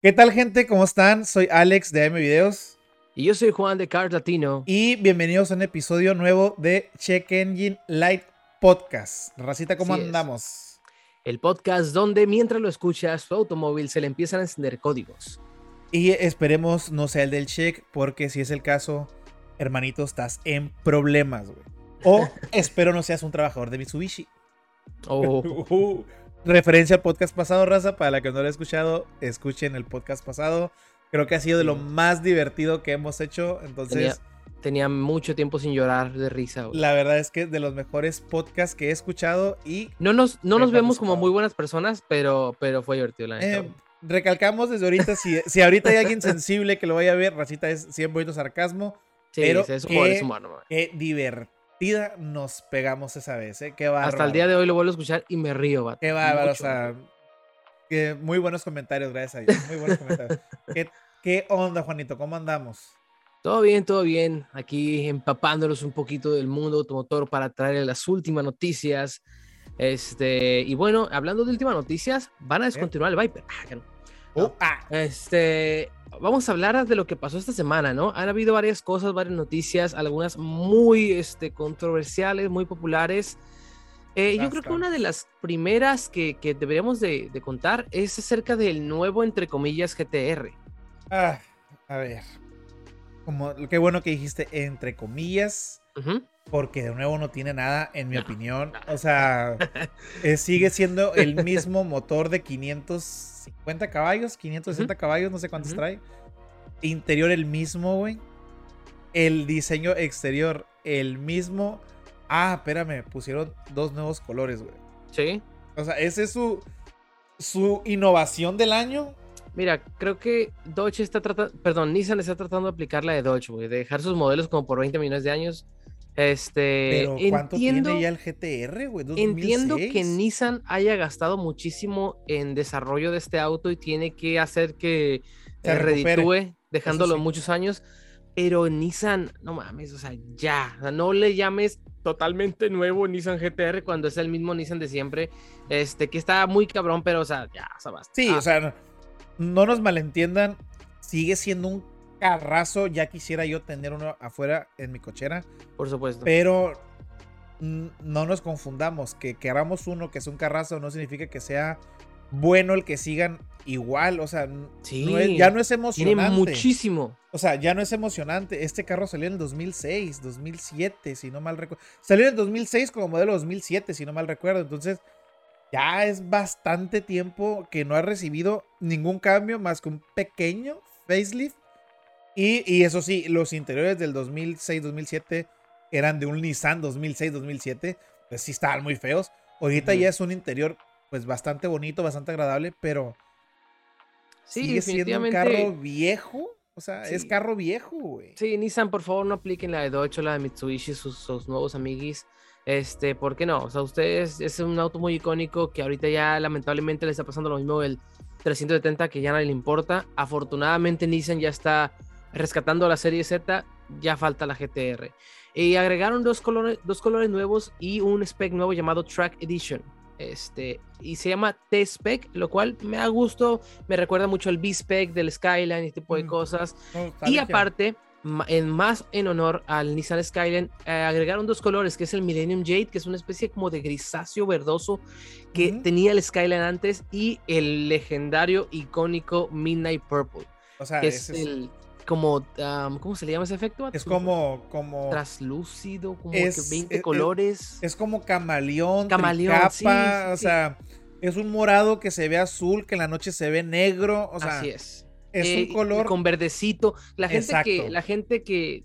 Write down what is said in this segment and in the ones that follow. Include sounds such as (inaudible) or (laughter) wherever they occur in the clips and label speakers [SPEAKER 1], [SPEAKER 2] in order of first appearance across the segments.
[SPEAKER 1] ¿Qué tal, gente? ¿Cómo están? Soy Alex de AM Videos.
[SPEAKER 2] Y yo soy Juan de Cars Latino.
[SPEAKER 1] Y bienvenidos a un episodio nuevo de Check Engine Light Podcast. Racita, ¿cómo
[SPEAKER 2] Así es.
[SPEAKER 1] andamos?
[SPEAKER 2] El podcast donde mientras lo escuchas, su automóvil se le empiezan a encender códigos.
[SPEAKER 1] Y esperemos no sea el del check, porque si es el caso, hermanito, estás en problemas, güey. O (laughs) espero no seas un trabajador de Mitsubishi.
[SPEAKER 2] Oh, (laughs)
[SPEAKER 1] Uh, referencia al podcast pasado, raza. Para la que no lo ha escuchado, escuchen el podcast pasado. Creo que ha sido de lo más divertido que hemos hecho. Entonces,
[SPEAKER 2] tenía, tenía mucho tiempo sin llorar de risa. güey.
[SPEAKER 1] la verdad es que de los mejores podcasts que he escuchado. Y
[SPEAKER 2] No nos, no nos vemos como muy buenas personas, pero, pero fue divertido, la neta.
[SPEAKER 1] eh, recalcamos desde ahorita: si, (laughs) si ahorita hay alguien sensible que lo vaya a ver, racita es 100% sarcasmo.
[SPEAKER 2] sí,
[SPEAKER 1] pero
[SPEAKER 2] es humor,
[SPEAKER 1] qué-
[SPEAKER 2] es humor, no.
[SPEAKER 1] Qué divertida nos pegamos esa vez, ¿eh? Qué bárbaro.
[SPEAKER 2] Hasta el día de hoy lo vuelvo a escuchar y me río, vato.
[SPEAKER 1] Qué bárbaro, o sea, que muy buenos comentarios, gracias a Dios. Muy buenos (laughs) comentarios. ¿Qué, qué onda, Juanito? ¿Cómo andamos?
[SPEAKER 2] Todo bien, todo bien. Aquí empapándolos un poquito del mundo automotor para traerles las últimas noticias. Este, y bueno, hablando de últimas noticias, van a descontinuar el Viper. Ah, no.
[SPEAKER 1] Oh, ah,
[SPEAKER 2] Este, vamos a hablar de lo que pasó esta semana, ¿no? Han habido varias cosas, varias noticias, algunas muy este, controversiales, muy populares. Eh, yo creo que una de las primeras que, que deberíamos de, de contar es acerca del nuevo, entre comillas, GTR.
[SPEAKER 1] ah, a ver. Como, qué bueno que dijiste entre comillas, Porque de nuevo no tiene nada, en mi
[SPEAKER 2] No,
[SPEAKER 1] opinión. O sea, (laughs) eh, sigue siendo el mismo motor de 550 caballos, 560 caballos, no sé cuántos trae. Interior el mismo, güey. El diseño exterior el mismo. Ah, espérame, pusieron dos nuevos colores, güey.
[SPEAKER 2] Sí.
[SPEAKER 1] O sea, ese es su, su innovación del año.
[SPEAKER 2] Mira, creo que Dodge está tratando, perdón, Nissan está tratando de aplicar la de Dodge, güey, de dejar sus modelos como por 20 millones de años. Este,
[SPEAKER 1] Pero ¿cuánto
[SPEAKER 2] entiendo,
[SPEAKER 1] tiene ya el GTR, güey?
[SPEAKER 2] entiendo que
[SPEAKER 1] 2006.
[SPEAKER 2] Nissan haya gastado muchísimo en desarrollo de este auto y tiene que hacer que
[SPEAKER 1] Se
[SPEAKER 2] eh, reditúe, dejándolo
[SPEAKER 1] sí.
[SPEAKER 2] muchos años. Pero Nissan, no mames, o sea, ya, o sea, no le llames totalmente nuevo Nissan GTR cuando es el mismo Nissan de siempre, este, que está muy cabrón, pero, o sea, ya, o sea, basta.
[SPEAKER 1] Sí,
[SPEAKER 2] Ah,
[SPEAKER 1] o sea, no, no nos malentiendan. Sigue siendo un carrazo. Ya quisiera yo tener uno afuera en mi cochera.
[SPEAKER 2] por supuesto.
[SPEAKER 1] Pero no nos confundamos. Que queramos uno que es un carrazo no significa que sea bueno el que sigan igual. O sea,
[SPEAKER 2] Sí,
[SPEAKER 1] no es- ya no es
[SPEAKER 2] Tiene
[SPEAKER 1] emocionante.
[SPEAKER 2] muchísimo.
[SPEAKER 1] O sea, ya no es emocionante. Este carro salió en el 2006, 2007, si no mal recuerdo. Salió en el 2006 como modelo 2007, si no mal recuerdo. Entonces, ya es bastante tiempo que no ha recibido ningún cambio más que un pequeño facelift. Y, y eso sí, los interiores del 2006, 2007 eran de un Nissan 2006, 2007. Pues sí estaban muy feos. Ahorita ya es un interior pues bastante bonito, bastante agradable, pero
[SPEAKER 2] Sí,
[SPEAKER 1] sigue siendo un carro viejo. O sea, es carro viejo, güey.
[SPEAKER 2] Sí, Nissan, por favor, no apliquen la de Dodge o la de Mitsubishi, sus, sus nuevos amiguis. Este, ¿por qué no? O sea, ustedes es un auto muy icónico que ahorita ya lamentablemente le está pasando lo mismo el 370 que ya nadie le importa. Afortunadamente Nissan ya está rescatando la serie Z, ya falta la GTR. Y agregaron dos colores, dos colores nuevos y un spec nuevo llamado Track Edition. Este, y se llama T-Spec, lo cual me da gusto, me recuerda mucho al B-Spec del Skyline y este tipo de
[SPEAKER 1] Mm.
[SPEAKER 2] cosas. Y aparte, en más en honor al Nissan Skyline, eh, agregaron dos colores, que es el Millennium Jade, que es una especie como de grisáceo verdoso que tenía el Skyline antes, y el legendario icónico Midnight Purple,
[SPEAKER 1] O sea,
[SPEAKER 2] que
[SPEAKER 1] ese
[SPEAKER 2] es
[SPEAKER 1] es,
[SPEAKER 2] el como um, ¿cómo se le llama ese efecto?
[SPEAKER 1] es como, como,
[SPEAKER 2] traslúcido, como
[SPEAKER 1] es-
[SPEAKER 2] que 20
[SPEAKER 1] es- es-
[SPEAKER 2] colores.
[SPEAKER 1] es como camaleón,
[SPEAKER 2] Camaleón, sí,
[SPEAKER 1] o
[SPEAKER 2] sí,
[SPEAKER 1] sea, es un morado que se ve azul, que en la noche se ve negro, o sea,
[SPEAKER 2] Así es.
[SPEAKER 1] es
[SPEAKER 2] Eh,
[SPEAKER 1] un color,
[SPEAKER 2] con verdecito. La gente que,
[SPEAKER 1] Exacto.
[SPEAKER 2] la gente que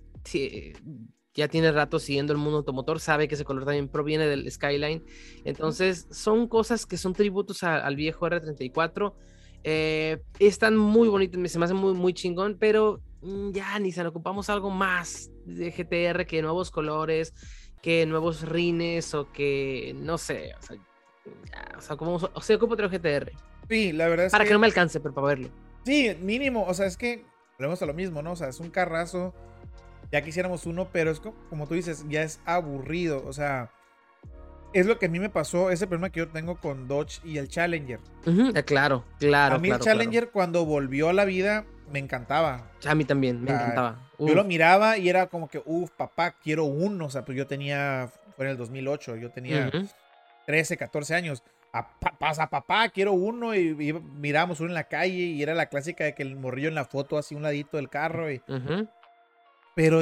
[SPEAKER 2] ya tiene rato siguiendo el mundo automotor sabe que ese color también proviene del Skyline. Entonces, son cosas que son tributos a- al viejo R34. Eh, están muy bonitos, se me hacen muy, muy chingón, pero mm, ya, Nissan, ocupamos algo más de GTR que nuevos colores, que nuevos rines o que, no sé, o sea, ya, o sea, como, o sea, ocupo otro GTR.
[SPEAKER 1] sí, la verdad es
[SPEAKER 2] Para
[SPEAKER 1] que,
[SPEAKER 2] que no me alcance, pero para verlo.
[SPEAKER 1] sí, mínimo, o sea, es que volvemos a lo mismo, ¿no? O sea, es un carrazo, ya quisiéramos uno, pero es co- como, tú dices, ya es aburrido, o sea, es lo que a mí me pasó, ese problema que yo tengo con Dodge y el Challenger.
[SPEAKER 2] Eh, claro, claro.
[SPEAKER 1] a mí
[SPEAKER 2] claro,
[SPEAKER 1] el Challenger cuando volvió a la vida me encantaba.
[SPEAKER 2] A mí también, me encantaba.
[SPEAKER 1] Yo lo miraba y era como que, uff, papá, quiero uno. O sea, pues yo tenía, fue en el 2008, yo tenía
[SPEAKER 2] ujú.
[SPEAKER 1] 13, 14 años. A, pasa papá, quiero uno. Y, y miramos uno en la calle y era la clásica de que el morrillo en la foto así un ladito del carro. Y, pero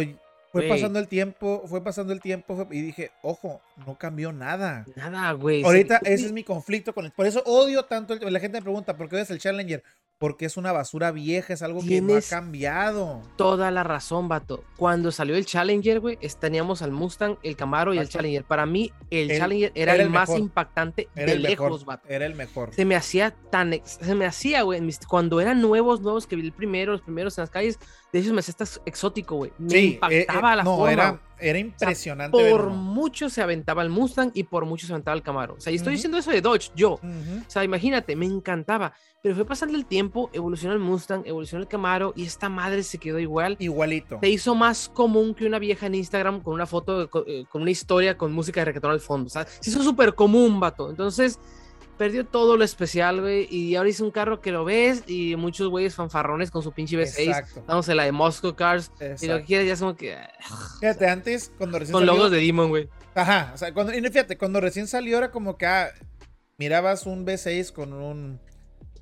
[SPEAKER 1] fue pasando el tiempo, fue pasando el tiempo fue- y dije, ojo, no cambió nada.
[SPEAKER 2] Nada, güey.
[SPEAKER 1] Ahorita
[SPEAKER 2] se-
[SPEAKER 1] ese es mi conflicto con el. Por eso odio tanto. el- la gente me pregunta, ¿por qué odias el Challenger? Porque es una basura vieja, es algo que no ha cambiado.
[SPEAKER 2] Toda la razón, vato. Cuando salió el Challenger, güey, teníamos al Mustang, el Camaro y el. Challenger. Para mí, el
[SPEAKER 1] El-
[SPEAKER 2] Challenger era,
[SPEAKER 1] era
[SPEAKER 2] el,
[SPEAKER 1] el
[SPEAKER 2] más impactante
[SPEAKER 1] Era
[SPEAKER 2] de
[SPEAKER 1] el
[SPEAKER 2] lejos,
[SPEAKER 1] mejor.
[SPEAKER 2] vato.
[SPEAKER 1] Era el mejor.
[SPEAKER 2] Se me hacía tan. ex- Se me hacía, güey. Cuando eran nuevos, nuevos, que vi el primero, los primeros en las calles, de hecho me hacía hasta exótico, güey. Me
[SPEAKER 1] Sí, eh,
[SPEAKER 2] impactaba
[SPEAKER 1] eh,
[SPEAKER 2] la
[SPEAKER 1] no,
[SPEAKER 2] forma.
[SPEAKER 1] era, era impresionante. ver
[SPEAKER 2] Por
[SPEAKER 1] uno.
[SPEAKER 2] mucho se aventaba el Mustang y por mucho se aventaba el Camaro. O sea, y estoy
[SPEAKER 1] Ujú.
[SPEAKER 2] diciendo eso de Dodge, yo.
[SPEAKER 1] Ujú.
[SPEAKER 2] O sea, imagínate, me encantaba. Pero fue pasando el tiempo, evolucionó el Mustang, evolucionó el Camaro y esta madre se quedó igual.
[SPEAKER 1] Igualito.
[SPEAKER 2] Se hizo más común que una vieja en Instagram con una foto, de- con, eh, con una historia con música de reggaetón al fondo. O sea, se hizo súper común, vato. Entonces, perdió todo lo especial, güey. Y ahora es un carro que lo ves y muchos güeyes fanfarrones con su pinche V6.
[SPEAKER 1] Exacto.
[SPEAKER 2] Dándose la de Moscow Cars. Y lo que
[SPEAKER 1] exacto.
[SPEAKER 2] quieras ya es como que... ah,
[SPEAKER 1] Fíjate, antes, cuando recién
[SPEAKER 2] Con
[SPEAKER 1] salió.
[SPEAKER 2] logos de Demon, güey.
[SPEAKER 1] Ajá, o sea, cuando, y fíjate, cuando recién salió era como que ah, mirabas un V6 con un.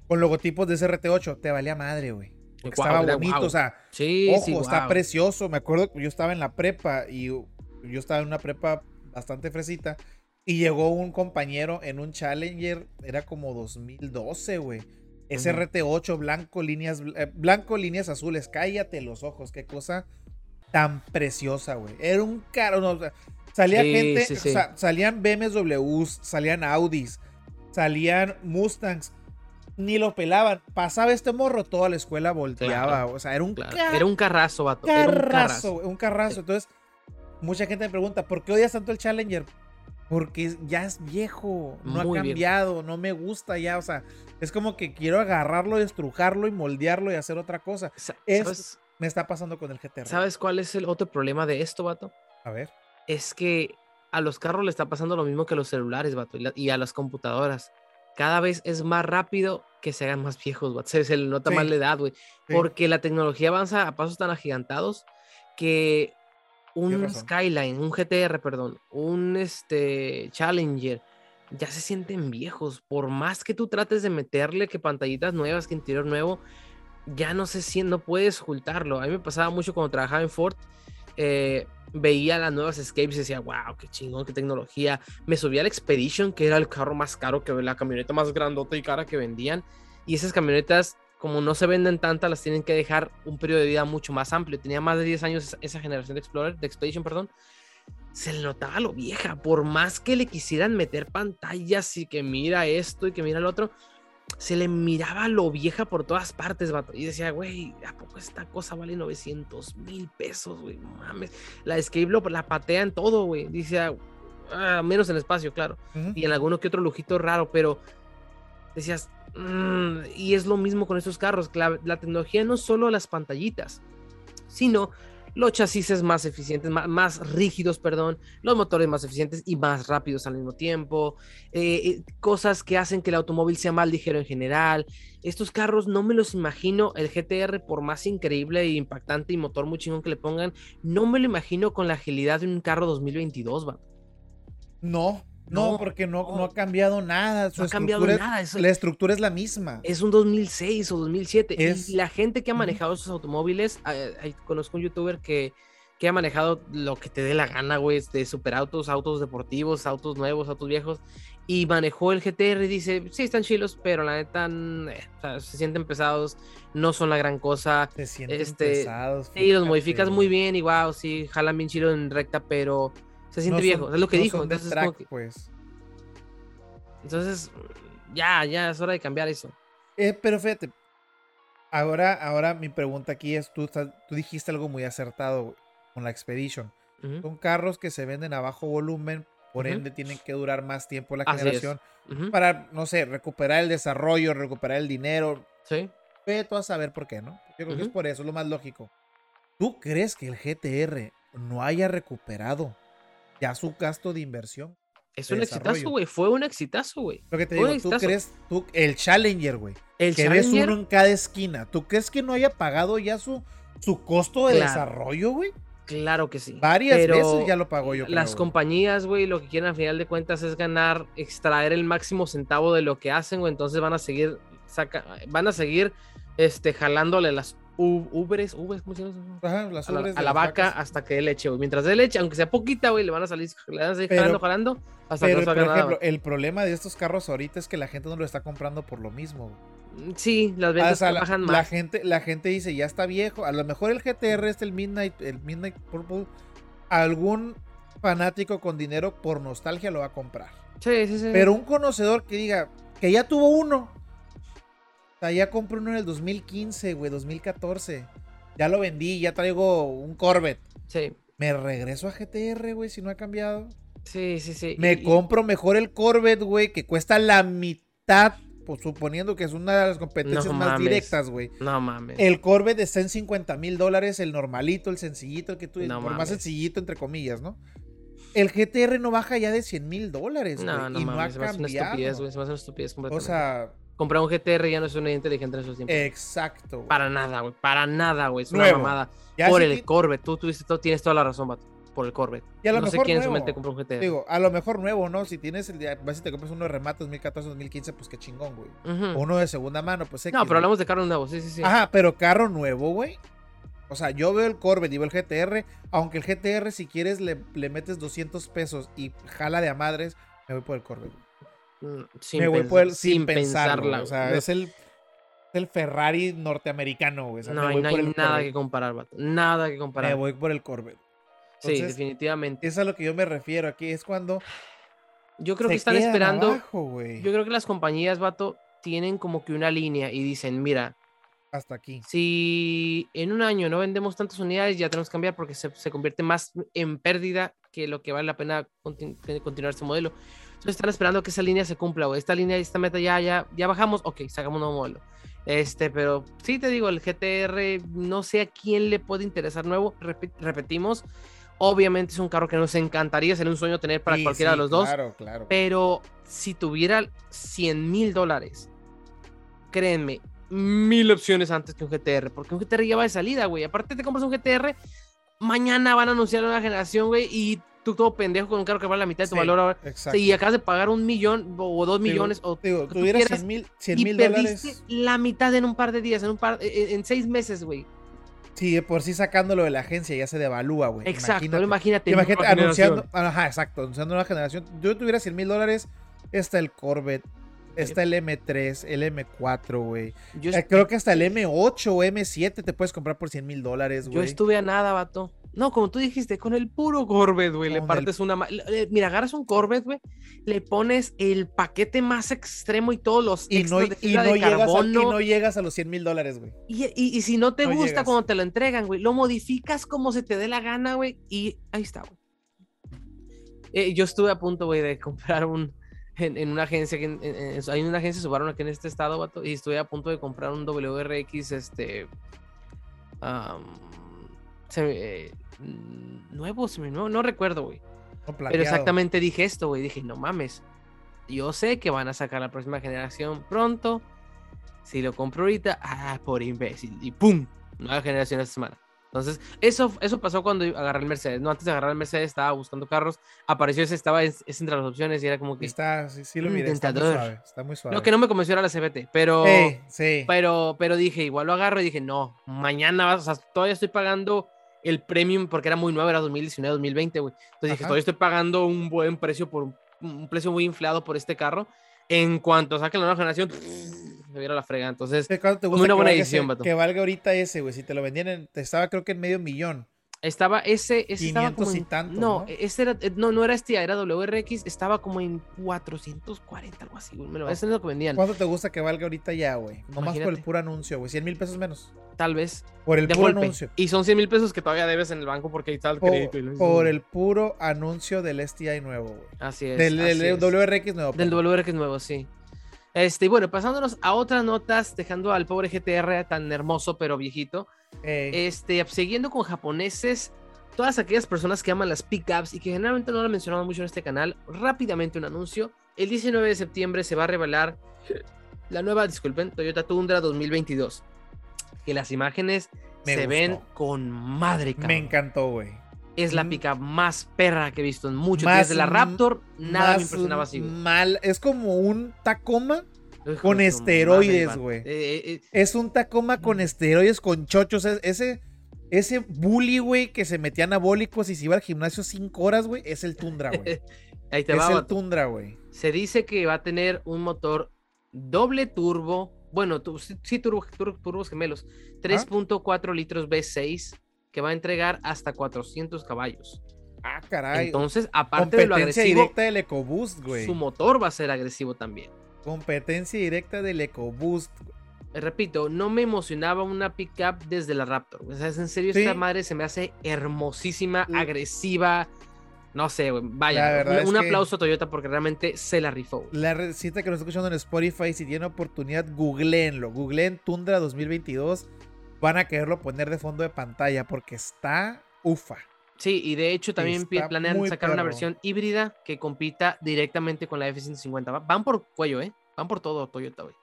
[SPEAKER 1] con logotipos de SRT8, te valía madre, güey. Porque
[SPEAKER 2] Guau,
[SPEAKER 1] estaba bonito, o sea,
[SPEAKER 2] Sí,
[SPEAKER 1] ojo,
[SPEAKER 2] sí,
[SPEAKER 1] está precioso. Me acuerdo que yo estaba en la prepa y yo estaba en una prepa bastante fresita. Y llegó un compañero en un Challenger, era como 2012, güey. SRT8, blanco, líneas, eh, blanco, líneas azules. Cállate los ojos, qué cosa tan preciosa, güey. Era un caro, no, salía
[SPEAKER 2] Sí,
[SPEAKER 1] gente,
[SPEAKER 2] sí, sí.
[SPEAKER 1] salían BMWs, salían Audis, salían Mustangs. Ni lo pelaban. Pasaba este morro, toda la escuela volteaba. O sea, era un
[SPEAKER 2] Claro, Era un carrazo, vato. Era un
[SPEAKER 1] carrazo, un carrazo. Entonces, mucha gente me pregunta, ¿por qué odias tanto el Challenger? Porque ya es viejo, no
[SPEAKER 2] Muy
[SPEAKER 1] ha
[SPEAKER 2] bien.
[SPEAKER 1] cambiado, no me gusta ya, o sea, es como que quiero agarrarlo, estrujarlo y moldearlo y hacer otra cosa.
[SPEAKER 2] Sa-
[SPEAKER 1] Es-
[SPEAKER 2] ¿Sabes,
[SPEAKER 1] Me está pasando con el GTR.
[SPEAKER 2] ¿Sabes cuál es el otro problema de esto, vato?
[SPEAKER 1] A ver.
[SPEAKER 2] Es que a los carros le está pasando lo mismo que a los celulares, vato, y, la- y a las computadoras. Cada vez es más rápido que se hagan más viejos, vato. (laughs) Se, se le nota
[SPEAKER 1] Sí,
[SPEAKER 2] más la edad, güey.
[SPEAKER 1] sí.
[SPEAKER 2] Porque la tecnología avanza a pasos tan agigantados que un. Skyline, un GTR, perdón, un este Challenger, ya se sienten viejos. Por más que tú trates de meterle que pantallitas nuevas, que interior nuevo, ya no sé si no puedes ocultarlo. A mí me pasaba mucho cuando trabajaba en Ford. eh, veía las nuevas Escapes y decía, wow, qué chingón, qué tecnología. Me subía al Expedition, que era el carro más caro, que la camioneta más grandota y cara que vendían. Y esas camionetas, como no se venden tantas, las tienen que dejar un periodo de vida mucho más amplio. Tenía más de 10 años esa, generación de Explorer, de Expedition, perdón. Se le notaba lo vieja, por más que le quisieran meter pantallas y que mira esto y que mira lo otro, se le miraba lo vieja por todas partes, vato. Y decía, güey, ¿a poco esta cosa vale 900 mil pesos, güey? Mames. La Escape lo- la patea en todo, güey. Dice, "Ah, menos en espacio, claro. Y en alguno que otro lujito raro, pero decías, "Mm", y es lo mismo con estos carros. La, tecnología no solo las pantallitas, sino los chasis más eficientes, más, rígidos, perdón, los motores más eficientes y más rápidos al mismo tiempo, eh, eh, cosas que hacen que el automóvil sea más ligero en general. Estos carros no me los imagino, el GTR, por más increíble e impactante y motor muy chingón que le pongan, no me lo imagino con la agilidad de un carro 2022, va.
[SPEAKER 1] No, no, porque no, no
[SPEAKER 2] no.
[SPEAKER 1] ha cambiado nada. Su
[SPEAKER 2] No ha cambiado
[SPEAKER 1] es-
[SPEAKER 2] nada.
[SPEAKER 1] La estructura es la misma.
[SPEAKER 2] es un 2006 o 2007.
[SPEAKER 1] Es-
[SPEAKER 2] Y la gente que ha manejado esos automóviles, eh, eh, conozco un youtuber que, que ha manejado lo que te dé la gana, güey, de superautos, autos deportivos, autos nuevos, autos viejos, y manejó el GTR y dice, sí, están chilos, pero la neta, eh, o sea, se sienten pesados, no son la gran cosa.
[SPEAKER 1] Se sienten
[SPEAKER 2] este,
[SPEAKER 1] pesados.
[SPEAKER 2] Sí, los modificas muy bien y wow, sí, jalan bien chido en recta, pero se siente
[SPEAKER 1] No
[SPEAKER 2] viejo,
[SPEAKER 1] son-
[SPEAKER 2] es lo que
[SPEAKER 1] no
[SPEAKER 2] dijo. Entonces,
[SPEAKER 1] track,
[SPEAKER 2] que-
[SPEAKER 1] pues.
[SPEAKER 2] entonces, ya, ya es hora de cambiar eso.
[SPEAKER 1] Eh, pero fíjate, ahora, ahora mi pregunta aquí es, tú, tú dijiste algo muy acertado güey, con la Expedition. Son carros que se venden a bajo volumen, por ende tienen que durar más tiempo la
[SPEAKER 2] Así
[SPEAKER 1] generación para, no sé, recuperar el desarrollo, recuperar el dinero.
[SPEAKER 2] Sí.
[SPEAKER 1] Ve tú a saber por qué, ¿no? Yo creo que es por eso, es lo más lógico. ¿Tú crees que el GTR no haya recuperado ya su gasto de inversión?
[SPEAKER 2] Es un exitazo, güey. Fue un exitazo, güey.
[SPEAKER 1] Lo que te digo, tú crees, tú, el Challenger, güey. El que ves uno en cada esquina. ¿Tú crees que no haya pagado ya su, su costo de desarrollo, güey?
[SPEAKER 2] Claro que sí.
[SPEAKER 1] Varias veces ya lo pagó yo.
[SPEAKER 2] las compañías, güey, lo que quieren al final de cuentas es ganar, extraer el máximo centavo de lo que hacen, güey. Entonces van a seguir, saca, van a seguir este, jalándole las ubres, ubres, ¿cómo se llama? Ajá, las a la, a la vaca hasta que dé leche, güey. Mientras dé leche, aunque sea poquita, güey, le van a salir, le van a seguir jalando, jalando, hasta que no
[SPEAKER 1] por ejemplo, el problema de estos carros ahorita es que la gente no lo está comprando por lo mismo,
[SPEAKER 2] mm, Sí, las ventas bajan
[SPEAKER 1] más. La gente, la gente dice, ya está viejo. A lo mejor el GTR, este, el Midnight, el Midnight Purple, algún fanático con dinero por nostalgia lo va a comprar.
[SPEAKER 2] Sí, sí, sí.
[SPEAKER 1] Pero un conocedor que diga que ya tuvo uno, o sea, ya compré uno en el 2015, güey, 2014. Ya lo vendí, ya traigo un Corvette.
[SPEAKER 2] Sí.
[SPEAKER 1] Me regreso a GTR, güey, si no ha cambiado.
[SPEAKER 2] Sí, sí, sí.
[SPEAKER 1] Me compro mejor el Corvette, güey, que cuesta la mitad, pues, suponiendo que es una de las competencias más directas, güey.
[SPEAKER 2] No mames.
[SPEAKER 1] El Corvette está en 50 mil dólares, el normalito, el sencillito, el que tú no por más sencillito, entre comillas, ¿no? El GTR no baja ya de 100 mil dólares, güey. No, no y mames, no ha cambiado. Una estupidez, güey. Se
[SPEAKER 2] una estupidez completamente.
[SPEAKER 1] O sea,
[SPEAKER 2] comprar un GTR ya no es una inteligente en esos tiempos.
[SPEAKER 1] Exacto.
[SPEAKER 2] Para nada, güey. Para nada, güey. Es una mamada. por el Corvette. Tú, tú, tienes toda la razón, vato. Por el Corvette.
[SPEAKER 1] Y a lo
[SPEAKER 2] no
[SPEAKER 1] mejor
[SPEAKER 2] sé quién
[SPEAKER 1] nuevo.
[SPEAKER 2] en su mente compró un GTR.
[SPEAKER 1] Digo, a lo mejor nuevo, ¿no? Si tienes el vas si te compras uno de remate 2014, 2015, pues qué chingón, güey. Uno de segunda mano, pues
[SPEAKER 2] No, pero hablamos de carro nuevo, sí, sí, sí.
[SPEAKER 1] Ajá, pero carro nuevo, güey. O sea, yo veo el Corvette y veo el GTR, aunque el GTR si quieres le, le metes 200 pesos y jala de a madres, me voy por el Corvette.
[SPEAKER 2] Sin me voy por sin, pensarla.
[SPEAKER 1] O sea, es el, el Ferrari norteamericano, güey.
[SPEAKER 2] no, hay nada que comparar, vato. Nada que comparar.
[SPEAKER 1] Me voy por el Corvette.
[SPEAKER 2] sí, definitivamente.
[SPEAKER 1] Eso es a lo que yo me refiero aquí. Es cuando.
[SPEAKER 2] Yo creo que están esperando. yo creo que las compañías, vato, tienen como que una línea y dicen: Mira,
[SPEAKER 1] hasta aquí.
[SPEAKER 2] Si en un año no vendemos tantas unidades, ya tenemos que cambiar porque se, se convierte más en pérdida que lo que vale la pena continuar este modelo. Entonces están esperando que esa línea se cumpla, o esta línea, esta meta ya, ya, ya bajamos, ok, sacamos un nuevo modelo. Este, pero sí te digo, el GTR, no sé a quién le puede interesar nuevo, repetimos, obviamente es un carro que nos encantaría, ser un sueño tener para cualquiera de los dos.
[SPEAKER 1] Claro, claro.
[SPEAKER 2] Pero si tuviera 100 mil dólares, créanme, mil opciones antes que un GTR, porque un GTR ya va de salida, güey. Aparte te compras un GTR, mañana van a anunciar una generación, güey, y tú todo pendejo con un carro que vale la mitad de tu valor ahora. y acabas de pagar un millón o dos millones o
[SPEAKER 1] digo, tuvieras 100 mil y perdiste
[SPEAKER 2] la mitad en un par de días, en un par, en, seis meses, güey.
[SPEAKER 1] Sí, por sí sacándolo de la agencia ya se devalúa, güey.
[SPEAKER 2] Exacto, imagínate.
[SPEAKER 1] Imagínate, anunciando, ajá, exacto, anunciando una generación. Yo tuviera 100 mil dólares, está el Corvette, está el M3, el M4, güey. Eh, creo que hasta el M8 o M7 te puedes comprar por 100 mil dólares, güey.
[SPEAKER 2] Yo estuve a nada, vato. No, como tú dijiste, con el puro Corvette, güey, le partes una... Mira, agarras un Corvette, güey, le pones el paquete más extremo y todos los
[SPEAKER 1] y no, de y no de llegas carbono. A, y no llegas a los 100 mil dólares, güey.
[SPEAKER 2] Y, y, si no te gusta cuando te lo entregan, güey, lo modificas como se te dé la gana, güey, y ahí está, güey. Eh, yo estuve a punto, güey, de comprar un... En, una agencia, hay una agencia Subaru aquí en este estado, vato, y estuve a punto de comprar un WRX, este... Se, mm, nuevo, nuevo, no recuerdo, güey. Pero exactamente dije esto, güey. Dije, no mames. Yo sé que van a sacar la próxima generación pronto. Si lo compro ahorita, ah, por imbécil. Y ¡pum! Nueva generación esta semana. Entonces, eso, eso pasó cuando agarré el Mercedes. No, antes de agarrar el Mercedes estaba buscando carros. Apareció ese, estaba es, entre las opciones y era como que.
[SPEAKER 1] Está, sí, sí lo miré. Está muy, suave, está muy suave.
[SPEAKER 2] No, que no me convenció era la CBT, pero. Sí, Pero, pero dije, igual lo agarro y dije, no, mañana vas, o sea, todavía estoy pagando el premium porque era muy nuevo, era 2019, 2020, güey. Entonces dije, todavía estoy pagando un buen precio por un, precio muy inflado por este carro. En cuanto saque la nueva generación, me viera la frega. Entonces,
[SPEAKER 1] te gusta una buena edición, Que valga ahorita ese, güey. Si te lo vendían, en, te estaba creo que en medio millón.
[SPEAKER 2] Estaba ese, ese estaba
[SPEAKER 1] como y tanto,
[SPEAKER 2] no, ese era, no, no era este, era WRX, estaba como en 440, algo así, güey. Me lo, ese es lo que vendían.
[SPEAKER 1] ¿Cuánto te gusta que valga ahorita ya, güey? Nomás por el puro anuncio, güey. 100 mil pesos menos.
[SPEAKER 2] Tal vez.
[SPEAKER 1] Por el puro anuncio.
[SPEAKER 2] Y son 100 mil pesos que todavía debes en el banco porque ahí está el crédito.
[SPEAKER 1] Por, por el puro anuncio del STI nuevo, güey.
[SPEAKER 2] Así es.
[SPEAKER 1] Del, WRX nuevo.
[SPEAKER 2] Del WRX nuevo, sí. Este, y bueno, pasándonos a otras notas, dejando al pobre GTR tan hermoso pero viejito. Este, siguiendo con japoneses, todas aquellas personas que aman las pickups y que generalmente no lo mencionamos mucho en este canal, rápidamente un anuncio. El 19 de septiembre se va a revelar la nueva, disculpen, Toyota Tundra 2022. Que las imágenes se ven con madre,
[SPEAKER 1] Me encantó, güey.
[SPEAKER 2] Es la mm. pickup más perra que he visto en mucho tiempo. Desde la Raptor, nada me impresionaba así.
[SPEAKER 1] Mal, es como un Tacoma con esteroides, güey. Eh, eh, eh. Es un Tacoma con esteroides, con chochos. Ese, ese bully, güey, que se metía anabólicos y se iba al gimnasio cinco horas, güey, es el Tundra, güey. (laughs)
[SPEAKER 2] Ahí te
[SPEAKER 1] es el Tundra, güey.
[SPEAKER 2] Se dice que va a tener un motor doble turbo. Bueno, sí, turbo, turbos gemelos. 3.4 litros V6 que va a entregar hasta 400 caballos.
[SPEAKER 1] Ah, caray.
[SPEAKER 2] Entonces, aparte de lo agresivo,
[SPEAKER 1] directa del EcoBoost, güey.
[SPEAKER 2] Su motor va a ser agresivo también.
[SPEAKER 1] Competencia directa del EcoBoost.
[SPEAKER 2] Repito, no me emocionaba una pickup desde la Raptor. O sea, en serio, esta madre se me hace hermosísima, agresiva. No sé, vaya, un, aplauso a Toyota porque realmente se la rifó.
[SPEAKER 1] La recita que nos está escuchando en Spotify, si tienen oportunidad, googleenlo. Googleen Tundra 2022. Van a quererlo poner de fondo de pantalla porque está ufa.
[SPEAKER 2] Sí, y de hecho también planean sacar una versión híbrida que compita directamente con la F-150. Van por cuello, ¿eh? Van por todo Toyota, güey.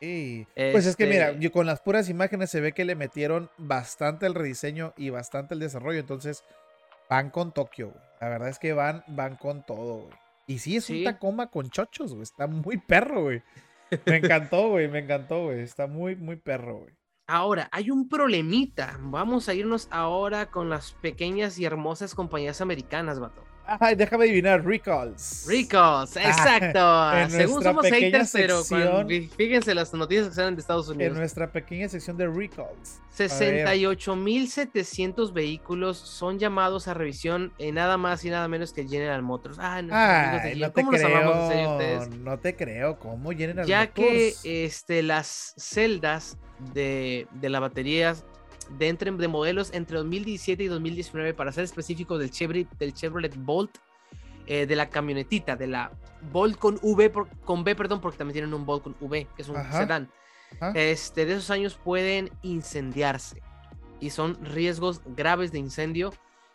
[SPEAKER 1] Sí. Pues es que mira, este con las puras imágenes se ve que le metieron bastante el rediseño y bastante el desarrollo. Entonces, van con Tokio, güey. La verdad es que van, van con todo, güey. Y sí, es un Tacoma con chochos, güey. Está muy perro, güey. Me encantó, (laughs) güey. Me encantó, güey. Está muy, muy perro, güey.
[SPEAKER 2] Ahora, hay un problemita. Vamos a irnos ahora con las pequeñas y hermosas compañías americanas, vato.
[SPEAKER 1] Ay, déjame adivinar, Recalls.
[SPEAKER 2] Recalls, ah, exacto. (laughs) Según somos haters, pero fíjense las noticias que salen de Estados Unidos.
[SPEAKER 1] En nuestra pequeña sección de Recalls.
[SPEAKER 2] 68.700 vehículos son llamados a revisión en nada más y nada menos que General Motors.
[SPEAKER 1] Ah, no ¿Cómo te creo, No te creo, ¿cómo General
[SPEAKER 2] ya
[SPEAKER 1] Motors?
[SPEAKER 2] Ya que este, las celdas de, de la batería de, entre, de modelos entre 2017 y 2019, para ser específico, del Chevrolet, del Chevrolet Bolt, eh, de la camionetita, de la Bolt con V, con B, perdón, porque también tienen un Bolt con V, que es un sedán. Este, de esos años pueden incendiarse y son riesgos graves de incendio.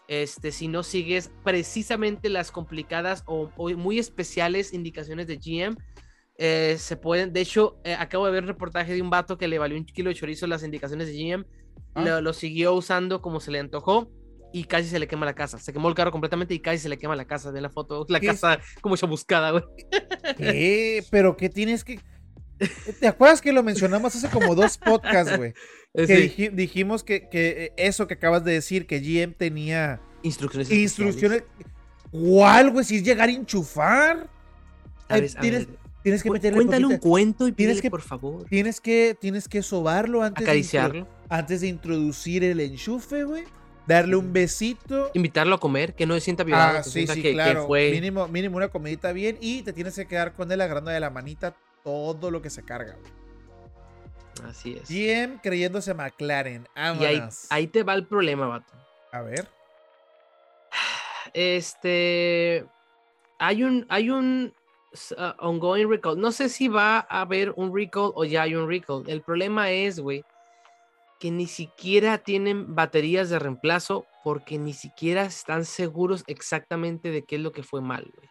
[SPEAKER 2] Este, si no sigues precisamente las complicadas o, muy especiales indicaciones de GM, eh, se pueden. De hecho, eh, acabo de ver un reportaje de un vato que le valió un kilo de chorizo las indicaciones de GM Ah. Lo, siguió usando como se le antojó y casi se le quema la casa. Se quemó el carro completamente y casi se le quema la casa. De la foto, (laughs) la casa como buscada güey.
[SPEAKER 1] ¿Qué? Pero ¿qué tienes que...? (laughs) ¿Te acuerdas que lo mencionamos hace como dos podcasts, güey? Que dijimos que, que, eso que acabas de decir, que GM tenía...
[SPEAKER 2] Instrucciones.
[SPEAKER 1] Instrucciones. ¿Cuál, güey? Si es llegar a enchufar. tienes, tienes, que meterle
[SPEAKER 2] Cuéntale un cuento y tienes que, por favor.
[SPEAKER 1] Tienes que, tienes que sobarlo antes.
[SPEAKER 2] Acariciarlo
[SPEAKER 1] antes de introducir el enchufe, güey. Darle un besito.
[SPEAKER 2] Invitarlo a comer, que no se sienta violado.
[SPEAKER 1] Ah, sí, sí, claro. Mínimo, mínimo una comidita bien y te tienes que quedar con él agarrando de la manita todo lo que se carga, güey.
[SPEAKER 2] Así es.
[SPEAKER 1] GM creyéndose McLaren.
[SPEAKER 2] Y ahí, ahí te va el problema, vato.
[SPEAKER 1] A ver. (sighs)
[SPEAKER 2] Este. Hay un. Hay un uh, ongoing recall. No sé si va a haber un recall o ya hay un recall. El problema es, güey, que ni siquiera tienen baterías de reemplazo porque ni siquiera están seguros exactamente de qué es lo que fue mal, güey.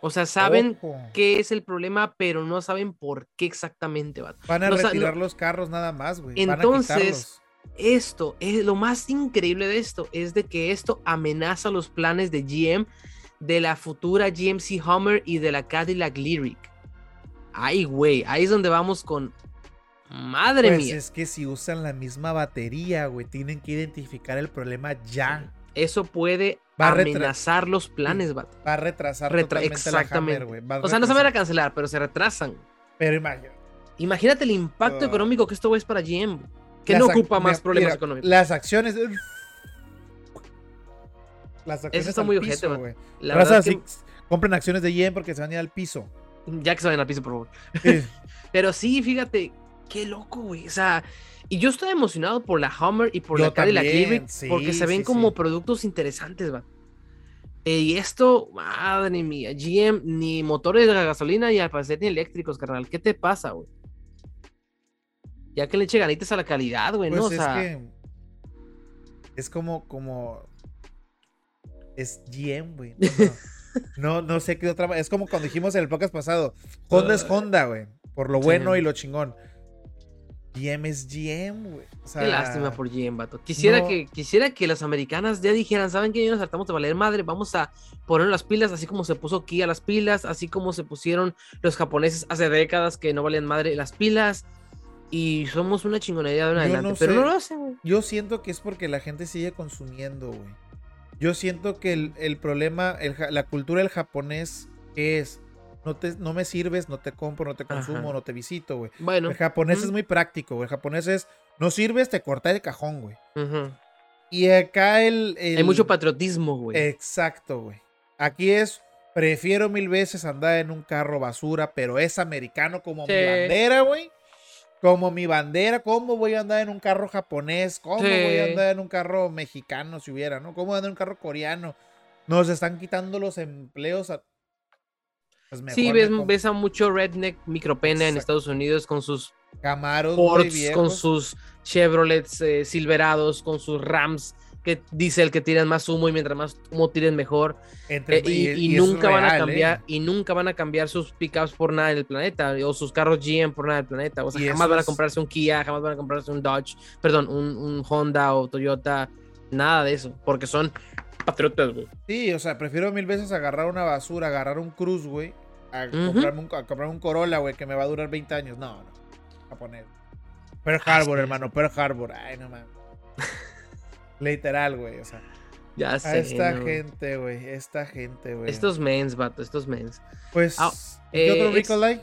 [SPEAKER 2] O sea, saben qué es el problema, pero no saben por qué exactamente.
[SPEAKER 1] Va. Van a retirar los carros nada más, güey.
[SPEAKER 2] Entonces, esto, es, lo más increíble de esto es de que esto amenaza los planes de GM de la futura GMC Hummer y de la Cadillac Lyric. Ay, güey, ahí es donde vamos con Madre pues mía.
[SPEAKER 1] Es que si usan la misma batería, güey, tienen que identificar el problema ya.
[SPEAKER 2] Eso puede amenazar los planes,
[SPEAKER 1] Va a retrasar totalmente
[SPEAKER 2] exactamente. La o sea, no se van a cancelar, pero se retrasan.
[SPEAKER 1] Pero imagínate.
[SPEAKER 2] Imagínate el impacto económico que esto es para GM. Que no ocupa más problemas económicos.
[SPEAKER 1] Las acciones. Las acciones
[SPEAKER 2] Eso está muy ojete,
[SPEAKER 1] verdad que... compren acciones de GM porque se van a ir al piso.
[SPEAKER 2] Ya que se vayan al piso, por favor. (laughs) pero sí, fíjate, qué loco, güey. O sea, y yo estoy emocionado por la Hummer y por la Cadillac Lyric porque se ven como productos interesantes, va. Eh, y esto, madre mía, GM, ni motores de gasolina y al parecer ni eléctricos, carnal. ¿Qué te pasa, güey? Ya que le eche ganitas a la calidad, güey, ¿no?
[SPEAKER 1] Pues o sea. Es como, como. Es GM, güey. No, no. (laughs) No, no sé qué otra. Es como cuando dijimos en el podcast pasado: Honda es Honda, güey. Por lo bueno
[SPEAKER 2] Sí.
[SPEAKER 1] y lo chingón. GM es GM, güey. O sea,
[SPEAKER 2] Qué lástima por GM, vato. Quisiera,
[SPEAKER 1] no.
[SPEAKER 2] que, quisiera que las americanas ya dijeran, ¿saben qué? Ya nos hartamos de valer madre, vamos a poner las pilas, así como se puso Kia las pilas, así como se pusieron los japoneses hace décadas que no valían madre las pilas. Y somos una chingonería de
[SPEAKER 1] Yo
[SPEAKER 2] adelante,
[SPEAKER 1] no
[SPEAKER 2] pero
[SPEAKER 1] sé.
[SPEAKER 2] no lo hacen, güey.
[SPEAKER 1] Yo siento que es porque la gente sigue consumiendo, güey. Yo siento que el, el problema, el la cultura del japonés es, no, te, no me sirves, no te compro, no te consumo,
[SPEAKER 2] Ajá.
[SPEAKER 1] no te visito, güey.
[SPEAKER 2] Bueno,
[SPEAKER 1] El japonés es muy práctico, güey. El japonés es, no sirves, te corta de cajón, güey. Y acá el... el-
[SPEAKER 2] hay mucho patriotismo, güey.
[SPEAKER 1] Exacto, güey. Aquí es, prefiero mil veces andar en un carro basura, pero es americano como mi bandera, güey. Como mi bandera, ¿cómo voy a andar en un carro japonés? ¿Cómo
[SPEAKER 2] Sí.
[SPEAKER 1] voy a andar en un carro mexicano si hubiera, no? ¿Cómo voy a andar en un carro coreano? Nos están quitando los empleos a... Pues
[SPEAKER 2] sí, ves, ves a mucho redneck micropena en. Estados Unidos con sus
[SPEAKER 1] Camaros,
[SPEAKER 2] Fords, con sus Chevrolets eh, Silverados, con sus Rams que dice el que tiran más humo y mientras más humo tiren mejor.
[SPEAKER 1] Entre-
[SPEAKER 2] Eh, y, nunca van a
[SPEAKER 1] ¿eh?
[SPEAKER 2] cambiar y nunca van a cambiar sus pickups por nada en el planeta o sus carros GM por nada del planeta o sea jamás van a comprarse un Kia jamás van a comprarse un Dodge perdón un, un Honda o Toyota nada de eso porque son patriotas güey
[SPEAKER 1] Sí, o sea, prefiero mil veces agarrar una basura, agarrar un Cruz, güey, a,
[SPEAKER 2] Ujú.
[SPEAKER 1] comprarme un, a comprarme un Corolla, güey, que me va a durar 20 años. No, no. Japonés. Pearl Harbor, hermano, Pearl Harbor. Ay, no mames. (laughs) Literal, güey. O sea,
[SPEAKER 2] ya
[SPEAKER 1] a
[SPEAKER 2] sé
[SPEAKER 1] esta
[SPEAKER 2] ¿no?
[SPEAKER 1] gente, güey. Esta gente, güey.
[SPEAKER 2] estos mens vato estos mens
[SPEAKER 1] Pues,
[SPEAKER 2] Ah,
[SPEAKER 1] ¿qué otro
[SPEAKER 2] eh,
[SPEAKER 1] Recall hay?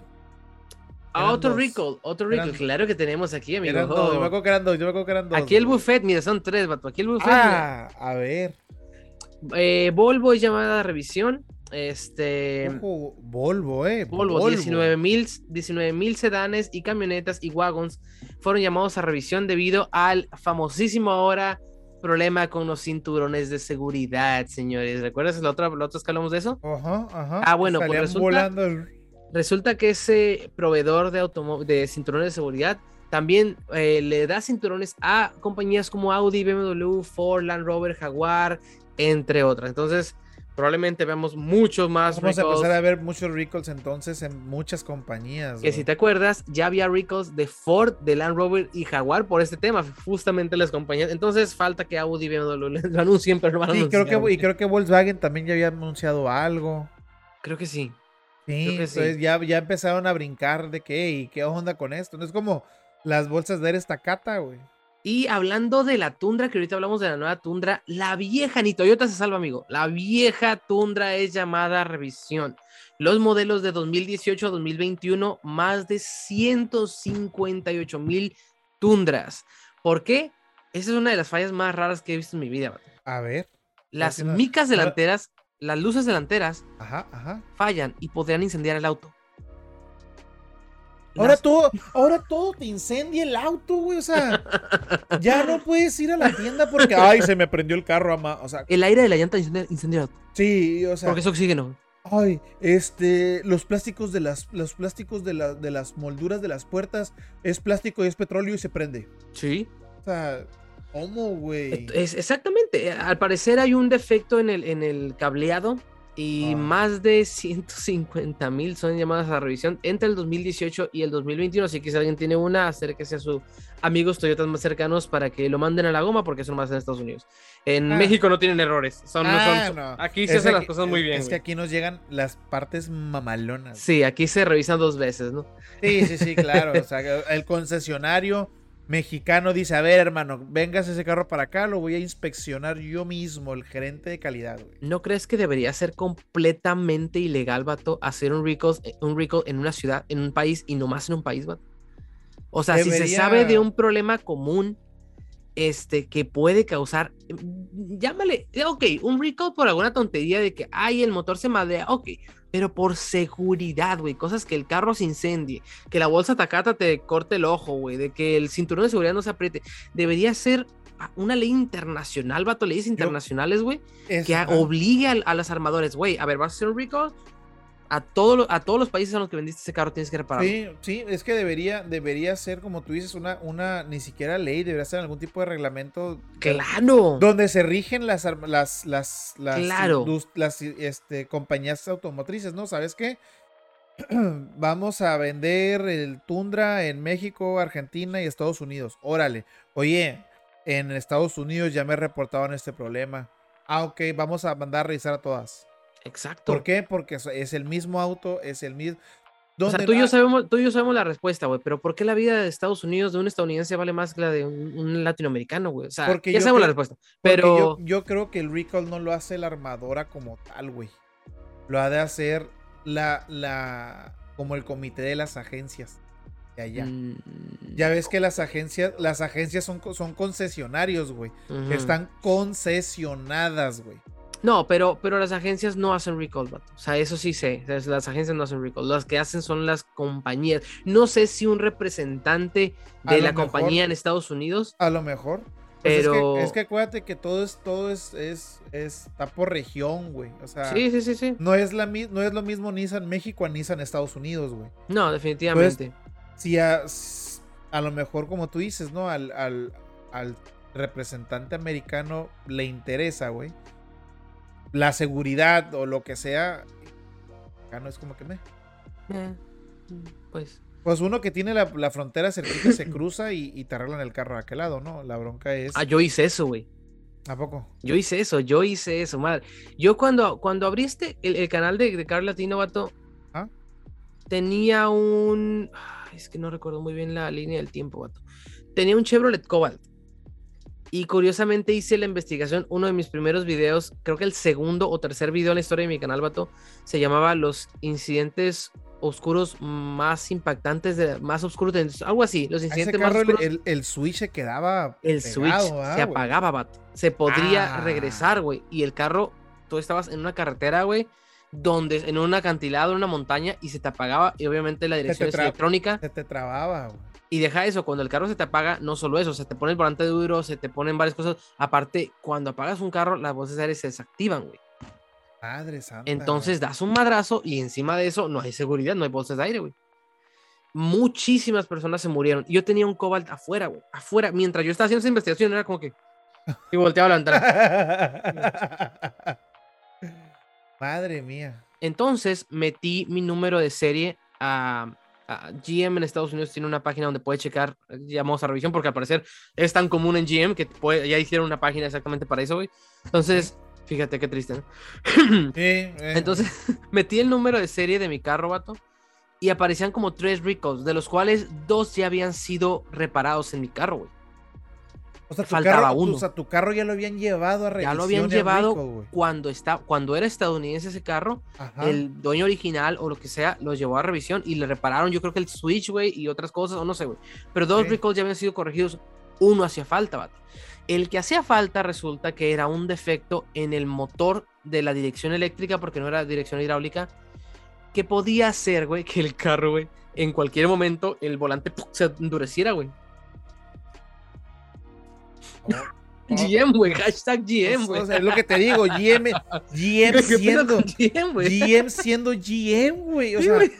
[SPEAKER 2] Ah, otro
[SPEAKER 1] dos.
[SPEAKER 2] recall otro recall
[SPEAKER 1] Eran-
[SPEAKER 2] claro que tenemos aquí amigo
[SPEAKER 1] Eran dos, yo me acuerdo que eran dos, yo me acuerdo que eran dos.
[SPEAKER 2] aquí el buffet mira son tres vato aquí el buffet mira.
[SPEAKER 1] Ah, a ver.
[SPEAKER 2] Eh, Volvo es llamada a revisión este
[SPEAKER 1] Ojo, Volvo, eh.
[SPEAKER 2] Volvo, 19 mil sedanes y camionetas y wagons fueron llamados a revisión debido al famosísimo ahora problema con los cinturones de seguridad, señores. ¿Recuerdas la otra, la otra vez que hablamos de eso?
[SPEAKER 1] Ajá, ajá.
[SPEAKER 2] Ah, bueno, pues resulta-
[SPEAKER 1] volando el-
[SPEAKER 2] Resulta que ese proveedor de, de cinturones de seguridad también eh, le da cinturones a compañías como Audi, BMW, Ford, Land Rover, Jaguar, entre otras. Entonces, probablemente veamos muchos más
[SPEAKER 1] Vamos a empezar a ver muchos recalls entonces en muchas compañías.
[SPEAKER 2] Que si te acuerdas, ya había recalls de Ford, de Land Rover y Jaguar por este tema, justamente las compañías. Entonces falta que Audi y BMW lo anuncien, pero lo van a
[SPEAKER 1] Sí,
[SPEAKER 2] anunciar.
[SPEAKER 1] creo que, y creo que Volkswagen también ya había anunciado algo.
[SPEAKER 2] Creo que sí.
[SPEAKER 1] Sí, entonces ya, ya empezaron a brincar de qué y qué onda con esto. No es como las bolsas de aire estacata, güey.
[SPEAKER 2] Y hablando de la Tundra, que ahorita hablamos de la nueva Tundra, la vieja, ni Toyota se salva, amigo. La vieja Tundra es llamada revisión. Los modelos de 2018 a 2021, más de 158 mil Tundras. ¿Por qué? Esa es una de las fallas más raras que he visto en mi vida. vato.
[SPEAKER 1] A ver.
[SPEAKER 2] Las micas delanteras, las luces delanteras
[SPEAKER 1] Ajá, ajá.
[SPEAKER 2] fallan y podrían incendiar el auto.
[SPEAKER 1] Ahora
[SPEAKER 2] Las-
[SPEAKER 1] todo, ahora todo te incendia el auto, güey. O sea, (laughs) ya no puedes ir a la tienda porque, ay, se me prendió el carro, ama. O sea,
[SPEAKER 2] el aire de la llanta incendia, incendia el auto.
[SPEAKER 1] sí, o sea,
[SPEAKER 2] porque es oxígeno.
[SPEAKER 1] ay, este, los plásticos de las, los plásticos de, la- de las molduras de las puertas es plástico y es petróleo y se prende.
[SPEAKER 2] Sí.
[SPEAKER 1] O sea, ¿cómo, güey?
[SPEAKER 2] Es, exactamente. Al parecer hay un defecto en el, en el cableado y
[SPEAKER 1] Ah.
[SPEAKER 2] más de 150 mil son llamadas a revisión entre el 2018 y el 2021. Así que si alguien tiene una, acérquese a sus amigos Toyotas más cercanos para que lo manden a la goma porque son más en Estados Unidos. En
[SPEAKER 1] Ah.
[SPEAKER 2] México no tienen errores. Son,
[SPEAKER 1] Ah,
[SPEAKER 2] son-
[SPEAKER 1] no.
[SPEAKER 2] Aquí se
[SPEAKER 1] Es
[SPEAKER 2] hacen las cosas muy bien.
[SPEAKER 1] Es que aquí nos llegan las partes mamalonas.
[SPEAKER 2] Sí, aquí se revisan dos veces, ¿no?
[SPEAKER 1] Sí, sí, sí, claro. O sea, (laughs) el concesionario mexicano dice, a ver, hermano, vengas ese carro para acá, lo voy a inspeccionar yo mismo, el gerente de calidad, güey.
[SPEAKER 2] ¿No crees que debería ser completamente ilegal, vato, hacer un recall, un recall en una ciudad, en un país y no más en un país, vato? O sea, si se sabe de un problema común este, que puede causar, mm, llámale, ok, un recall por alguna tontería de que, ay, el motor se madrea, ok, pero por seguridad, güey, cosas que el carro se incendie, que la bolsa tacata te corte el ojo, güey, de que el cinturón de seguridad no se apriete, debería ser ah, una ley internacional, vato, leyes internacionales, güey, que obligue al- a, las armadores, güey, a ver, vas a hacer un recall, A, todo, a todos los países a los que vendiste ese carro tienes que repararlo.
[SPEAKER 1] Sí, sí, es que debería, debería ser, como tú dices, una, una, ni siquiera ley, debería ser algún tipo de reglamento.
[SPEAKER 2] ¡Claro!
[SPEAKER 1] Donde se rigen las, las, las, las,
[SPEAKER 2] Claro.
[SPEAKER 1] las, este, compañías automotrices, ¿no? ¿Sabes qué? (clears throat) Vamos a vender el Tundra en México, Argentina y Estados Unidos. Órale. Oye, en Estados Unidos ya me reportaban este problema. Ah, ok, vamos a mandar a revisar a todas.
[SPEAKER 2] Exacto.
[SPEAKER 1] ¿Por qué? Porque es- el mismo auto, es el mismo.
[SPEAKER 2] O sea,
[SPEAKER 1] ¿Dónde
[SPEAKER 2] tú y, yo sabemos, tú y yo sabemos la respuesta, güey, pero ¿por qué la vida de Estados Unidos de un estadounidense vale más que la de un, un latinoamericano, güey? O sea,
[SPEAKER 1] Porque
[SPEAKER 2] ya sabemos la respuesta. Pero
[SPEAKER 1] yo, yo creo que el recall no lo hace la armadora como tal, güey. Lo ha de hacer la, la, como el comité de las agencias de allá.
[SPEAKER 2] mm,
[SPEAKER 1] Ya ves que las agencias, las agencias son, son concesionarios, güey.
[SPEAKER 2] ujú.
[SPEAKER 1] Están concesionadas, güey.
[SPEAKER 2] No, pero, pero las agencias no hacen recall, vato. O sea, eso sí sé. Las agencias no hacen recall. Las que hacen son las compañías. No sé si un representante de la
[SPEAKER 1] mejor.
[SPEAKER 2] compañía en Estados Unidos.
[SPEAKER 1] A lo mejor. Pues es que-
[SPEAKER 2] Pero-
[SPEAKER 1] es, que, acuérdate que todo es, todo es, es, es- está por región, güey. O sea,
[SPEAKER 2] Sí, sí, sí, sí.
[SPEAKER 1] no es la no es lo mismo Nissan México a Nissan Estados Unidos, güey.
[SPEAKER 2] No, definitivamente.
[SPEAKER 1] si a, a lo mejor como tú dices, ¿no? Al, al, al representante americano le interesa, güey. La seguridad o lo que sea. Acá no es como que me.
[SPEAKER 2] Eh, pues.
[SPEAKER 1] Pues uno que tiene la, la frontera cerquita se (clears throat) cruza y, y te arreglan el carro de aquel lado, ¿no? La bronca es.
[SPEAKER 2] Ah, yo hice eso, güey.
[SPEAKER 1] ¿A poco?
[SPEAKER 2] Yo hice eso, yo hice eso, madre. Yo cuando, cuando abriste el, el canal de, de Carl Latino, vato,
[SPEAKER 1] ¿Ah?
[SPEAKER 2] tenía un. Es que no recuerdo muy bien la línea del tiempo, vato. Tenía un Chevrolet Cobalt. Y curiosamente hice la investigación, uno de mis primeros videos, creo que el segundo o tercer video en la historia de mi canal, vato, se llamaba Los incidentes oscuros más impactantes, de, más oscuros, de, algo así, los incidentes más oscuros.
[SPEAKER 1] el- el switch se quedaba.
[SPEAKER 2] El
[SPEAKER 1] pegado,
[SPEAKER 2] switch
[SPEAKER 1] ¿ah,
[SPEAKER 2] se
[SPEAKER 1] güey?
[SPEAKER 2] apagaba, vato. Se podría
[SPEAKER 1] Ah.
[SPEAKER 2] regresar, güey. Y el carro, tú estabas en una carretera, güey, donde en un acantilado, en una montaña, y se te apagaba. Y obviamente la dirección es electrónica.
[SPEAKER 1] Se te trababa, güey.
[SPEAKER 2] Y deja eso, cuando el carro se te apaga, no solo eso, se te pone el volante duro, se te ponen varias cosas. Aparte, cuando apagas un carro, las voces aéreas se desactivan, güey.
[SPEAKER 1] Madre santa.
[SPEAKER 2] Entonces das un madrazo y encima de eso no hay seguridad, no hay bolsas de aire, güey. Muchísimas personas se murieron. Yo tenía un Cobalt afuera, güey. Afuera. Mientras yo estaba haciendo esa investigación, era como que. Y volteaba la entrada. (laughs)
[SPEAKER 1] Madre mía.
[SPEAKER 2] Entonces metí mi número de serie a, a GM en Estados Unidos. Tiene una página donde puede checar, llamamos a revisión, porque al parecer es tan común en GM que puede- ya hicieron una página exactamente para eso, güey. Entonces, fíjate qué triste, ¿no? (clears throat)
[SPEAKER 1] Sí, eh,
[SPEAKER 2] Entonces (laughs) metí el número de serie de mi carro, vato, y aparecían como tres recalls, de los cuales dos ya habían sido reparados en mi carro, güey.
[SPEAKER 1] O sea, tu
[SPEAKER 2] faltaba
[SPEAKER 1] carro,
[SPEAKER 2] uno.
[SPEAKER 1] O sea, tu carro ya lo habían llevado a revisión.
[SPEAKER 2] Ya lo habían llevado cuando, está, cuando era estadounidense ese carro,
[SPEAKER 1] Ajá.
[SPEAKER 2] el dueño original o lo que sea, los llevó a revisión y le repararon, yo creo que el switch, güey, y otras cosas, o no sé, güey. Pero dos recalls ya habían sido corregidos, uno hacía falta, vato. El que hacía falta resulta que era un defecto en el motor de la dirección eléctrica, porque no era dirección hidráulica, que podía hacer, güey, que el carro, güey, en cualquier momento el volante ¡pum! se endureciera, güey. GM, güey, hashtag GM,
[SPEAKER 1] O
[SPEAKER 2] güey.
[SPEAKER 1] sea, es lo que te digo, GM, GM
[SPEAKER 2] ¿Qué pedo
[SPEAKER 1] siendo,
[SPEAKER 2] GM, güey?
[SPEAKER 1] GM siendo GM, güey. O
[SPEAKER 2] Sí,
[SPEAKER 1] sea,
[SPEAKER 2] güey.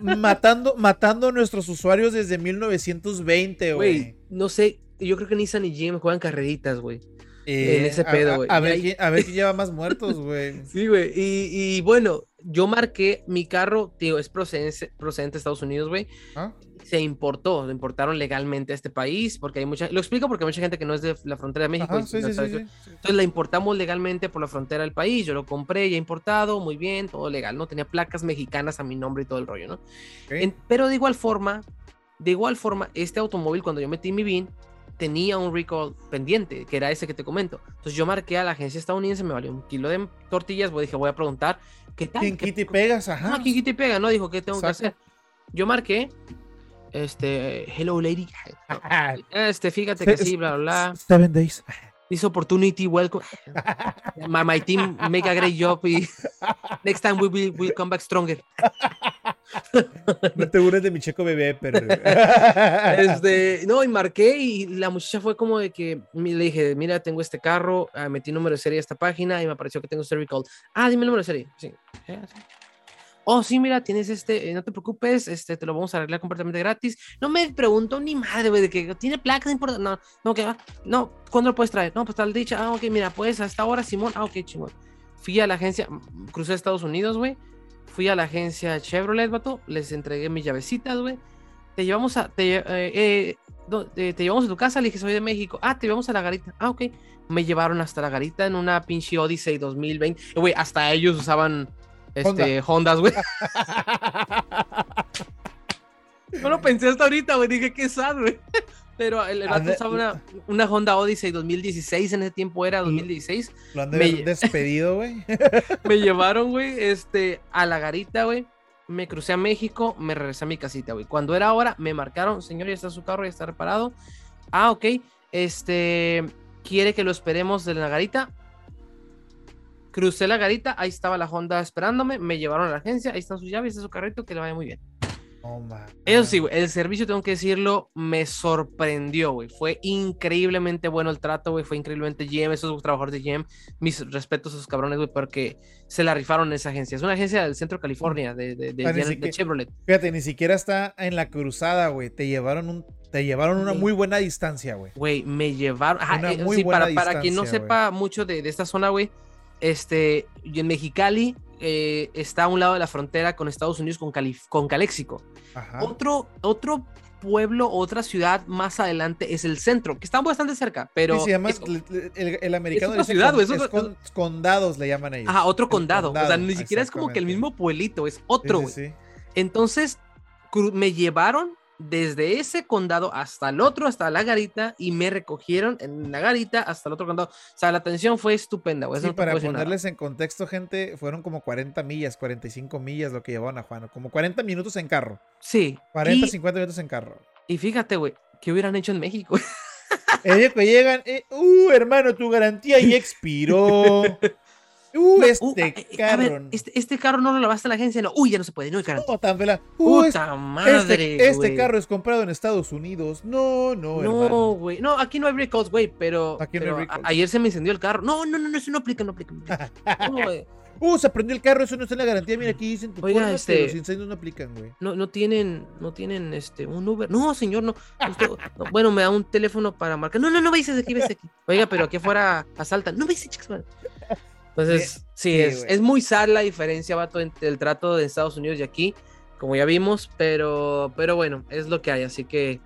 [SPEAKER 1] matando, matando a nuestros usuarios desde 1920,
[SPEAKER 2] Güey,
[SPEAKER 1] güey.
[SPEAKER 2] no sé, yo creo que Nissan y GM juegan carreritas, güey.
[SPEAKER 1] Eh,
[SPEAKER 2] en ese pedo, güey.
[SPEAKER 1] A, ver a ver quién lleva más muertos, güey. (laughs)
[SPEAKER 2] Sí, güey. Y, y bueno, yo marqué mi carro, tío, es procedente, procedente de Estados Unidos, güey.
[SPEAKER 1] ¿Ah?
[SPEAKER 2] Se importó, lo importaron legalmente a este país, porque hay mucha, lo explico porque hay mucha gente que no es de la frontera de México.
[SPEAKER 1] Ajá, sí,
[SPEAKER 2] no
[SPEAKER 1] sí, sí.
[SPEAKER 2] Entonces la importamos legalmente por la frontera del país. Yo lo compré ya importado, muy bien, todo legal, ¿no? Tenía placas mexicanas a mi nombre y todo el rollo, ¿no?
[SPEAKER 1] Ok.
[SPEAKER 2] En- pero de igual forma, de igual forma, este automóvil, cuando yo metí mi BIN, tenía un recall pendiente, que era ese que te comento. Entonces yo marqué a la agencia estadounidense, me valió un kilo de tortillas, pues dije, voy a preguntar, ¿qué tal?
[SPEAKER 1] ¿Quién
[SPEAKER 2] ¿Qué-
[SPEAKER 1] quita y pegas? Ajá.
[SPEAKER 2] Ah, ¿quién quita y pega? No, dijo, ¿qué tengo que
[SPEAKER 1] Exacto.
[SPEAKER 2] hacer? Yo marqué, este, hello lady, (laughs) este, fíjate que sí, bla, bla, bla.
[SPEAKER 1] Seven days.
[SPEAKER 2] This opportunity, welcome. (laughs) My, my team make a great job y next time we will we'll come back stronger.
[SPEAKER 1] No te burles de mi checo bebé, pero. (laughs)
[SPEAKER 2] Este, no, y marqué y la muchacha fue como de que le dije, mira, tengo este carro, ah, metí número de serie a esta página y me apareció que tengo este recall. Ah, dime el número de serie. Sí. Oh, sí, mira, tienes este, eh, no te preocupes, este, te lo vamos a arreglar completamente gratis. No me preguntó ni madre, güey, de que tiene placas, no importa, no, no, que va, no, ¿cuándo lo puedes traer? No, pues tal dicha, ah, ok, mira, pues hasta ahora, Simón, ah, ok, chingón. Fui a la agencia, mm, crucé a Estados Unidos, güey, fui a la agencia Chevrolet, vato, les entregué mis llavecitas, güey. Te llevamos a, te, eh, eh, te llevamos a tu casa, le dije, soy de México. Ah, te llevamos a la garita. Ah, ok. Me llevaron hasta la garita en una pinche Odyssey 2020. Güey, hasta ellos usaban este, Hondas, güey. (laughs) no lo pensé hasta ahorita, güey. Dije, qué sad, güey. (laughs) Pero el, el usaba una, una, Honda Odyssey 2016, en ese tiempo era 2016.
[SPEAKER 1] Lo han de me... despedido, güey. (laughs)
[SPEAKER 2] me llevaron, güey, este, a la garita, güey. Me crucé a México, me regresé a mi casita, güey. Cuando era hora, me marcaron, señor, ya está su carro, ya está reparado. Ah, ok. Este, ¿quiere que lo esperemos de la garita? Crucé la garita, ahí estaba la Honda esperándome, me llevaron a la agencia, ahí están sus llaves, está su carrito, que le vaya muy bien. Eso sí, el servicio, tengo que decirlo, me sorprendió, güey. Fue increíblemente bueno el trato, güey. Fue increíblemente GM, esos trabajadores de GM. Mis respetos a esos cabrones, güey, porque se la rifaron en esa agencia. Es una agencia del centro de California, de, de, Chevrolet.
[SPEAKER 1] Fíjate, ni siquiera está en la cruzada, güey. Te llevaron un te llevaron una muy buena distancia, güey.
[SPEAKER 2] Güey, me llevaron. Una eh, muy buena para, para quien no sepa mucho de, esta zona, güey, este, en Mexicali eh, está a un lado de la frontera con Estados Unidos, con, con Calexico. Otro, otro pueblo, otra ciudad más adelante es el centro, que está bastante cerca, pero...
[SPEAKER 1] se llama, el, americano es ciudad, condados le llaman ellos.
[SPEAKER 2] Ajá, otro condado. o sea, ni siquiera es como que el mismo pueblito, es otro, Entonces, me llevaron desde ese condado hasta el otro, hasta la garita, y me recogieron en la garita hasta el otro condado. O sea, la atención fue estupenda, güey.
[SPEAKER 1] Sí, para ponerles en contexto, gente, fueron como 40 millas, 45 millas lo que llevaban a Juan, como 40 minutos en carro.
[SPEAKER 2] Sí.
[SPEAKER 1] 40, 50 minutos en carro.
[SPEAKER 2] Y fíjate, güey, ¿qué hubieran hecho en México?
[SPEAKER 1] Llegan, eh, uh, hermano, tu garantía ya expiró. (laughs) Uh, este carro.
[SPEAKER 2] este, este, carro no lo lavaste a la agencia, no. Uy, ya no se puede, no hay
[SPEAKER 1] No, tan uh, Puta este, madre. Este, carro es comprado en Estados Unidos. No, no,
[SPEAKER 2] No, güey. No, aquí no hay recalls, güey, pero, aquí no hay ayer se me encendió el carro. No, no, no, no eso no aplica, no aplica. (laughs)
[SPEAKER 1] Uh, se prendió el carro, eso no está en la garantía. Mira, aquí dicen tu Oiga, este, los incendios no aplican, güey.
[SPEAKER 2] No, no tienen, no tienen este, un Uber. No, señor, no. bueno, me da un teléfono para marcar. No, no, no veis aquí, veis aquí. Oiga, pero aquí afuera asaltan. No veis, chicos, entonces, sí, es, es, muy sad la diferencia, vato, entre el trato de Estados Unidos y aquí, como ya vimos, pero, pero bueno, es lo que hay, así que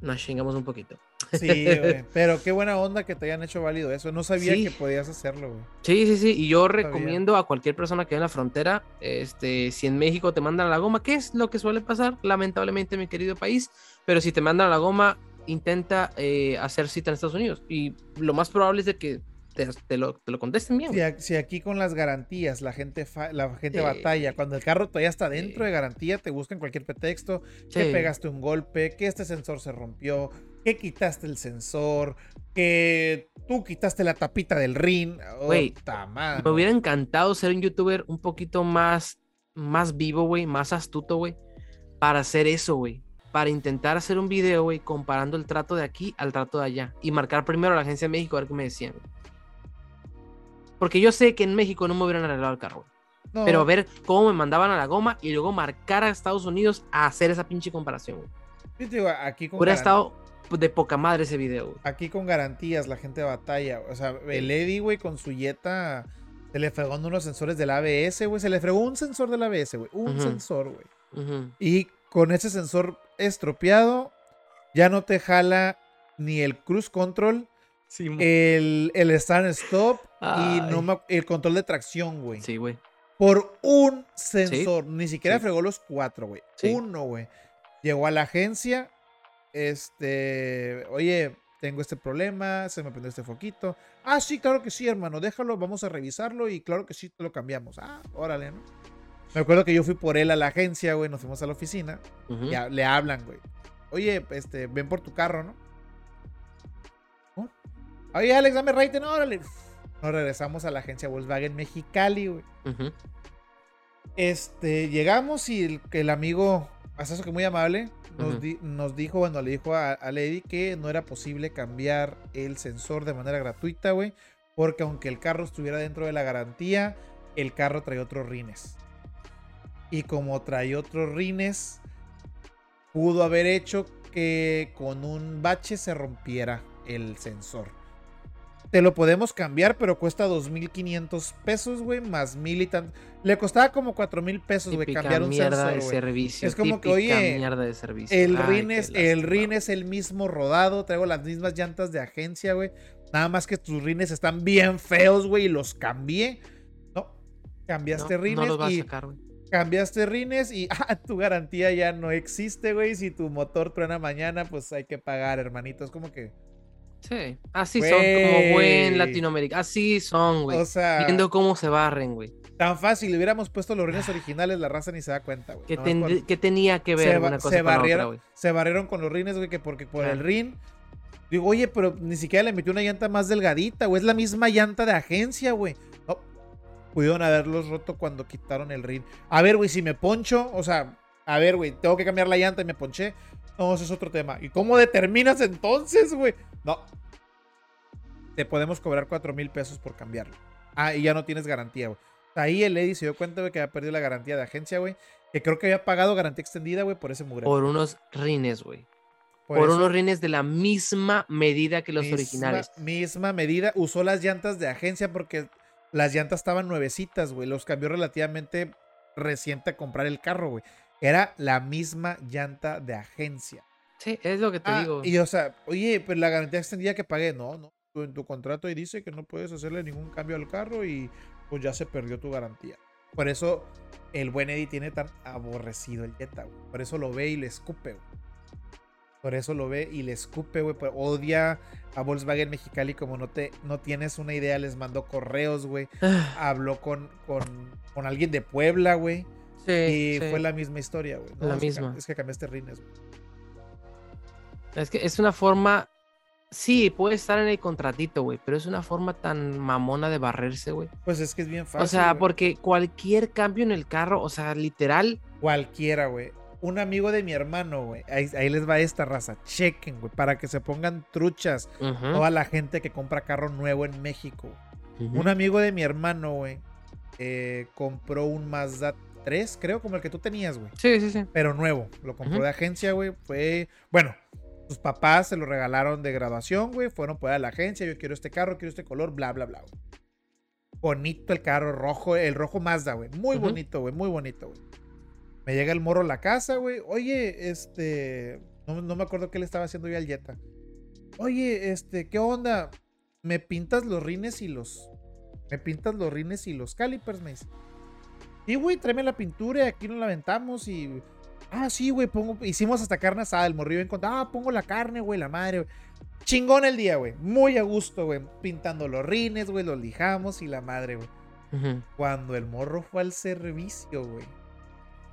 [SPEAKER 2] nos chingamos un poquito.
[SPEAKER 1] Sí, güey. (laughs) Pero qué buena onda que te hayan hecho válido eso. No sabía que podías hacerlo, güey.
[SPEAKER 2] Sí, sí, sí. Y yo recomiendo a cualquier persona que en la frontera, este, si en México te mandan a la goma, ¿qué es lo que suele pasar, lamentablemente, en mi querido país. Pero si te mandan a la goma, intenta eh, hacer cita en Estados Unidos. Y lo más probable es de que te, lo, te, lo, contesten bien.
[SPEAKER 1] Si, aquí con las garantías la gente, la gente batalla, cuando el carro todavía está dentro de garantía, te buscan cualquier pretexto, que pegaste un golpe, que este sensor se rompió, que quitaste el sensor, que tú quitaste la tapita del ring.
[SPEAKER 2] Güey, me hubiera encantado ser un youtuber un poquito más, más vivo, güey, más astuto, güey, para hacer eso, güey para intentar hacer un video, güey, comparando el trato de aquí al trato de allá. Y marcar primero a la agencia de México a ver qué me decían. Porque yo sé que en México no me hubieran arreglado el carro. Pero ver cómo me mandaban a la goma y luego marcar a Estados Unidos a hacer esa pinche comparación.
[SPEAKER 1] aquí
[SPEAKER 2] Hubiera estado de poca madre ese video.
[SPEAKER 1] Aquí con garantías la gente batalla. O sea, el Eddie, güey, con su Jetta se le fregó unos sensores del ABS, güey. Se le fregó un sensor del ABS, güey. Un sensor, güey. Y con ese sensor estropeado, ya no te jala ni el cruise control el, el stand stop y no el control de tracción, güey.
[SPEAKER 2] Sí, güey.
[SPEAKER 1] Por un sensor. Ni siquiera fregó los cuatro, güey. Uno, güey. Llegó a la agencia. Este. Oye, tengo este problema. Se me prendió este foquito. Ah, sí, claro que sí, hermano. Déjalo, vamos a revisarlo. Y claro que sí, te lo cambiamos. Ah, órale, ¿no? Me acuerdo que yo fui por él a la agencia, güey. Nos fuimos a la oficina. Ya le hablan, güey. Oye, este, ven por tu carro, ¿no? Oye, Alex, dame rating, órale. Nos regresamos a la agencia Volkswagen Mexicali, güey. Este, llegamos y el, el amigo, eso que muy amable, nos, dijo, bueno, le dijo a, Lady que no era posible cambiar el sensor de manera gratuita, güey. Porque aunque el carro estuviera dentro de la garantía, el carro trae otros rines. Y como trae otros rines, pudo haber hecho que con un bache se rompiera el sensor. Te lo podemos cambiar, pero cuesta 2.500 pesos, güey, más mil y tanto. Le costaba como 4.000 pesos, güey, cambiar un
[SPEAKER 2] mierda
[SPEAKER 1] sensor,
[SPEAKER 2] de servicio.
[SPEAKER 1] Es como que, oye,
[SPEAKER 2] mierda de servicio.
[SPEAKER 1] El
[SPEAKER 2] Ay,
[SPEAKER 1] rin, es, el rin es el mismo rodado, traigo las mismas llantas de agencia, güey. Nada más que tus rines están bien feos, güey, y los cambié. No, cambiaste
[SPEAKER 2] no,
[SPEAKER 1] rines
[SPEAKER 2] No los vas
[SPEAKER 1] y
[SPEAKER 2] a sacar, güey.
[SPEAKER 1] cambiaste rines y (laughs) ah, tu garantía ya no existe, güey. Si tu motor truena mañana, pues hay que pagar, hermanito. Es como que,
[SPEAKER 2] Sí, así son, como buen. Latinoamérica. Así son, güey.
[SPEAKER 1] o sea,
[SPEAKER 2] Viendo cómo se barren, güey.
[SPEAKER 1] tan fácil. Le hubiéramos puesto los rines originales, la raza ni se da cuenta, güey.
[SPEAKER 2] ¿Qué,
[SPEAKER 1] por-
[SPEAKER 2] qué tenía que
[SPEAKER 1] se,
[SPEAKER 2] ver
[SPEAKER 1] ba-
[SPEAKER 2] una cosa
[SPEAKER 1] se
[SPEAKER 2] con la otra,
[SPEAKER 1] barrieron,
[SPEAKER 2] güey?
[SPEAKER 1] se barrieron con los rines, güey, que porque por el rin. Digo, oye, pero ni siquiera le metió una llanta más delgadita, güey. Es la misma llanta de agencia, güey. No, pudieron haberlos roto cuando quitaron el rin. A ver, güey, si me poncho, o sea, a ver, güey, tengo que cambiar la llanta y me ponché. No, eso es otro tema. ¿Y cómo determinas entonces, güey? No. Te podemos cobrar 4 mil pesos por cambiarlo. Ah, y ya no tienes garantía, güey. Ahí el Eddie se dio cuenta, güey, que había perdido la garantía de agencia, güey. Que creo que había pagado garantía extendida, güey, por ese mugre.
[SPEAKER 2] Por unos rines, güey. Por, unos rines de la misma medida que los
[SPEAKER 1] misma-
[SPEAKER 2] originales.
[SPEAKER 1] Misma medida. Usó las llantas de agencia porque las llantas estaban nuevecitas, güey. Los cambió relativamente reciente a comprar el carro, güey. Era la misma llanta de agencia.
[SPEAKER 2] Sí, es lo que te
[SPEAKER 1] Ah,
[SPEAKER 2] digo.
[SPEAKER 1] y o sea, oye, pues la garantía extendida que pagué, no, no. En tu contrato ahí dice que no puedes hacerle ningún cambio al carro y pues ya se perdió tu garantía. Por eso el buen Eddie tiene tan aborrecido el Jetta, güey. Por eso lo ve y le escupe, güey. Por eso lo ve y le escupe, güey. Odia a Volkswagen Mexicali como no, te, no tienes una idea. Les mandó correos, güey. (sighs) Habló con, con, con alguien de Puebla, güey.
[SPEAKER 2] sí,
[SPEAKER 1] Y
[SPEAKER 2] sí.
[SPEAKER 1] fue la misma historia, güey.
[SPEAKER 2] La
[SPEAKER 1] que
[SPEAKER 2] misma.
[SPEAKER 1] es que cambiaste rines, güey.
[SPEAKER 2] Es que es una forma. Sí, puede estar en el contratito, güey, pero es una forma tan mamona de barrerse, güey.
[SPEAKER 1] Pues es que es bien fácil.
[SPEAKER 2] O sea,
[SPEAKER 1] güey.
[SPEAKER 2] porque cualquier cambio en el carro, o sea, literal,
[SPEAKER 1] Cualquiera, güey. Un amigo de mi hermano, güey. Ahí, ahí les va esta raza. Chequen, güey. Para que se pongan truchas. Toda la gente que compra carro nuevo en México. Un amigo de mi hermano, güey. eh, compró un Mazda 3, creo, como el que tú tenías, güey.
[SPEAKER 2] Sí, sí, sí.
[SPEAKER 1] Pero nuevo. Lo compró de agencia, güey. Fue. Bueno, sus papás se lo regalaron de graduación, güey. Fueron pues a la agencia. Yo quiero este carro, quiero este color, bla, bla, bla. güey. Bonito el carro rojo, el rojo Mazda, güey. Muy bonito, güey. Muy bonito, güey. Me llega el morro a la casa, güey. Oye, este. No, no me acuerdo qué le estaba haciendo yo al Jetta. Oye, este, ¿qué onda? ¿Me pintas los rines y los. Me pintas los rines y los calipers, me dice. Sí, güey, tráeme la pintura y aquí nos la aventamos y. Ah, sí, güey, pongo. Hicimos hasta carne asada. El morrillo en contra. Ah, pongo la carne, güey, la madre, güey. Chingón el día, güey. Muy a gusto, güey. Pintando los rines, güey, los lijamos y la madre, güey. Cuando el morro fue al servicio, güey.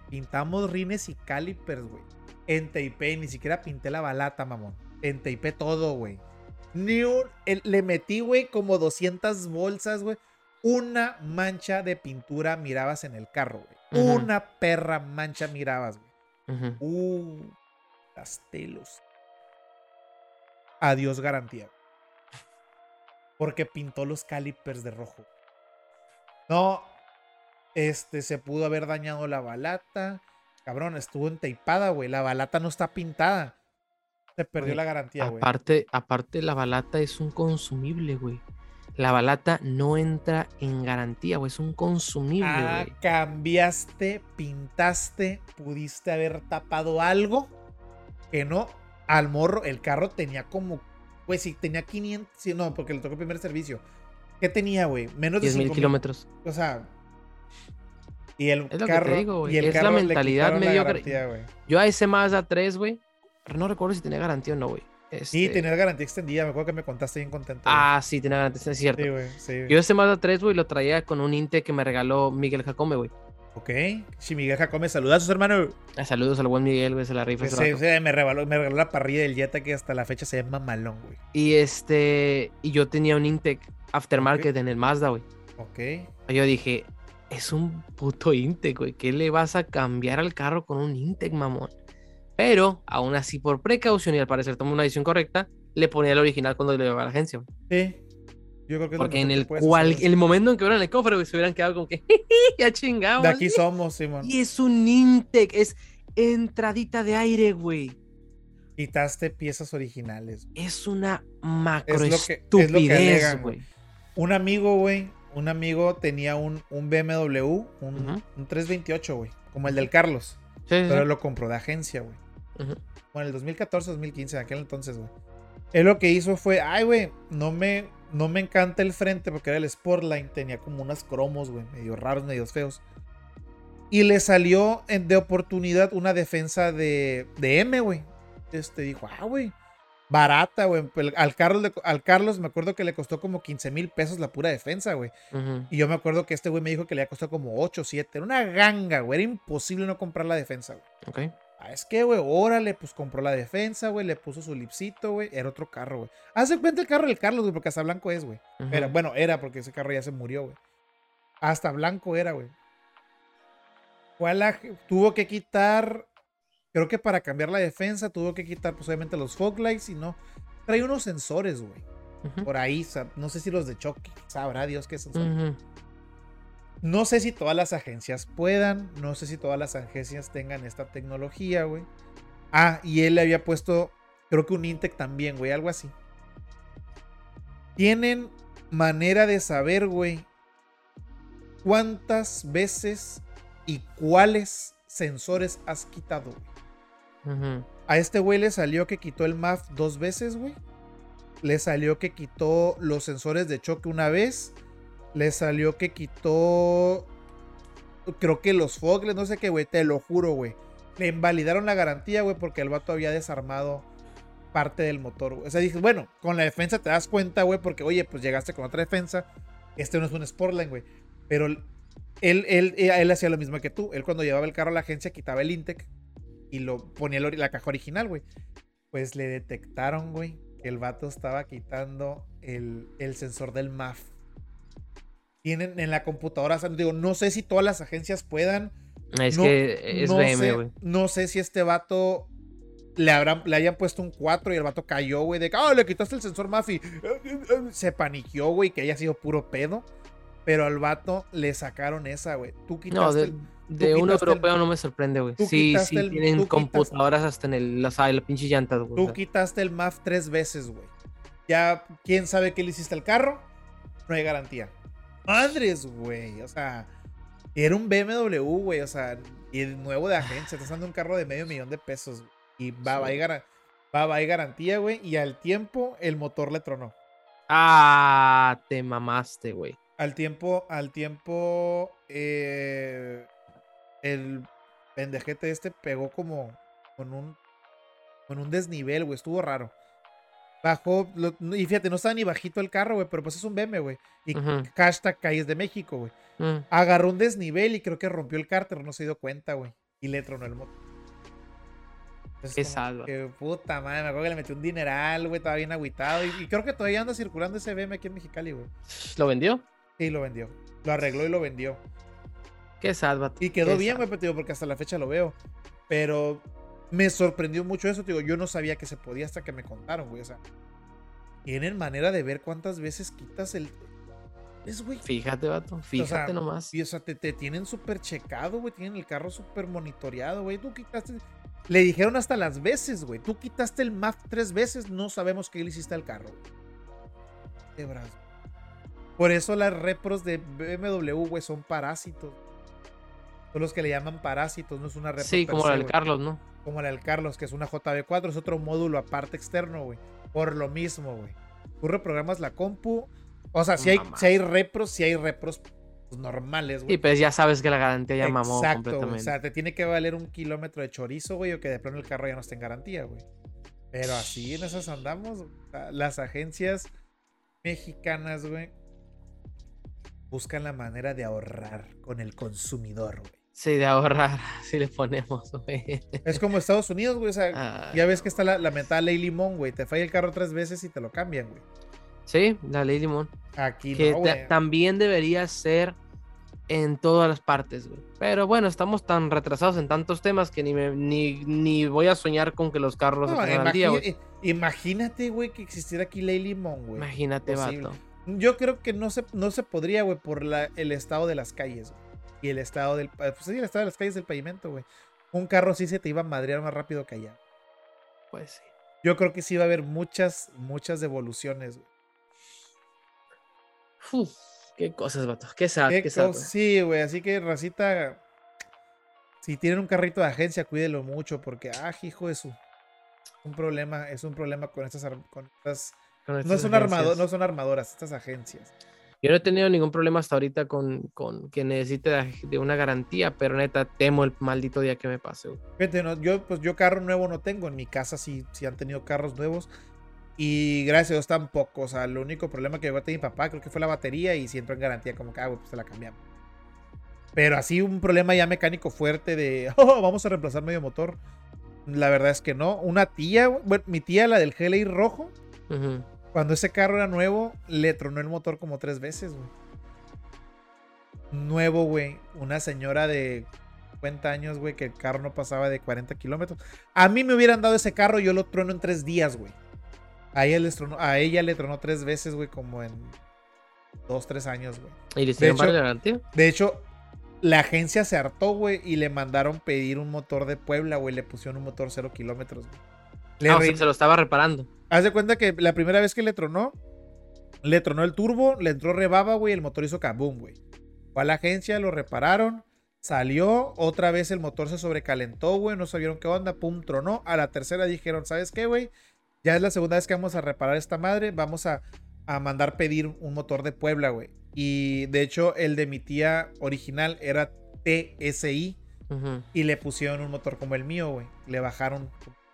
[SPEAKER 1] Pintamos rines y calipers, güey. En Taipei, ni siquiera pinté la balata, mamón. En Taipei todo, güey. Ni un- el- le metí, güey, como 200 bolsas, güey. Una mancha de pintura mirabas en el carro, güey. Una perra mancha mirabas, güey. Uh, las telos. Adiós garantía. Porque pintó los calipers de rojo. No, este se pudo haber dañado la balata. Cabrón, estuvo enteipada, güey. La balata no está pintada. Se perdió la garantía, güey.
[SPEAKER 2] Aparte, aparte, la balata es un consumible, güey. La balata no entra en garantía, güey. Es un consumible,
[SPEAKER 1] Ah,
[SPEAKER 2] güey.
[SPEAKER 1] cambiaste, pintaste, pudiste haber tapado algo que no. Al morro, el carro tenía como, pues sí, tenía 500, sí, no, porque le tocó el primer servicio. ¿Qué tenía, güey? Menos de
[SPEAKER 2] 10 mil
[SPEAKER 1] 5,000.
[SPEAKER 2] kilómetros.
[SPEAKER 1] O sea, y el
[SPEAKER 2] Es lo que te
[SPEAKER 1] carro,
[SPEAKER 2] digo, güey,
[SPEAKER 1] y el
[SPEAKER 2] es la
[SPEAKER 1] carro le
[SPEAKER 2] mentalidad
[SPEAKER 1] la
[SPEAKER 2] mediocre.
[SPEAKER 1] güey.
[SPEAKER 2] Yo a ese Mazda 3, güey. No recuerdo si tenía garantía o no, güey.
[SPEAKER 1] Sí,
[SPEAKER 2] Este,
[SPEAKER 1] tener garantía extendida, me acuerdo que me contaste bien contento. güey.
[SPEAKER 2] Ah, sí, tenía garantía, es cierto.
[SPEAKER 1] sí, güey, sí. güey.
[SPEAKER 2] Yo ese Mazda 3, güey, lo traía con un Inte que me regaló Miguel Jacome, güey.
[SPEAKER 1] Ok, si Miguel Jacome, saludazos, hermano.
[SPEAKER 2] Ah, Saludos al buen Miguel, güey, se la rifa. Vato.
[SPEAKER 1] se- me, regaló, me regaló la parrilla del Jetta que hasta la fecha se llama Malón, güey.
[SPEAKER 2] Y este, y yo tenía un Intec aftermarket en el Mazda, güey.
[SPEAKER 1] Ok.
[SPEAKER 2] Yo dije, es un puto Intec, güey. ¿Qué le vas a cambiar al carro con un Intec, mamón? Pero, aún así, por precaución y al parecer tomé una decisión correcta, le ponía el original cuando le llevaba a la agencia.
[SPEAKER 1] Sí. Yo creo que es lo
[SPEAKER 2] Porque en el cual, el momento en que abrieron el cofre, güey, se hubieran quedado como que ya chingamos.
[SPEAKER 1] De aquí somos, Simón.
[SPEAKER 2] Y es un Intec, es entradita de aire, güey.
[SPEAKER 1] Quitaste piezas originales.
[SPEAKER 2] Es una macro
[SPEAKER 1] Es lo que- es
[SPEAKER 2] estupidez,
[SPEAKER 1] alegan,
[SPEAKER 2] güey.
[SPEAKER 1] Un amigo, güey, un amigo tenía un, un BMW, un,
[SPEAKER 2] Ujú.
[SPEAKER 1] un 328, güey, como el del Carlos.
[SPEAKER 2] Sí, sí,
[SPEAKER 1] Pero
[SPEAKER 2] sí.
[SPEAKER 1] lo compró de agencia, güey.
[SPEAKER 2] Ujú.
[SPEAKER 1] Bueno, el 2014, 2015, en aquel entonces, güey. Él lo que hizo fue, ay, güey, no me, no me encanta el frente porque era el Sportline, tenía como unas cromos, güey, medio raros, medio feos. Y le salió en- de oportunidad una defensa de, de M, güey. Este dijo, ah, güey, barata, güey. Pel- Al Carlos, al Carlos me acuerdo que le costó como 15 mil pesos la pura defensa, güey. Y yo me acuerdo que este güey me dijo que le había costado como 8 o 7. Era una ganga, güey. Era imposible no comprar la defensa, güey.
[SPEAKER 2] Ok.
[SPEAKER 1] Ah, es que, güey, órale, pues compró la defensa, güey, le puso su lipsito, güey. Era otro carro, güey. Hace cuenta el carro del Carlos, güey, porque hasta blanco es, güey. Bueno, era porque ese carro ya se murió, güey. Hasta blanco era, güey. Tuvo que quitar, creo que para cambiar la defensa, tuvo que quitar, pues obviamente los fog lights y no. Trae unos sensores, güey. Por ahí, no sé si los de choque, sabrá Dios qué sensores.
[SPEAKER 2] Ujú.
[SPEAKER 1] No sé si todas las agencias puedan, no sé si todas las agencias tengan esta tecnología, güey. Ah, y él le había puesto, creo que un Intec también, güey, algo así. Tienen manera de saber, güey, cuántas veces y cuáles sensores has quitado, güey. A este güey le salió que quitó el MAF dos veces, güey. Le salió que quitó los sensores de choque una vez. Le salió que quitó. Creo que los fogles, no sé qué, güey. Te lo juro, güey. Le invalidaron la garantía, güey, porque el vato había desarmado parte del motor, güey. O sea, dije, bueno, con la defensa te das cuenta, güey, porque, oye, pues llegaste con otra defensa. Este no es un Sportline, güey. Pero él, él, él, él hacía lo mismo que tú. Él cuando llevaba el carro a la agencia quitaba el Intec y lo ponía la caja original, güey. Pues le detectaron, güey, que el vato estaba quitando el, el sensor del MAF. Tienen en la computadora, o sea, digo, no sé si todas las agencias puedan.
[SPEAKER 2] Es
[SPEAKER 1] no-
[SPEAKER 2] que es
[SPEAKER 1] no
[SPEAKER 2] BM,
[SPEAKER 1] sé-
[SPEAKER 2] güey.
[SPEAKER 1] No sé si este vato le, habrán, le hayan puesto un 4 y el vato cayó, güey, de que, ah, le quitaste el sensor MAF y se paniqueó, güey, que haya sido puro pedo. Pero al vato le sacaron esa, güey. Tú quitaste
[SPEAKER 2] No, de,
[SPEAKER 1] el-
[SPEAKER 2] de un
[SPEAKER 1] el-
[SPEAKER 2] europeo no me sorprende, güey. Sí, sí,
[SPEAKER 1] el-
[SPEAKER 2] tienen computadoras hasta en el, las, la pinche llantas, güey.
[SPEAKER 1] Tú quitaste el MAF tres veces, güey. Ya, ¿quién sabe qué le hiciste al carro? No hay garantía. Madres, güey. O sea, era un BMW, güey. O sea, y el nuevo de agencia. Estás dando un carro de medio millón de pesos. güey. Y va, va, gara- va, va, hay garantía, güey. Y al tiempo, el motor le tronó.
[SPEAKER 2] Ah, te mamaste, güey.
[SPEAKER 1] Al tiempo, al tiempo, eh, el pendejete este pegó como con un, con un desnivel, güey. Estuvo raro. Bajó, lo- y fíjate, no estaba ni bajito el carro, güey, pero pues es un BM, güey. Y
[SPEAKER 2] Ujú.
[SPEAKER 1] hashtag calles de México, güey.
[SPEAKER 2] Mm.
[SPEAKER 1] Agarró un desnivel y creo que rompió el cárter, no se dio cuenta, güey. Y le tronó el motor.
[SPEAKER 2] Qué salva.
[SPEAKER 1] que, puta madre, me acuerdo que le metió un dineral, güey, estaba bien agüitado. Y, y creo que todavía anda circulando ese BM aquí en Mexicali, güey.
[SPEAKER 2] ¿Lo vendió?
[SPEAKER 1] Sí, lo vendió. Lo arregló y lo vendió.
[SPEAKER 2] Qué salva.
[SPEAKER 1] Y quedó bien, güey, porque hasta la fecha lo veo. Pero me sorprendió mucho eso, te digo, yo no sabía que se podía hasta que me contaron, güey. O sea, tienen manera de ver cuántas veces quitas el. Es, güey.
[SPEAKER 2] Fíjate, vato. Fíjate
[SPEAKER 1] sea,
[SPEAKER 2] nomás.
[SPEAKER 1] Y, o sea, te, te tienen súper checado, güey. Tienen el carro súper monitoreado, güey. Tú quitaste. Le dijeron hasta las veces, güey. Tú quitaste el MAF tres veces, no sabemos qué le hiciste al carro. Qué brazo. Por eso las repros de BMW, güey, son parásitos. Son los que le llaman parásitos, no es una repro.
[SPEAKER 2] Sí, como la del. Carlos, ¿no?
[SPEAKER 1] Como la del Carlos, que es una JB4, es otro módulo aparte externo, güey. Por lo mismo, güey. Tú reprogramas la compu. O sea, si hay, si hay repros, si hay repros pues, normales, güey.
[SPEAKER 2] Y pues ya sabes que la garantía ya mamó
[SPEAKER 1] Exacto, güey.
[SPEAKER 2] completamente.
[SPEAKER 1] O sea, te tiene que valer un kilómetro de chorizo, güey, o que de plano el carro ya no esté en garantía, güey. Pero así en esas andamos. Las agencias mexicanas, güey, buscan la manera de ahorrar con el consumidor, güey.
[SPEAKER 2] Sí, de ahorrar, (laughs) si le ponemos, güey.
[SPEAKER 1] Es como Estados Unidos, güey. O sea,
[SPEAKER 2] Ah,
[SPEAKER 1] ya ves que está la, la mentada ley limón, güey. Te falla el carro tres veces y te lo cambian, güey.
[SPEAKER 2] Sí, la ley limón.
[SPEAKER 1] Aquí
[SPEAKER 2] que
[SPEAKER 1] no, güey.
[SPEAKER 2] también debería ser en todas las partes, güey. Pero bueno, estamos tan retrasados en tantos temas que ni, me- ni, ni voy a soñar con que los carros
[SPEAKER 1] No,
[SPEAKER 2] pongan al día, güey.
[SPEAKER 1] eh, imagínate, güey, que existiera aquí ley limón, güey.
[SPEAKER 2] Imagínate,
[SPEAKER 1] Imposible.
[SPEAKER 2] vato.
[SPEAKER 1] Yo creo que no se, no se podría, güey, por la, el estado de las calles, güey. Y el estado del. Pues sí, el estado de las calles del pavimento, güey. Un carro sí se te iba a madrear más rápido que allá.
[SPEAKER 2] Pues sí.
[SPEAKER 1] Yo creo que sí va a haber muchas, muchas devoluciones, güey.
[SPEAKER 2] Uf, qué cosas, vato. Qué sad,
[SPEAKER 1] Qué
[SPEAKER 2] qué sad,
[SPEAKER 1] cos-
[SPEAKER 2] güey.
[SPEAKER 1] Sí, güey. Así que, racita. Si tienen un carrito de agencia, cuídelo mucho. Porque, ah, hijo de su. Un problema, es un problema con estas. Con estas
[SPEAKER 2] Con
[SPEAKER 1] no, son armado- no son armadoras, estas agencias.
[SPEAKER 2] Yo no he tenido ningún problema hasta ahorita con, con que necesite de, una garantía, pero neta, temo el maldito día que me pase.
[SPEAKER 1] Fíjate, no, yo, pues yo carro nuevo no tengo. En mi casa sí, sí han tenido carros nuevos. Y gracias a Dios tampoco. O sea, lo único problema que llegó a tener mi papá creo que fue la batería y si entró en garantía como que, ah, pues se la cambiamos. Pero así un problema ya mecánico fuerte de, (laughs) oh, vamos a reemplazar medio motor. La verdad es que no. Una tía, bueno, mi tía, la del GLI rojo,
[SPEAKER 2] Ujú.
[SPEAKER 1] Cuando ese carro era nuevo, le tronó el motor como tres veces, güey. Nuevo, güey. Una señora de 50 años, güey, que el carro no pasaba de 40 kilómetros. A mí me hubieran dado ese carro, yo lo trono en tres días, güey. A ella, les tronó- a ella le tronó tres veces, güey, como en dos, tres años, güey.
[SPEAKER 2] ¿Y le hicieron
[SPEAKER 1] hecho-
[SPEAKER 2] para la garantía?
[SPEAKER 1] De hecho, la agencia se hartó, güey, y le mandaron pedir un motor de Puebla, güey. Le pusieron un motor cero kilómetros, güey. Le
[SPEAKER 2] Ah, o sea, se lo estaba reparando.
[SPEAKER 1] Haz de cuenta que la primera vez que le tronó, le tronó el turbo, le entró rebaba, güey, el motor hizo kaboom, güey. Fue a la agencia, lo repararon, salió, otra vez el motor se sobrecalentó, güey, no sabieron qué onda, pum, tronó. A la tercera dijeron, ¿sabes qué, güey? Ya es la segunda vez que vamos a reparar esta madre, vamos a, a mandar pedir un motor de Puebla, güey. Y de hecho, el de mi tía original era TSI y le pusieron un motor como el mío, güey. Le bajaron.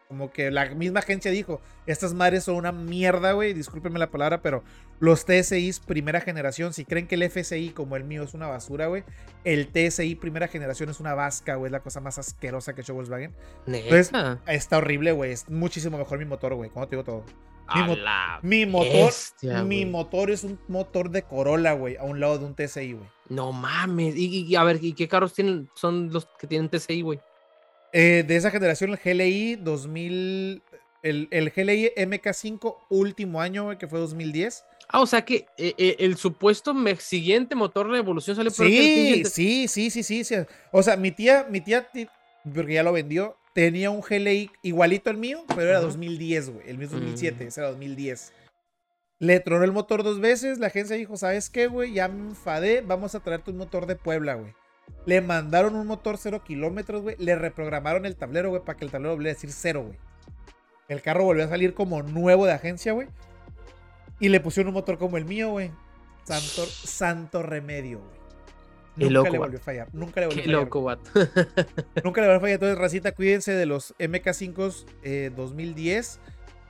[SPEAKER 1] Como que la misma agencia dijo, estas madres son una mierda, güey. Discúlpenme la palabra, pero los TSIs primera generación, si creen que el FSI como el mío es una basura, güey, el TSI primera generación es una vasca, güey. Es la cosa más asquerosa que ha hecho Volkswagen. Entonces,
[SPEAKER 2] Neta.
[SPEAKER 1] Está horrible, güey. Es muchísimo mejor mi motor, güey. ¿Cómo te digo todo? mi mo- Mi motor,
[SPEAKER 2] bestia,
[SPEAKER 1] mi motor es un motor de Corolla, güey, a un lado de un TSI, güey.
[SPEAKER 2] No mames. Y, y- y a ver, ¿y qué carros tienen, son los que tienen TCI, güey?
[SPEAKER 1] Eh, de esa generación, el GLI 2000. El, el GLI MK5, último año, güey, que fue 2010.
[SPEAKER 2] Ah, o sea que eh, eh, el supuesto siguiente motor de evolución sale por
[SPEAKER 1] Sí, sí, sí, sí, sí, sí. O sea, mi tía, mi tía, porque ya lo vendió, tenía un GLI igualito al mío, pero era
[SPEAKER 2] Ajá.
[SPEAKER 1] 2010, güey. El mío es 2007,
[SPEAKER 2] Mm.
[SPEAKER 1] ese era 2010. Le tronó el motor dos veces. La agencia dijo: ¿Sabes qué, güey? Ya me enfadé. Vamos a traerte un motor de Puebla, güey. Le mandaron un motor cero kilómetros, güey. Le reprogramaron el tablero, güey, para que el tablero volviera a decir cero, güey. El carro volvió a salir como nuevo de agencia, güey. Y le pusieron un motor como el mío, güey. Santo, santo remedio, güey. Nunca
[SPEAKER 2] loco,
[SPEAKER 1] le volvió a fallar. Nunca le volvió a fallar.
[SPEAKER 2] loco. (laughs)
[SPEAKER 1] Nunca le volvió a fallar. Entonces, racita, cuídense de los MK5 eh, 2010.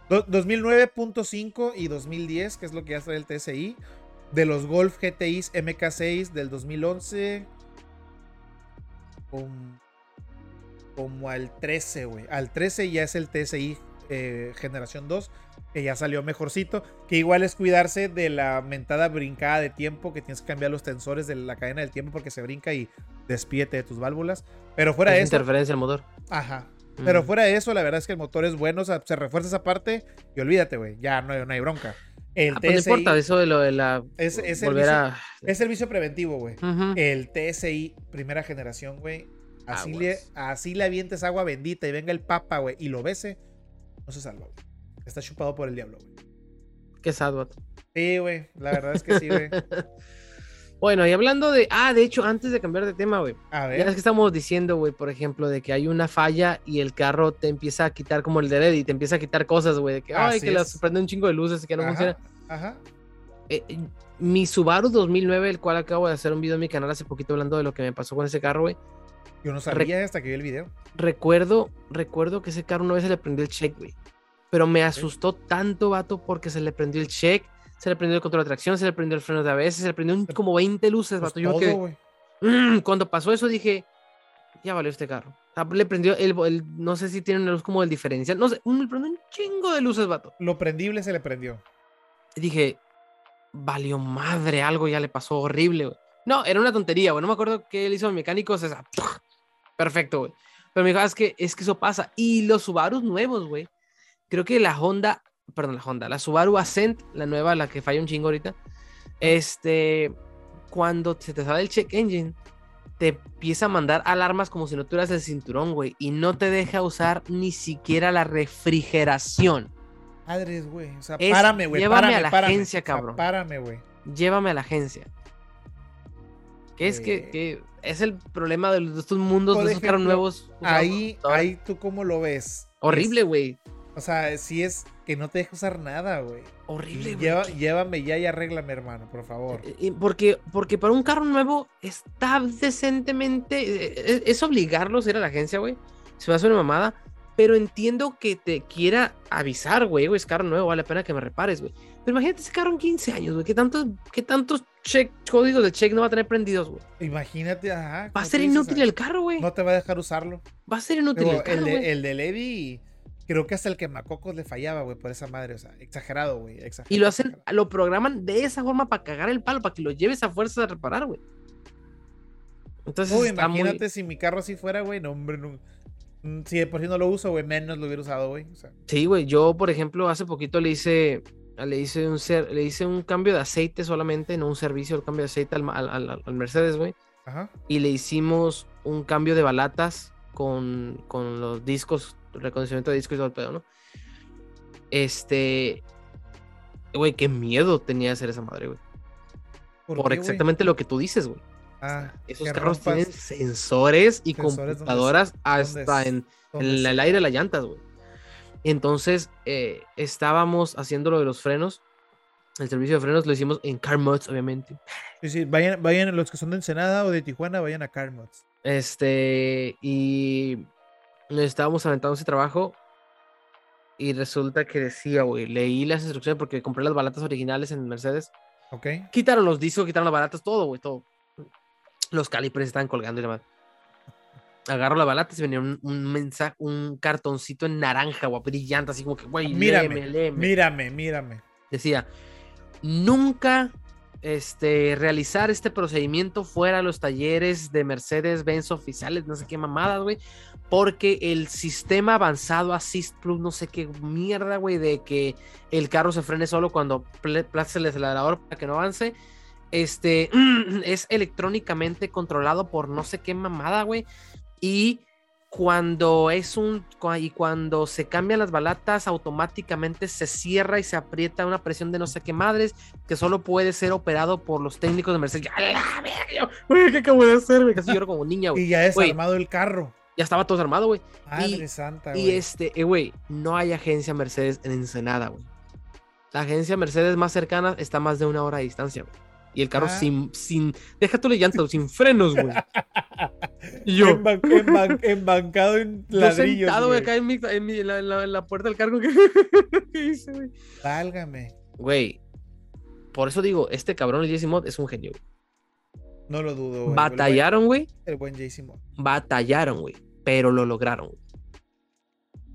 [SPEAKER 1] do- 2009.5 y 2010, que es lo que ya trae el TSI. De los Golf GTIs MK6 del 2011. Com- como al 13, güey. Al 13 ya es el TSI eh, generación 2, que ya salió mejorcito. Que igual es cuidarse de la mentada brincada de tiempo, que tienes que cambiar los tensores de la cadena del tiempo porque se brinca y despídete de tus válvulas. Pero fuera de
[SPEAKER 2] Es
[SPEAKER 1] eso,
[SPEAKER 2] interferencia al motor.
[SPEAKER 1] ajá. Pero
[SPEAKER 2] Mm.
[SPEAKER 1] fuera de eso, la verdad es que el motor es bueno, o sea, se refuerza esa parte y olvídate, güey, ya no hay, no hay bronca. El
[SPEAKER 2] Ah, pues no
[SPEAKER 1] TSI
[SPEAKER 2] importa, eso de lo de la.
[SPEAKER 1] es, es el
[SPEAKER 2] volver
[SPEAKER 1] vicio,
[SPEAKER 2] a.
[SPEAKER 1] es el vicio preventivo, güey. El TSI primera generación, güey. Así le, así le avientes agua bendita y venga el papa, güey, y lo bese, no se salva, güey. Está chupado por el diablo, güey.
[SPEAKER 2] Qué sad, vato.
[SPEAKER 1] Sí, güey, la verdad es que sí, güey. (laughs)
[SPEAKER 2] Bueno, y hablando de. Ah, de hecho, antes de cambiar de tema, güey.
[SPEAKER 1] A
[SPEAKER 2] Ya es
[SPEAKER 1] ver.
[SPEAKER 2] que estamos diciendo, güey, por ejemplo, de que hay una falla y el carro te empieza a quitar como el de Reddit, te empieza a quitar cosas, güey, de que, ay,
[SPEAKER 1] Así
[SPEAKER 2] que las
[SPEAKER 1] es.
[SPEAKER 2] prende un chingo de luces y que no
[SPEAKER 1] Ajá,
[SPEAKER 2] funciona.
[SPEAKER 1] Ajá.
[SPEAKER 2] Eh, eh, mi Subaru 2009, el cual acabo de hacer un video en mi canal hace poquito hablando de lo que me pasó con ese carro, güey.
[SPEAKER 1] Yo no sabía hasta que vi el video.
[SPEAKER 2] Recuerdo, recuerdo que ese carro una vez se le prendió el check, güey. Pero me asustó tanto, vato, porque se le prendió el check, se le prendió el control de tracción, se le prendió el freno de ABS, se le prendió un- como 20 luces,
[SPEAKER 1] Pues
[SPEAKER 2] vato. Yo
[SPEAKER 1] todo.
[SPEAKER 2] "Mm", cuando pasó eso dije, ya valió este carro. O sea, le prendió el, el- no sé si tiene una luz como el diferencial, no sé, un, un chingo de luces, vato.
[SPEAKER 1] Lo prendible se le prendió.
[SPEAKER 2] Dije, valió madre, algo ya le pasó horrible. No, era una tontería, güey. No me acuerdo qué le hizo al mecánico. O sea, perfecto, güey. Pero me dijo, "Ah, es que, es que eso pasa. Y los Subarus nuevos, güey. Creo que la Honda, perdón, la Honda, la Subaru Ascent, la nueva, la que falla un chingo ahorita. Este, cuando se te sale el check engine, te empieza a mandar alarmas como si no tuvieras el cinturón, güey, y no te deja usar ni siquiera la refrigeración.
[SPEAKER 1] Madres, güey. O sea,
[SPEAKER 2] Es,
[SPEAKER 1] párame, güey.
[SPEAKER 2] llévame
[SPEAKER 1] Párame,
[SPEAKER 2] a la
[SPEAKER 1] párame.
[SPEAKER 2] agencia,
[SPEAKER 1] O sea,
[SPEAKER 2] cabrón.
[SPEAKER 1] párame, güey.
[SPEAKER 2] Llévame a la agencia. Que es que,
[SPEAKER 1] Eh.
[SPEAKER 2] que es el problema de, estos mundos, de esos carros nuevos.
[SPEAKER 1] Ahí, ahí tú cómo lo ves.
[SPEAKER 2] Horrible, güey.
[SPEAKER 1] o sea, si es que no te deja usar nada, güey.
[SPEAKER 2] Horrible, güey.
[SPEAKER 1] Lleva- llévame ya y arréglame, hermano, por favor.
[SPEAKER 2] Eh, eh, Porque, porque para un carro nuevo está decentemente. Es obligarlos a ir a la agencia, güey. Se va a hacer una mamada. Pero entiendo que te quiera avisar, güey. güey, Es carro nuevo, vale la pena que me repares, güey. Pero imagínate ese carro en 15 años, güey. ¿Qué tantos, qué tantos check, códigos de check no va a tener prendidos, güey?
[SPEAKER 1] Imagínate, ajá.
[SPEAKER 2] Va a ser
[SPEAKER 1] dices,
[SPEAKER 2] inútil el carro, güey.
[SPEAKER 1] No te va a dejar usarlo.
[SPEAKER 2] Va a ser inútil
[SPEAKER 1] Digo,
[SPEAKER 2] el carro,
[SPEAKER 1] el,
[SPEAKER 2] güey.
[SPEAKER 1] de, el de Lady, creo que hasta el quemacocos le fallaba, güey, por esa madre. O sea, exagerado, güey. exagerado,
[SPEAKER 2] Y lo hacen,
[SPEAKER 1] exagerado.
[SPEAKER 2] lo programan de esa forma para cagar el palo, para que lo lleves a fuerza de reparar, güey. Entonces,
[SPEAKER 1] Uy,
[SPEAKER 2] muy-
[SPEAKER 1] imagínate si mi carro así fuera, güey. No, hombre, no. Mm, Si de por sí no lo uso, güey, menos lo hubiera usado, güey. O sea,
[SPEAKER 2] Sí, güey. Yo, por ejemplo, hace poquito le hice, le hice un ser, le hice un cambio de aceite solamente, no un servicio, el cambio de aceite al, al- al- al Mercedes, güey.
[SPEAKER 1] ajá.
[SPEAKER 2] Y le hicimos un cambio de balatas con, con los discos, reconocimiento de discos y todo el pedo, ¿no? Este, güey, qué miedo tenía hacer esa madre, güey. Por,
[SPEAKER 1] qué,
[SPEAKER 2] exactamente lo que tú dices, güey.
[SPEAKER 1] Ah,
[SPEAKER 2] Esos carros
[SPEAKER 1] rompas-
[SPEAKER 2] tienen sensores y
[SPEAKER 1] Sensores
[SPEAKER 2] computadoras
[SPEAKER 1] donde
[SPEAKER 2] hasta en, en el aire de las llantas, güey. Entonces, eh, estábamos haciendo lo de los frenos. El servicio de frenos lo hicimos en Car Mods, obviamente.
[SPEAKER 1] Sí, sí, vayan, vayan los que son de Ensenada o de Tijuana, vayan a Carmods.
[SPEAKER 2] Este, y nos estábamos aventando ese trabajo. Y resulta que decía, güey, leí las instrucciones porque compré las balatas originales en Mercedes.
[SPEAKER 1] ¿Ok?
[SPEAKER 2] Quitaron los discos, quitaron las balatas, todo, güey, todo. Los calipers estaban colgando y demás. Agarro las balatas y venía un, un mensaje, un cartoncito en naranja, güey, brillante, así como que, güey,
[SPEAKER 1] Mírame,
[SPEAKER 2] léeme, léeme.
[SPEAKER 1] mírame, mírame.
[SPEAKER 2] Decía, nunca este, realizar este procedimiento fuera de los talleres de Mercedes-Benz oficiales, no sé qué mamadas, güey, porque el sistema avanzado Assist Plus, no sé qué mierda, güey, de que el carro se frene solo cuando plazas el acelerador para que no avance, este, (clears throat) es electrónicamente controlado por no sé qué mamada, güey, y cuando es un y cuando se cambian las balatas automáticamente se cierra y se aprieta una presión de no sé qué madres que solo puede ser operado por los técnicos de Mercedes. Güey, ¿qué acabo de hacer? Casi lloro como niña, güey.
[SPEAKER 1] Y ya
[SPEAKER 2] Güey.
[SPEAKER 1] desarmado el carro.
[SPEAKER 2] Ya estaba todo armado, güey.
[SPEAKER 1] Madre santa,
[SPEAKER 2] Y
[SPEAKER 1] güey.
[SPEAKER 2] este, eh, güey, no hay agencia Mercedes en Ensenada, güey. La agencia Mercedes más cercana está a más de una hora de distancia, güey. Y el carro
[SPEAKER 1] Ah.
[SPEAKER 2] sin, sin, déjate la llanta, sin frenos, güey. (laughs) Y yo,
[SPEAKER 1] Emban- emban- embancado en (laughs)
[SPEAKER 2] yo
[SPEAKER 1] ladrillos.
[SPEAKER 2] sentado, güey,
[SPEAKER 1] güey.
[SPEAKER 2] acá en, mi, en, mi- en la, en la- en la puerta del cargo que, que hice, güey.
[SPEAKER 1] Válgame.
[SPEAKER 2] Güey, por eso digo, este cabrón, el JC Mod, es un genio. güey.
[SPEAKER 1] No lo dudo, güey.
[SPEAKER 2] Batallaron, güey.
[SPEAKER 1] El buen, JC Mod.
[SPEAKER 2] Batallaron, güey. Pero lo lograron. güey.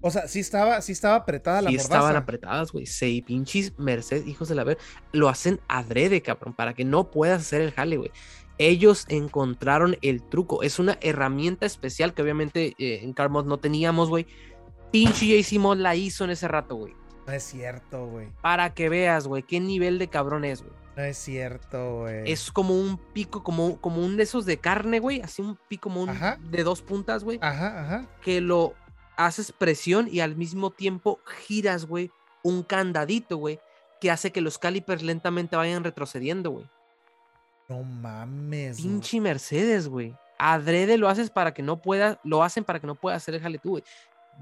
[SPEAKER 1] O sea, sí estaba, sí estaba apretada la
[SPEAKER 2] Sí
[SPEAKER 1] mordaza.
[SPEAKER 2] estaban apretadas, güey. Seis pinches Mercedes, hijos de la ver. Lo hacen adrede, cabrón, para que no puedas hacer el jale, güey. Ellos encontraron el truco. Es una herramienta especial que obviamente eh, en Carmod no teníamos, güey. Pinche JC Mod la hizo en ese rato, güey.
[SPEAKER 1] No es cierto, güey.
[SPEAKER 2] Para que veas, güey, qué nivel de cabrón es, güey.
[SPEAKER 1] No es cierto, güey.
[SPEAKER 2] Es como un pico, como, como un de esos de carne, güey. Así un pico como un
[SPEAKER 1] Ajá.
[SPEAKER 2] de dos puntas, güey.
[SPEAKER 1] Ajá, ajá.
[SPEAKER 2] Que lo haces presión y al mismo tiempo giras, güey, un candadito, güey, que hace que los calipers lentamente vayan retrocediendo, güey.
[SPEAKER 1] No mames.
[SPEAKER 2] Pinche Mercedes, güey. Adrede lo haces para que no pueda, lo hacen para que no pueda hacer el jale tú, güey.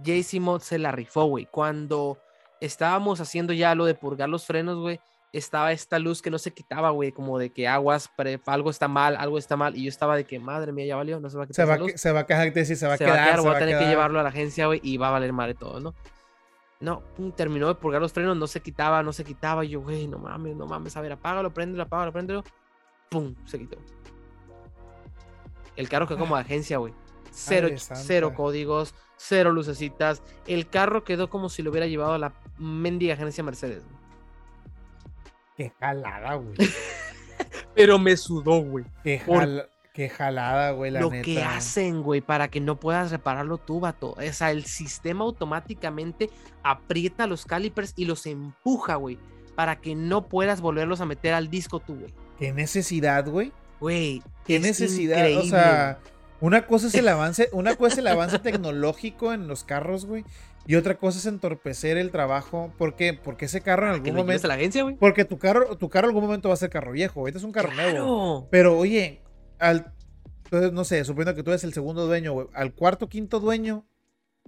[SPEAKER 2] JC Mod se la rifó, güey. Cuando estábamos haciendo ya lo de purgar los frenos, güey, estaba esta luz que no se quitaba, güey, como de que aguas, pre- algo está mal, algo está mal. Y yo estaba de que, madre mía, ya valió, no se va a
[SPEAKER 1] Se
[SPEAKER 2] quitar
[SPEAKER 1] va,
[SPEAKER 2] esa
[SPEAKER 1] a
[SPEAKER 2] luz
[SPEAKER 1] se va a quedar, decía, se va a
[SPEAKER 2] se
[SPEAKER 1] quedar.
[SPEAKER 2] va a quedar,
[SPEAKER 1] se
[SPEAKER 2] voy
[SPEAKER 1] va
[SPEAKER 2] a tener que llevarlo a la agencia, güey, y va a valer madre todo, ¿no? No, pum, terminó de purgar los frenos, no se quitaba, no se quitaba. y yo, güey, no mames, no mames, a ver, apágalo, préndelo, apágalo, préndelo. Pum, se quitó. El carro quedó como de agencia, güey. Cero, cero códigos, cero lucecitas. El carro quedó como si lo hubiera llevado a la mendiga agencia Mercedes. güey.
[SPEAKER 1] Qué jalada, güey. (laughs)
[SPEAKER 2] Pero me sudó, güey.
[SPEAKER 1] Qué, jala- qué jalada, güey, la
[SPEAKER 2] lo
[SPEAKER 1] neta.
[SPEAKER 2] que hacen, güey, para que no puedas repararlo tú, vato. O sea, el sistema automáticamente aprieta los calipers y los empuja, güey. para que no puedas volverlos a meter al disco tú, güey.
[SPEAKER 1] ¿Qué necesidad, güey?
[SPEAKER 2] Güey.
[SPEAKER 1] ¿Qué
[SPEAKER 2] es
[SPEAKER 1] necesidad? O
[SPEAKER 2] increíble,
[SPEAKER 1] sea, una cosa es el (laughs) avance, una cosa es el avance tecnológico en los carros, güey. Y otra cosa es entorpecer el trabajo. ¿Por qué? Porque ese carro en
[SPEAKER 2] que
[SPEAKER 1] algún momento.
[SPEAKER 2] a la agencia, güey.
[SPEAKER 1] Porque tu carro, tu carro en algún momento va a ser carro viejo. Ahorita es un carro nuevo.
[SPEAKER 2] Claro.
[SPEAKER 1] Pero oye, al. Entonces, no sé, suponiendo que tú eres el segundo dueño, güey. Al cuarto, quinto dueño,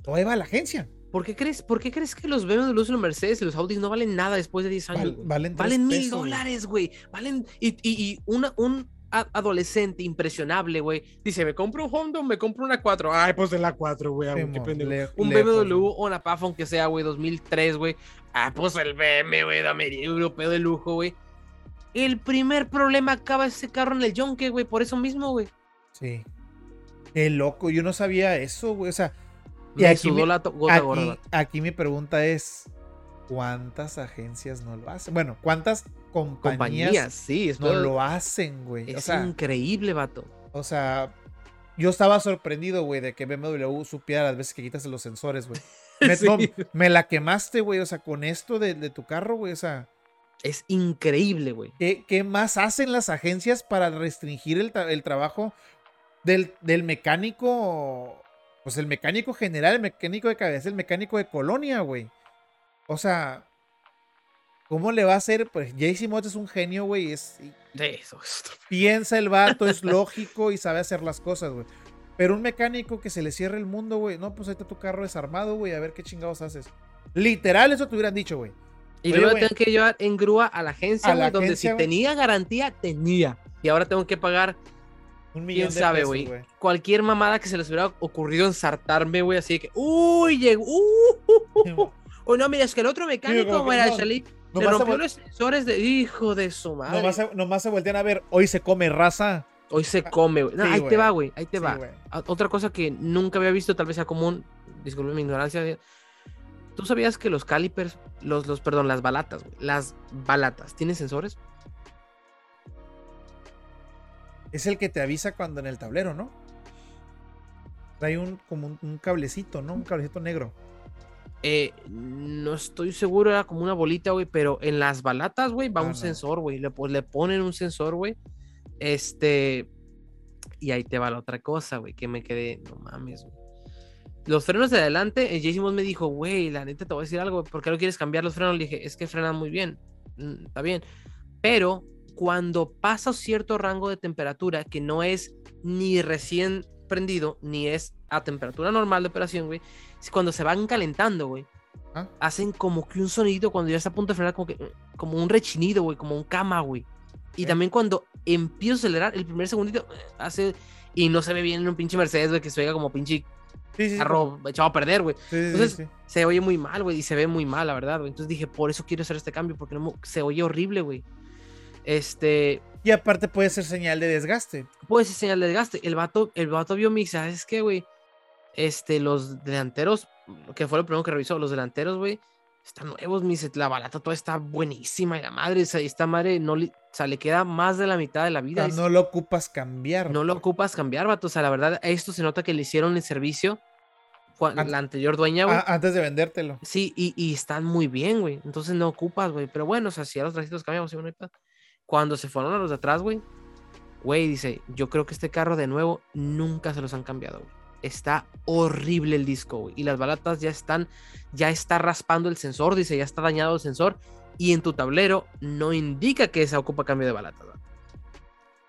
[SPEAKER 1] todavía va a la agencia.
[SPEAKER 2] ¿Por qué crees, por qué crees que los BMW, los Mercedes y los Audis no valen nada después de 10 años?
[SPEAKER 1] Val- valen
[SPEAKER 2] mil dólares, güey. Valen. Y, y, y una, un adolescente impresionable, güey. Dice, ¿me compro un Honda me compro una 4? Ay, pues de la 4, güey. Un BMW o una PAF, aunque sea, güey, 2003, güey. Ah, pues el BMW, güey, europeo de lujo, güey. El primer problema acaba ese carro en el yonke, güey, por eso mismo, güey.
[SPEAKER 1] Sí. Qué loco, yo no sabía eso, güey. O sea, Y
[SPEAKER 2] Me
[SPEAKER 1] aquí
[SPEAKER 2] sudó
[SPEAKER 1] mi-
[SPEAKER 2] la gota
[SPEAKER 1] aquí, aquí mi pregunta es: ¿cuántas agencias no lo hacen? Bueno, ¿cuántas compañías,
[SPEAKER 2] Compañías, sí, es
[SPEAKER 1] no lo hacen, güey?
[SPEAKER 2] Es
[SPEAKER 1] O sea,
[SPEAKER 2] increíble, vato.
[SPEAKER 1] o sea, yo estaba sorprendido, güey, de que BMW supiera las veces que quitas los sensores, güey. (laughs) Me,
[SPEAKER 2] Sí.
[SPEAKER 1] no, me la quemaste, güey. O sea, con esto de, de tu carro, güey. O sea,
[SPEAKER 2] Es increíble, güey.
[SPEAKER 1] ¿qué, qué más hacen las agencias para restringir el, tra- el trabajo del, del mecánico? Pues el mecánico general, el mecánico de cabeza, el mecánico de colonia, güey. O sea, ¿cómo le va a hacer? Pues JC Mott es un genio, güey. Es,
[SPEAKER 2] De eso.
[SPEAKER 1] piensa el vato, es (laughs) lógico y sabe hacer las cosas, güey. Pero un mecánico que se le cierre el mundo, güey. No, pues ahí está tu carro desarmado, güey. A ver qué chingados haces. Literal, eso te hubieran dicho, güey.
[SPEAKER 2] Y
[SPEAKER 1] Oye,
[SPEAKER 2] luego tengo que llevar en grúa a la agencia,
[SPEAKER 1] A la
[SPEAKER 2] donde
[SPEAKER 1] agencia,
[SPEAKER 2] si tenía garantía, tenía. Y ahora tengo que pagar,
[SPEAKER 1] Un millón
[SPEAKER 2] quién
[SPEAKER 1] de
[SPEAKER 2] sabe,
[SPEAKER 1] pesos,
[SPEAKER 2] güey. Cualquier mamada que se les hubiera ocurrido ensartarme, güey, así que, uy, llegó, uh, uh, uh, uh. (laughs) Oh, no, mira, es que el otro mecánico,
[SPEAKER 1] como
[SPEAKER 2] salí, le rompió los sensores de hijo de su madre.
[SPEAKER 1] nomás se- nomás se voltean a ver. Hoy se come raza.
[SPEAKER 2] Hoy se come, güey. No,
[SPEAKER 1] Sí,
[SPEAKER 2] ahí
[SPEAKER 1] güey.
[SPEAKER 2] te va, güey, ahí te
[SPEAKER 1] Sí,
[SPEAKER 2] va.
[SPEAKER 1] güey.
[SPEAKER 2] A- Otra cosa que nunca había visto, tal vez sea común, disculpe mi ignorancia. ¿Tú sabías que los calipers, los, los, perdón, las balatas, güey, las balatas, ¿tienen sensores?
[SPEAKER 1] Es el que te avisa cuando en el tablero, ¿no? Trae un como un, un cablecito, ¿no? Un cablecito negro.
[SPEAKER 2] Eh, no estoy seguro, era como una bolita, güey, pero en las balatas, güey, va un sensor, güey. Le, pues, le ponen un sensor, güey. Este. Y ahí te va la otra cosa, güey, que me quedé, no mames, güey. Los frenos de adelante, eh, Jason me dijo, güey, la neta te voy a decir algo, ¿por qué no quieres cambiar los frenos? Le dije, es que frenan muy bien, "Mm, está bien. Pero cuando pasa cierto rango de temperatura que no es ni recién prendido, ni es a temperatura normal de operación, güey, cuando se van calentando, güey,
[SPEAKER 1] Ah.
[SPEAKER 2] hacen como que un sonido cuando ya está a punto de frenar, como que como un rechinido, güey, como un cama, güey. Y
[SPEAKER 1] Ok.
[SPEAKER 2] también cuando empiezo a acelerar, el primer segundito eh, hace y no se ve bien en un pinche Mercedes, güey, que se oiga como pinche
[SPEAKER 1] Sí, sí, sí.
[SPEAKER 2] carro echado a perder, güey.
[SPEAKER 1] Sí, sí, sí,
[SPEAKER 2] Entonces,
[SPEAKER 1] sí.
[SPEAKER 2] Se oye muy mal, güey, y se ve muy mal, la verdad, güey. Entonces dije, por eso quiero hacer este cambio, porque no se oye horrible, güey. Este,
[SPEAKER 1] Y aparte puede ser señal de desgaste.
[SPEAKER 2] puede ser señal de desgaste. El vato, el vato vio mi, ¿sabes qué, güey? Este, los delanteros, que fue lo primero que revisó, los delanteros, güey, están nuevos, mi, se- la balata toda está buenísima, y la madre, esta madre no le, o sea, le queda más de la mitad de la
[SPEAKER 1] O
[SPEAKER 2] vida.
[SPEAKER 1] sea, no lo ocupas cambiar.
[SPEAKER 2] no lo ocupas cambiar, vato. O sea, la verdad, a esto se nota que le hicieron el servicio la anterior dueña, güey.
[SPEAKER 1] Ah, antes de vendértelo.
[SPEAKER 2] Sí, y, y están muy bien, güey. Entonces no ocupas, güey. Pero bueno, o sea, si a los trajecitos cambiamos, bueno. Cuando se fueron a los de atrás, güey, güey, dice, yo creo que este carro de nuevo nunca se los han cambiado, güey. Está horrible el disco, güey. Y las balatas ya están, ya está raspando el sensor, dice, ya está dañado el sensor. Y en tu tablero no indica que se ocupa cambio de balatas, güey.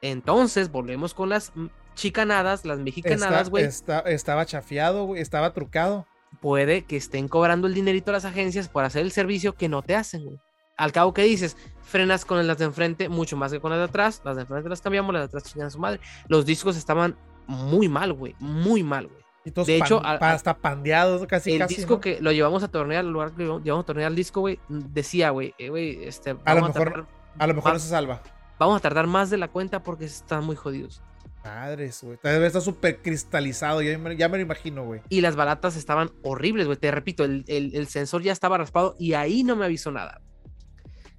[SPEAKER 2] Entonces, volvemos con las chicanadas, las mexicanadas, güey
[SPEAKER 1] estaba chafiado, güey. Estaba trucado.
[SPEAKER 2] puede que estén cobrando el dinerito a las agencias por hacer el servicio que no te hacen, güey. Al cabo que dices, frenas con las de enfrente mucho más que con las de atrás, las de enfrente las cambiamos, las de atrás chingan a su madre. Los discos estaban muy mal, güey, muy mal, güey.
[SPEAKER 1] Y todos
[SPEAKER 2] De hecho,
[SPEAKER 1] pan- hasta pandeados, casi,
[SPEAKER 2] el
[SPEAKER 1] casi.
[SPEAKER 2] disco
[SPEAKER 1] ¿no?
[SPEAKER 2] que lo llevamos a tornear, al lugar que lo llevamos a tornear al disco, güey, decía, güey, eh, güey, este,
[SPEAKER 1] A lo
[SPEAKER 2] a,
[SPEAKER 1] mejor-
[SPEAKER 2] tardar,
[SPEAKER 1] A lo mejor no se salva.
[SPEAKER 2] vamos a tardar más de la cuenta porque están muy jodidos.
[SPEAKER 1] Madres, güey. Estar súper cristalizado. Ya me, ya me lo imagino, güey.
[SPEAKER 2] Y las balatas estaban horribles, güey. Te repito, el, el- el sensor ya estaba raspado y ahí no me avisó nada.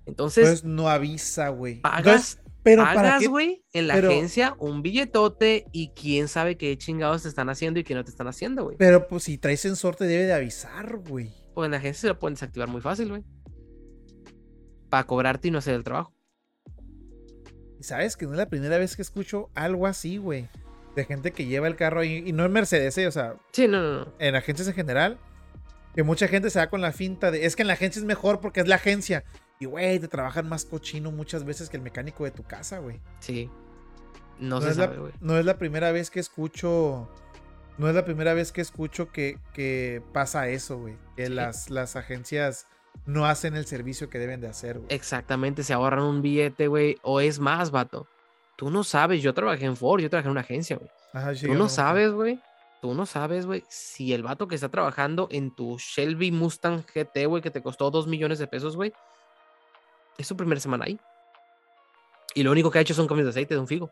[SPEAKER 2] Entonces,
[SPEAKER 1] Entonces no avisa, güey.
[SPEAKER 2] pagas,
[SPEAKER 1] Entonces, pero
[SPEAKER 2] pagas, güey, en la
[SPEAKER 1] Pero-
[SPEAKER 2] agencia un billetote y quién sabe qué chingados te están haciendo y qué no te están haciendo, güey.
[SPEAKER 1] Pero pues si traes sensor te debe de avisar, güey.
[SPEAKER 2] Pues en la agencia se lo pueden desactivar muy fácil, güey. para cobrarte y no hacer el trabajo.
[SPEAKER 1] Y sabes que no es la primera vez que escucho algo así, güey. De gente que lleva el carro ahí, y no en Mercedes, ¿eh? o sea,
[SPEAKER 2] Sí, no, no, no.
[SPEAKER 1] en agencias en general, que mucha gente se da con la finta de, es que en la agencia es mejor porque es la agencia. Y, güey, te trabajan más cochino muchas veces que el mecánico de tu casa, güey.
[SPEAKER 2] Sí. No,
[SPEAKER 1] No,
[SPEAKER 2] se
[SPEAKER 1] es la,
[SPEAKER 2] sabe, güey.
[SPEAKER 1] no es la primera vez que escucho, no es la primera vez que escucho que, que pasa eso, güey. Que
[SPEAKER 2] Sí.
[SPEAKER 1] las, las agencias no hacen el servicio que deben de hacer, güey.
[SPEAKER 2] Exactamente, se ahorran un billete, güey. O es más, vato. Tú no sabes, yo trabajé en Ford, yo trabajé en una agencia, güey.
[SPEAKER 1] Ajá, sí,
[SPEAKER 2] Tú no sabes, güey. Tú no sabes, güey, si el vato que está trabajando en tu Shelby Mustang GT, güey, que te costó dos millones de pesos, güey, es su primera semana ahí. Y lo único que ha hecho son cambios de aceite de un figo.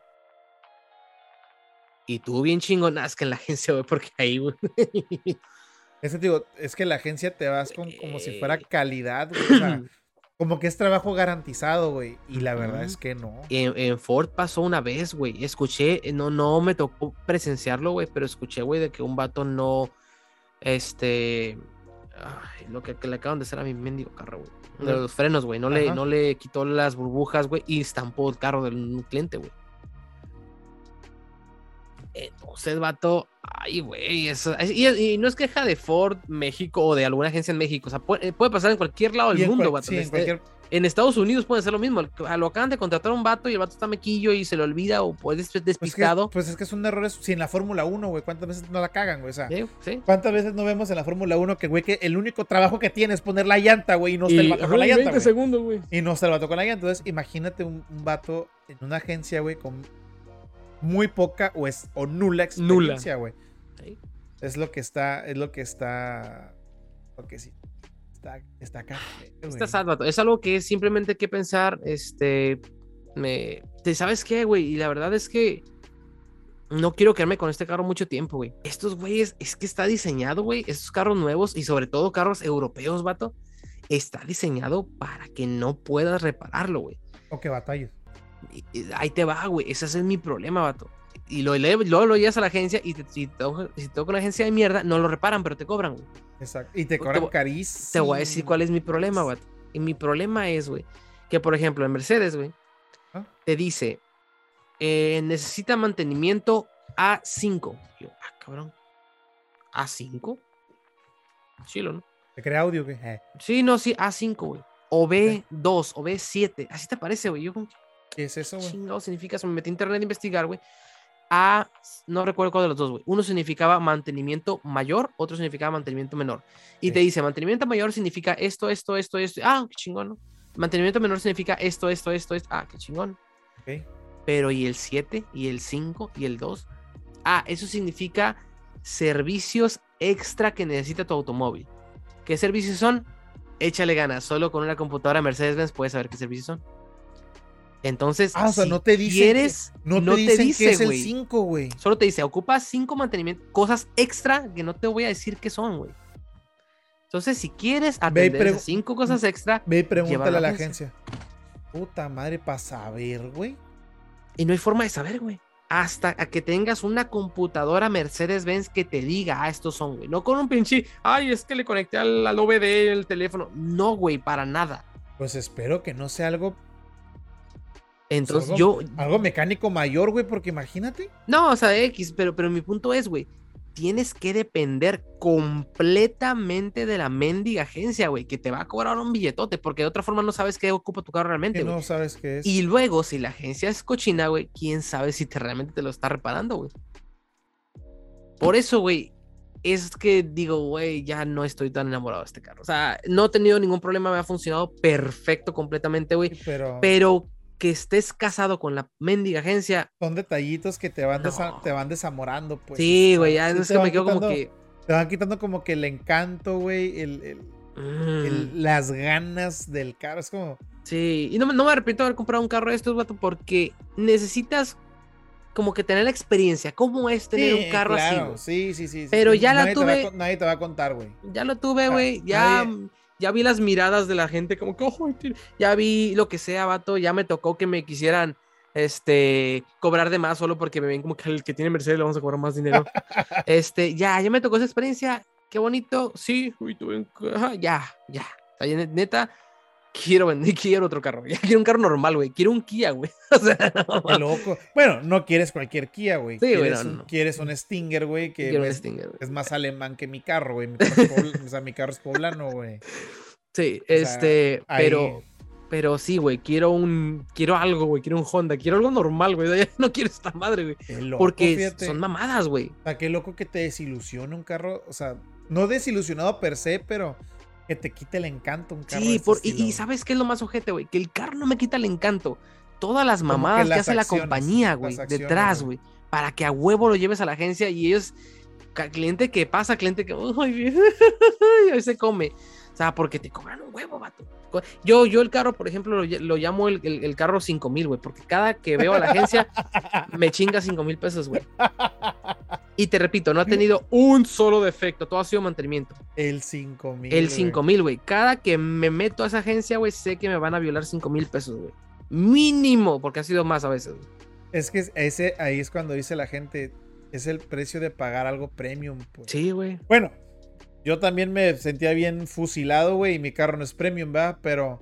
[SPEAKER 2] Y tú bien chingonas que en la (laughs) agencia, güey, porque ahí, güey.
[SPEAKER 1] Ese digo, es que la agencia te vas con como si fuera
[SPEAKER 2] Eh.
[SPEAKER 1] calidad, güey. O sea, (clears throat) como que es trabajo garantizado, güey. Y la verdad es que no.
[SPEAKER 2] En, en Ford pasó una vez, güey. Escuché, no, no me tocó presenciarlo, güey, pero escuché, güey, de que un vato no, este, ay, lo que, que le acaban de hacer a mi mendigo carro, güey. De
[SPEAKER 1] Ujú.
[SPEAKER 2] los frenos, güey. No le, no le quitó las burbujas, güey, y estampó el carro del cliente, güey. Entonces, vato, ay, güey, y, y no es queja de Ford México o de alguna agencia en México, o sea, puede, puede pasar en cualquier lado del mundo,
[SPEAKER 1] cual-
[SPEAKER 2] vato.
[SPEAKER 1] sí, en cualquier-
[SPEAKER 2] en Estados Unidos puede ser lo mismo. Lo acaban de contratar a un vato y el vato está mequillo y se le olvida o puede ser
[SPEAKER 1] pues, que,
[SPEAKER 2] despistado.
[SPEAKER 1] pues es que es un error. Si en la Fórmula 1, güey, ¿cuántas veces no la cagan, güey? O sea,
[SPEAKER 2] Sí, sí.
[SPEAKER 1] ¿cuántas veces no vemos en la Fórmula 1 que, güey, que el único trabajo que tiene es poner la llanta, güey, y no está el vato con la llanta, güey?
[SPEAKER 2] segundos, güey.
[SPEAKER 1] Y no está el vato con la llanta. Entonces, imagínate un, un vato en una agencia, güey, con muy poca o, es, o nula experiencia, güey.
[SPEAKER 2] Sí.
[SPEAKER 1] Es lo que está, es lo que está, lo que sí, está, está acá.
[SPEAKER 2] Está sad, vato. Es algo que simplemente hay que pensar, este, me, ¿te sabes qué, güey? Y la verdad es que no quiero quedarme con este carro mucho tiempo, güey. Estos güeyes, es que está diseñado, güey, estos carros nuevos y sobre todo carros europeos, vato, está diseñado para que no puedas repararlo, güey.
[SPEAKER 1] O que batalles.
[SPEAKER 2] Ahí te va, güey. Ese es mi problema, vato. Y lo, luego lo, llevas a la agencia y te, si, te, si te toca una agencia de mierda, no lo reparan, pero te cobran, güey.
[SPEAKER 1] Exacto. Y te
[SPEAKER 2] Te
[SPEAKER 1] cobran carísimo.
[SPEAKER 2] Te voy a decir cuál es mi problema, vato. Y mi problema es, güey, que por ejemplo en Mercedes, güey,
[SPEAKER 1] Ah.
[SPEAKER 2] te dice, eh, necesita mantenimiento A5. Yo, ah, cabrón. ¿A5? Chilo, ¿no?
[SPEAKER 1] ¿Te crea audio? güey? Eh,
[SPEAKER 2] Sí, no, sí, A5, güey. O B2, o B7. Así te parece, güey. Yo
[SPEAKER 1] ¿Qué es eso, güey?
[SPEAKER 2] chingado significa? Se me metí a internet a investigar, güey. A, no recuerdo cuál de los dos, güey. Uno significaba mantenimiento mayor, otro significaba mantenimiento menor. Y te dice, mantenimiento mayor significa esto, esto, esto, esto. Ah, qué chingón, ¿no? Mantenimiento menor significa esto, esto, esto, esto. Ah, qué chingón. Pero ¿y el 7? ¿Y el 5? ¿Y el 2? Ah, eso significa servicios extra que necesita tu automóvil. ¿Qué servicios son? Échale ganas. Solo con una computadora Mercedes-Benz puedes saber qué servicios son. Entonces,
[SPEAKER 1] Ah, o sea,
[SPEAKER 2] si
[SPEAKER 1] no te dicen que-
[SPEAKER 2] quieres,
[SPEAKER 1] No, te dicen que es el
[SPEAKER 2] güey.
[SPEAKER 1] 5, güey.
[SPEAKER 2] Solo te dice, ocupas cinco mantenimientos, cosas extra que no te voy a decir qué son, güey. Entonces, si quieres atender
[SPEAKER 1] pregu-
[SPEAKER 2] esas cinco cosas extra,
[SPEAKER 1] Ve y pregúntale a la agencia. Puta madre, para saber, güey.
[SPEAKER 2] y no hay forma de saber, güey. Hasta a que tengas una computadora Mercedes-Benz que te diga, ah, estos son, güey. No con un pinche, ay, es que le conecté al, al OBD el teléfono. No, güey, para nada.
[SPEAKER 1] Pues espero que no sea algo,
[SPEAKER 2] Entonces,
[SPEAKER 1] algo-
[SPEAKER 2] yo,
[SPEAKER 1] algo mecánico mayor, güey, porque imagínate.
[SPEAKER 2] No, o sea, X, pero, pero mi punto es, güey, tienes que depender completamente de la mendiga agencia, güey, que te va a cobrar un billetote, porque de otra forma no sabes qué ocupa tu carro realmente,
[SPEAKER 1] Que no sabes qué es.
[SPEAKER 2] Y luego, si la agencia es cochina, güey, quién sabe si te realmente te lo está reparando, güey. Por eso, güey, es que digo, güey, ya no estoy tan enamorado de este carro. O sea, no he tenido ningún problema, me ha funcionado perfecto completamente, güey.
[SPEAKER 1] Pero,
[SPEAKER 2] Pero que estés casado con la mendiga agencia,
[SPEAKER 1] son detallitos que te van,
[SPEAKER 2] No.
[SPEAKER 1] te van desamorando, pues.
[SPEAKER 2] sí, güey, ya
[SPEAKER 1] sí
[SPEAKER 2] es que me quedo como que.
[SPEAKER 1] Te van quitando como que el encanto, güey, el, el-
[SPEAKER 2] mm,
[SPEAKER 1] el- las ganas del carro. Es como,
[SPEAKER 2] Sí, y no, me- no me arrepiento de haber comprado un carro de estos, vato, porque necesitas como que tener la experiencia. ¿Cómo es tener
[SPEAKER 1] Sí,
[SPEAKER 2] un carro así?
[SPEAKER 1] claro, sí, sí, sí. sí,
[SPEAKER 2] Pero
[SPEAKER 1] sí,
[SPEAKER 2] ya la tuve-
[SPEAKER 1] nadie te va a contar, güey.
[SPEAKER 2] Ya lo tuve, güey. Ya,
[SPEAKER 1] nadie-
[SPEAKER 2] ya vi las miradas de la gente, como que, "Ojo, tío", ya vi lo que sea, vato. Ya me tocó que me quisieran este cobrar de más solo porque me ven como que el que tiene Mercedes le vamos a cobrar más dinero. (laughs) este, ya, ya me tocó esa experiencia. Qué bonito. Sí, uy, tuve un- ajá, ya, ya, neta, quiero vender, (laughs) quiero otro carro. Ya (laughs) quiero un carro normal, güey. Quiero un Kia, güey. (laughs) O sea, no
[SPEAKER 1] Qué loco. Bueno, no quieres cualquier Kia, güey.
[SPEAKER 2] Sí,
[SPEAKER 1] quieres,
[SPEAKER 2] no,
[SPEAKER 1] un,
[SPEAKER 2] no.
[SPEAKER 1] quieres un Stinger, güey, que
[SPEAKER 2] quiero un
[SPEAKER 1] es,
[SPEAKER 2] Stinger,
[SPEAKER 1] es más alemán que mi carro, güey. Mi carro es pobl- o sea, mi carro es poblano, güey.
[SPEAKER 2] Sí, este, pero, pero sí, güey, quiero un, quiero algo, güey, quiero un Honda, quiero algo normal, güey. No quiero esta madre, güey. Porque
[SPEAKER 1] fíjate.
[SPEAKER 2] son mamadas, güey.
[SPEAKER 1] O sea, qué loco que te desilusione un carro. O sea, no desilusionado per se, pero que te quite el encanto un carro.
[SPEAKER 2] Sí, por, y. ¿sabes qué es lo más ojete, güey? Que el carro no me quita el encanto. Todas las
[SPEAKER 1] que
[SPEAKER 2] mamadas que, hace la compañía, güey, detrás,
[SPEAKER 1] güey.
[SPEAKER 2] para que a huevo lo lleves a la agencia y ellos, cliente que pasa, cliente que, (laughs) ay, (laughs) y se come. O sea, porque te cobran un huevo, vato. Yo, yo el carro, por ejemplo, lo, ll- lo llamo el, el- el carro 5000, güey, porque cada que veo a la agencia (laughs) me chinga 5 mil pesos, güey. Y te repito, no ha tenido un solo defecto, todo ha sido mantenimiento.
[SPEAKER 1] El 5000.
[SPEAKER 2] El
[SPEAKER 1] güey.
[SPEAKER 2] 5000, güey. Cada que me meto a esa agencia, güey, sé que me van a violar 5 mil pesos, güey. Mínimo, porque ha sido más a veces.
[SPEAKER 1] Es que ese ahí es cuando dice la gente, es el precio de pagar algo premium. pues.
[SPEAKER 2] Sí, güey.
[SPEAKER 1] Bueno, yo también me sentía bien fusilado, güey, y mi carro no es premium, ¿verdad? Pero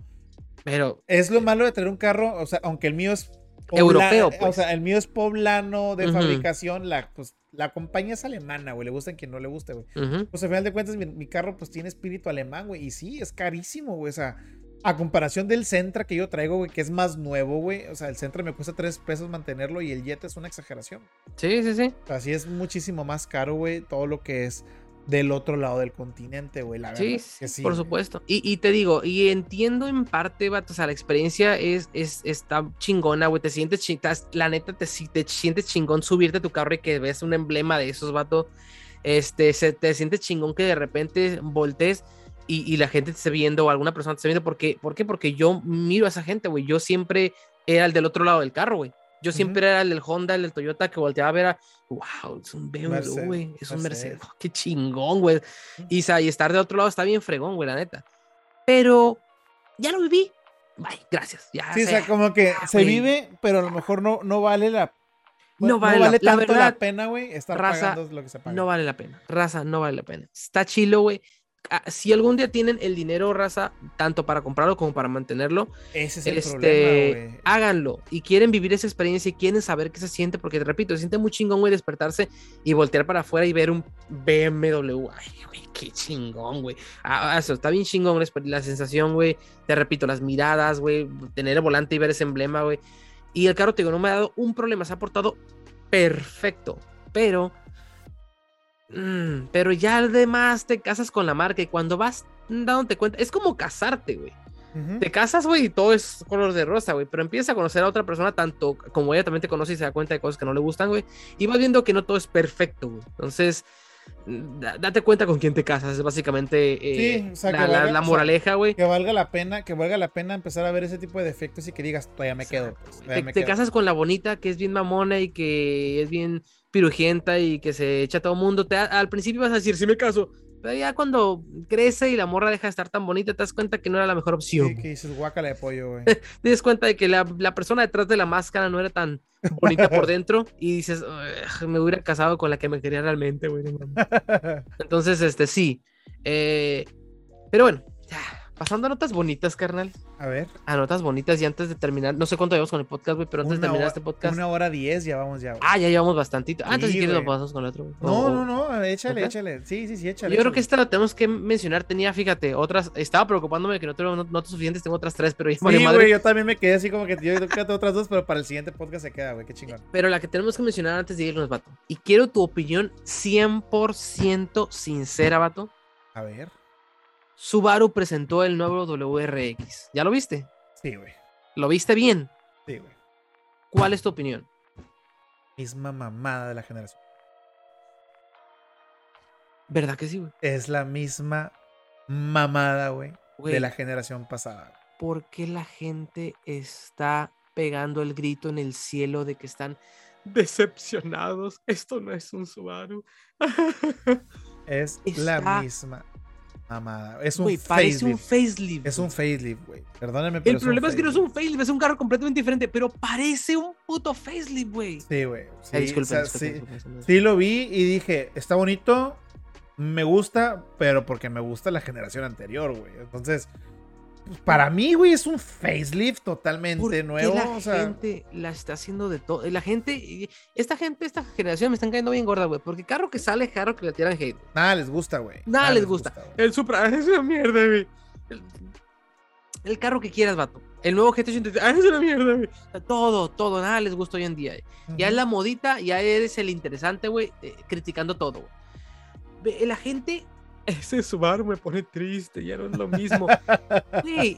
[SPEAKER 2] Pero,
[SPEAKER 1] es lo malo de tener un carro, o sea, aunque el mío es
[SPEAKER 2] Europeo,
[SPEAKER 1] O
[SPEAKER 2] pues.
[SPEAKER 1] sea, el mío es poblano de fabricación, la, pues, la compañía es alemana, güey, le gusta a quien no le guste, güey.
[SPEAKER 2] ujú,
[SPEAKER 1] Pues al final de cuentas mi, mi carro pues tiene espíritu alemán, güey, y sí, es carísimo, güey, o sea, a comparación del Sentra que yo traigo, güey, que es más nuevo, güey, o sea, el Sentra me cuesta 3 pesos mantenerlo y el Jetta es una exageración.
[SPEAKER 2] sí, sí, sí.
[SPEAKER 1] O sea, sí es muchísimo más caro, güey, todo lo que es del otro lado del continente, güey, la
[SPEAKER 2] Sí,
[SPEAKER 1] verdad. que
[SPEAKER 2] sí, por
[SPEAKER 1] güey.
[SPEAKER 2] supuesto. Y, y te digo, y entiendo en parte, vato, o sea, la experiencia es, es, está chingona, güey. Te sientes, chi- estás- la neta, te, te sientes chingón subirte a tu carro y que ves un emblema de esos, vato. Este, se, te sientes chingón que de repente voltees y, y la gente te esté viendo o alguna persona te esté viendo. Porque, ¿Por qué? Porque yo miro a esa gente, güey. Yo siempre era el del otro lado del carro, güey. Yo siempre era el del Honda, el del Toyota que volteaba a ver a, wow, es un BMW, güey. Es un
[SPEAKER 1] Mercedes.
[SPEAKER 2] Mercedes. Qué chingón, güey. Y, y estar de otro lado está bien fregón, güey, la neta. Pero ya lo viví. Bye, gracias. Ya,
[SPEAKER 1] Sí, o
[SPEAKER 2] sea,
[SPEAKER 1] como que se vive, pero a lo mejor no, no vale la...
[SPEAKER 2] No vale la- la
[SPEAKER 1] tanto la
[SPEAKER 2] verdad,
[SPEAKER 1] pena, güey, estar
[SPEAKER 2] raza,
[SPEAKER 1] pagando lo que se paga.
[SPEAKER 2] no vale la pena. Raza, no vale la pena. Está chilo, güey. Ah, Si algún día tienen el dinero, raza, tanto para comprarlo como para mantenerlo,
[SPEAKER 1] Ese es el
[SPEAKER 2] este,
[SPEAKER 1] problema,
[SPEAKER 2] háganlo. Y quieren vivir esa experiencia y quieren saber qué se siente, porque te repito, se siente muy chingón, güey, despertarse y voltear para afuera y ver un BMW. Ay, güey, qué chingón, güey. Ah, eso, está bien chingón la sensación, güey. Te repito, las miradas, güey, tener el volante y ver ese emblema, güey. Y el carro, te digo, no me ha dado un problema, se ha portado perfecto, pero... mm, pero ya además te casas con la marca y cuando vas dándote cuenta, es como casarte, güey. Te casas, güey, y todo es color de rosa, güey. Pero empiezas a conocer a otra persona tanto como ella también te conoce y se da cuenta de cosas que no le gustan, güey. Y vas viendo que no todo es perfecto, güey. Entonces, mm, da- date cuenta con quién te casas. Es básicamente eh,
[SPEAKER 1] Sí, o sea,
[SPEAKER 2] la,
[SPEAKER 1] o sea,
[SPEAKER 2] moraleja, güey.
[SPEAKER 1] Que valga la pena, que valga la pena empezar a ver ese tipo de defectos y que digas, todavía me quedo. pues, todavía
[SPEAKER 2] Te,
[SPEAKER 1] me
[SPEAKER 2] te
[SPEAKER 1] quedo".
[SPEAKER 2] casas con la bonita que es bien mamona y que es bien pirujienta y que se echa a todo mundo. Te, al principio vas a decir, sí me caso. Pero ya cuando crece y la morra deja de estar tan bonita, te das cuenta que no era la mejor opción.
[SPEAKER 1] Sí, que dices guácala de pollo, güey. (laughs)
[SPEAKER 2] te das cuenta de que la, la persona detrás de la máscara no era tan bonita por (laughs) dentro y dices, "Ugh, me hubiera casado con la que me quería realmente, güey. no mames". (laughs) Entonces, este, sí. Eh, pero bueno, ya, pasando a notas bonitas, carnal.
[SPEAKER 1] A ver.
[SPEAKER 2] A notas bonitas y antes de terminar, no sé cuánto llevamos con el podcast, güey, pero antes de
[SPEAKER 1] una
[SPEAKER 2] terminar
[SPEAKER 1] hora-
[SPEAKER 2] este podcast.
[SPEAKER 1] Una hora diez ya vamos ya, güey.
[SPEAKER 2] Ah, ya llevamos bastantito. Ah, entonces
[SPEAKER 1] Sí,
[SPEAKER 2] si quieres lo pasamos con el otro. güey.
[SPEAKER 1] No, no, no, échale, échale. Sí, sí, sí, échale.
[SPEAKER 2] Yo creo que esta la tenemos que mencionar. Tenía, fíjate, otras. Estaba preocupándome de que no tengo not- notas suficientes. Tengo otras tres, pero ya
[SPEAKER 1] Sí,
[SPEAKER 2] madre.
[SPEAKER 1] güey, yo también me quedé así como que yo tengo otras dos, pero para el siguiente podcast se queda, güey, qué chingón.
[SPEAKER 2] Pero la que tenemos que mencionar antes de irnos, vato. Y quiero tu opinión 100% sincera, vato.
[SPEAKER 1] A ver.
[SPEAKER 2] Subaru presentó el nuevo WRX. ¿Ya lo viste?
[SPEAKER 1] Sí, güey.
[SPEAKER 2] ¿Lo viste bien?
[SPEAKER 1] Sí, güey.
[SPEAKER 2] ¿Cuál es tu opinión?
[SPEAKER 1] Misma mamada de la generación.
[SPEAKER 2] ¿Verdad que sí, güey?
[SPEAKER 1] Es la misma mamada, güey, de la generación pasada.
[SPEAKER 2] ¿Por qué la gente está pegando el grito en el cielo de que están decepcionados? Esto no es un Subaru. (laughs)
[SPEAKER 1] Es
[SPEAKER 2] Está-
[SPEAKER 1] la misma mamada. Es un
[SPEAKER 2] parece un
[SPEAKER 1] facelift. Es un facelift, güey. Perdónenme, pero
[SPEAKER 2] El problema es que no es un facelift, es un carro completamente diferente, pero parece un puto facelift, güey.
[SPEAKER 1] Sí, güey. Sí,
[SPEAKER 2] Ay, disculpen,
[SPEAKER 1] o sea,
[SPEAKER 2] disculpen,
[SPEAKER 1] sí-
[SPEAKER 2] disculpen, disculpen.
[SPEAKER 1] sí lo vi y dije, está bonito, me gusta, pero porque me gusta la generación anterior, güey. Entonces, para mí, güey, es un facelift totalmente
[SPEAKER 2] ¿Por
[SPEAKER 1] nuevo.
[SPEAKER 2] qué la
[SPEAKER 1] o sea,
[SPEAKER 2] gente la está haciendo de todo? La gente, esta gente, esta generación me están cayendo bien gorda, güey. Porque carro que sale, carro que le tiran hate.
[SPEAKER 1] nada les gusta, güey.
[SPEAKER 2] Nada les gusta. El Supra, (laughs) es una mierda, güey. El, el carro que quieras, vato. El nuevo GT83, ah, es una mierda, güey. Todo, todo, nada les gusta hoy en día. eh. Ya es la modita, ya eres el interesante, güey, eh, criticando todo, güey. La gente, ese Subaru me pone triste, ya no es lo mismo. (laughs) Güey,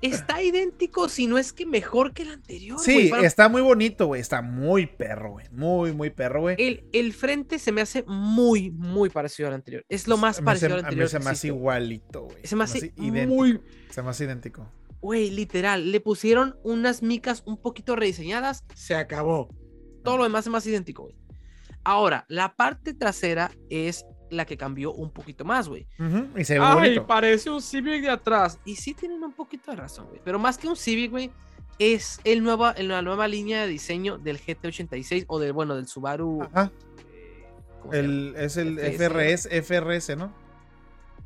[SPEAKER 2] está idéntico, si no es que mejor que el anterior.
[SPEAKER 1] Sí,
[SPEAKER 2] Para-
[SPEAKER 1] está muy bonito, güey. Está muy perro, güey. Muy, muy perro, güey.
[SPEAKER 2] el, el frente se me hace muy, muy parecido al anterior. Es lo más parecido al
[SPEAKER 1] A mí
[SPEAKER 2] anterior.
[SPEAKER 1] se me hace igualito, güey.
[SPEAKER 2] Se me hace
[SPEAKER 1] idéntico.
[SPEAKER 2] muy,
[SPEAKER 1] Se me hace idéntico.
[SPEAKER 2] Güey, literal, le pusieron unas micas un poquito rediseñadas, se acabó. Todo lo demás es más idéntico, güey. Ahora, la parte trasera es la que cambió un poquito más, güey.
[SPEAKER 1] Ujú, Y se ve
[SPEAKER 2] Ay,
[SPEAKER 1] bonito.
[SPEAKER 2] parece un Civic de atrás. Y sí tienen un poquito de razón, güey. Pero más que un Civic, güey, es el nueva, la nueva línea de diseño del GT86 o del, bueno, del Subaru.
[SPEAKER 1] Ajá. El, es el FRS, FRS, ¿no?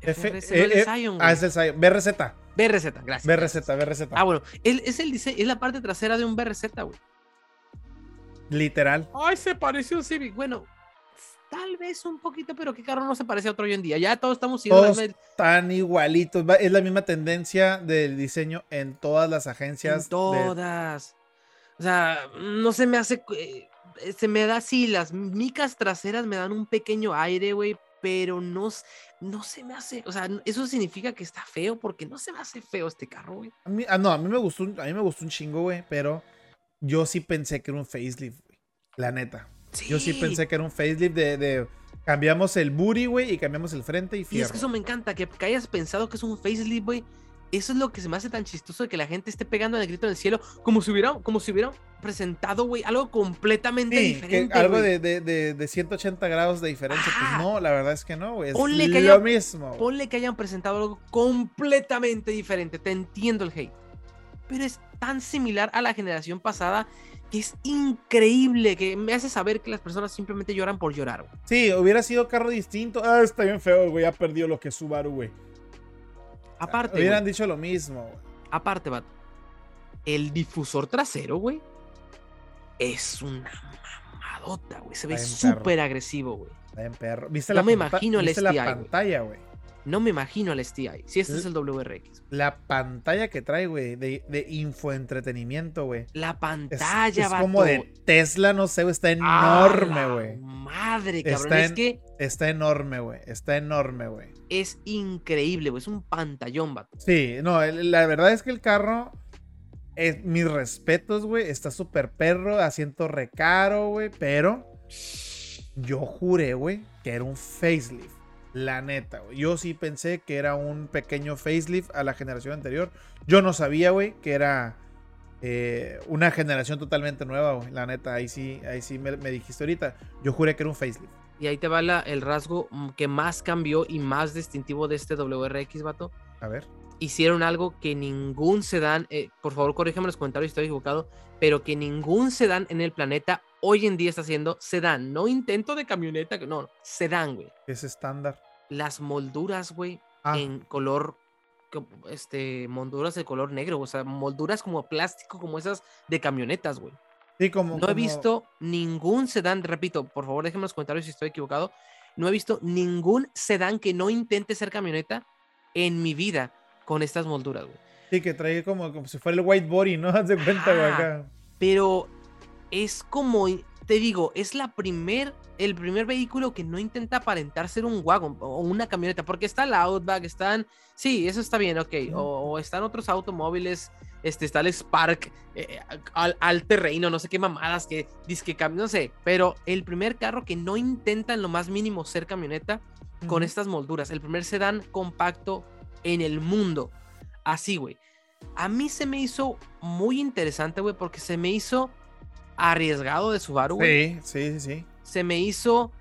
[SPEAKER 2] FRS, no el
[SPEAKER 1] Ah, es el Scion. BRZ.
[SPEAKER 2] BRZ, gracias.
[SPEAKER 1] BRZ, BRZ.
[SPEAKER 2] Ah, bueno, es el diseño, es la parte trasera de un BRZ, güey.
[SPEAKER 1] Literal.
[SPEAKER 2] Ay, se pareció a un Civic. Bueno, tal vez un poquito, pero qué carro no se parece a otro hoy en día. Ya todos estamos
[SPEAKER 1] Todos Tan igualitos. Es la misma tendencia del diseño en todas las
[SPEAKER 2] en
[SPEAKER 1] agencias. de-
[SPEAKER 2] todas. O sea, no se me hace. eh, Se me da así, las micas traseras me dan un pequeño aire, güey, pero no, no se me hace. O sea, eso significa que está feo, porque no se me hace feo este carro, güey.
[SPEAKER 1] A mí- ah, no, a mí me gustó a mí me gustó un chingo, güey, pero yo sí pensé que era un facelift, güey. La neta. Yo sí pensé que era un facelift de, de- cambiamos el booty, güey, y cambiamos el frente y
[SPEAKER 2] Y
[SPEAKER 1] fierro.
[SPEAKER 2] es que eso me encanta, que, que hayas pensado que es un facelift, güey. Eso es lo que se me hace tan chistoso de que la gente esté pegando el grito en el cielo, como si hubiera, como si hubiera presentado, güey, algo completamente
[SPEAKER 1] Sí,
[SPEAKER 2] diferente.
[SPEAKER 1] algo de, de, de, de 180 grados de diferencia.
[SPEAKER 2] Ajá.
[SPEAKER 1] Pues no, la verdad es que no, güey. Es
[SPEAKER 2] Ponle que
[SPEAKER 1] lo
[SPEAKER 2] haya-
[SPEAKER 1] mismo. güey.
[SPEAKER 2] Ponle que hayan presentado algo completamente diferente. Te entiendo el hate. Pero es tan similar a la generación pasada que es increíble. Que me hace saber que las personas simplemente lloran por llorar. güey.
[SPEAKER 1] Sí, hubiera sido carro distinto. Ah, está bien feo, güey. Ya perdió lo que es Subaru, güey.
[SPEAKER 2] Aparte,
[SPEAKER 1] Hubieran
[SPEAKER 2] güey,
[SPEAKER 1] dicho lo mismo, güey.
[SPEAKER 2] aparte, vato, El difusor trasero, güey. Es una mamadota, güey. Se ve súper agresivo, güey.
[SPEAKER 1] Está bien perro. ¿Viste
[SPEAKER 2] No
[SPEAKER 1] la
[SPEAKER 2] me imagino el
[SPEAKER 1] ¿viste la
[SPEAKER 2] STI,
[SPEAKER 1] pantalla, güey?
[SPEAKER 2] No me imagino el STI. Si este es el WRX.
[SPEAKER 1] La pantalla que trae, güey, de, de infoentretenimiento, güey.
[SPEAKER 2] La
[SPEAKER 1] Es,
[SPEAKER 2] pantalla,
[SPEAKER 1] es
[SPEAKER 2] vato.
[SPEAKER 1] como de Tesla, no sé, güey. Está
[SPEAKER 2] ¡A
[SPEAKER 1] enorme, güey.
[SPEAKER 2] Madre, cabrón.
[SPEAKER 1] Está
[SPEAKER 2] Es que
[SPEAKER 1] Está enorme, güey. Está enorme, güey.
[SPEAKER 2] es increíble, güey. Es un pantallón, vato.
[SPEAKER 1] Sí, no, la verdad es que el carro, es, mis respetos, güey, está súper perro, asiento recaro, güey, pero yo juré, güey, que era un facelift. La neta, güey. Yo sí pensé que era un pequeño facelift a la generación anterior. Yo no sabía, güey, que era eh, una generación totalmente nueva, güey. La neta, ahí sí, ahí sí me, me dijiste ahorita. Yo juré que era un facelift.
[SPEAKER 2] Y ahí te va la- el rasgo mm, que más cambió y más distintivo de este WRX, vato.
[SPEAKER 1] A ver.
[SPEAKER 2] Hicieron algo que ningún sedán, eh, por favor corrígeme en los comentarios si estoy equivocado, pero que ningún sedán en el planeta hoy en día está haciendo sedán. No intento de camioneta, no, sedán, güey.
[SPEAKER 1] Es estándar.
[SPEAKER 2] Las molduras, güey,
[SPEAKER 1] Ah,
[SPEAKER 2] en color, co- este, molduras de color negro, o sea, molduras como plástico, como esas de camionetas, güey.
[SPEAKER 1] sí, como.
[SPEAKER 2] No he
[SPEAKER 1] como-
[SPEAKER 2] visto ningún sedán, repito, por favor déjenme en los comentarios si estoy equivocado. No he visto ningún sedán que no intente ser camioneta en mi vida con estas molduras, güey.
[SPEAKER 1] Sí, que trae como, como si fuera el white body, ¿no? (laughs) Haz de cuenta, güey, acá.
[SPEAKER 2] Pero es como, te digo, es la primer, el primer vehículo que no intenta aparentar ser un wagon o una camioneta, porque está el Outback, están, sí, eso está bien, ok, o, o están otros automóviles, este, está el Spark, eh, al, al terreno, no sé qué mamadas, que disque no sé, pero el primer carro que no intenta en lo más mínimo ser camioneta con estas molduras, el primer sedán compacto en el mundo, así, güey. A mí se me hizo muy interesante, güey, porque se me hizo arriesgado de Subaru, güey.
[SPEAKER 1] Sí, sí, sí, sí.
[SPEAKER 2] Se me hizo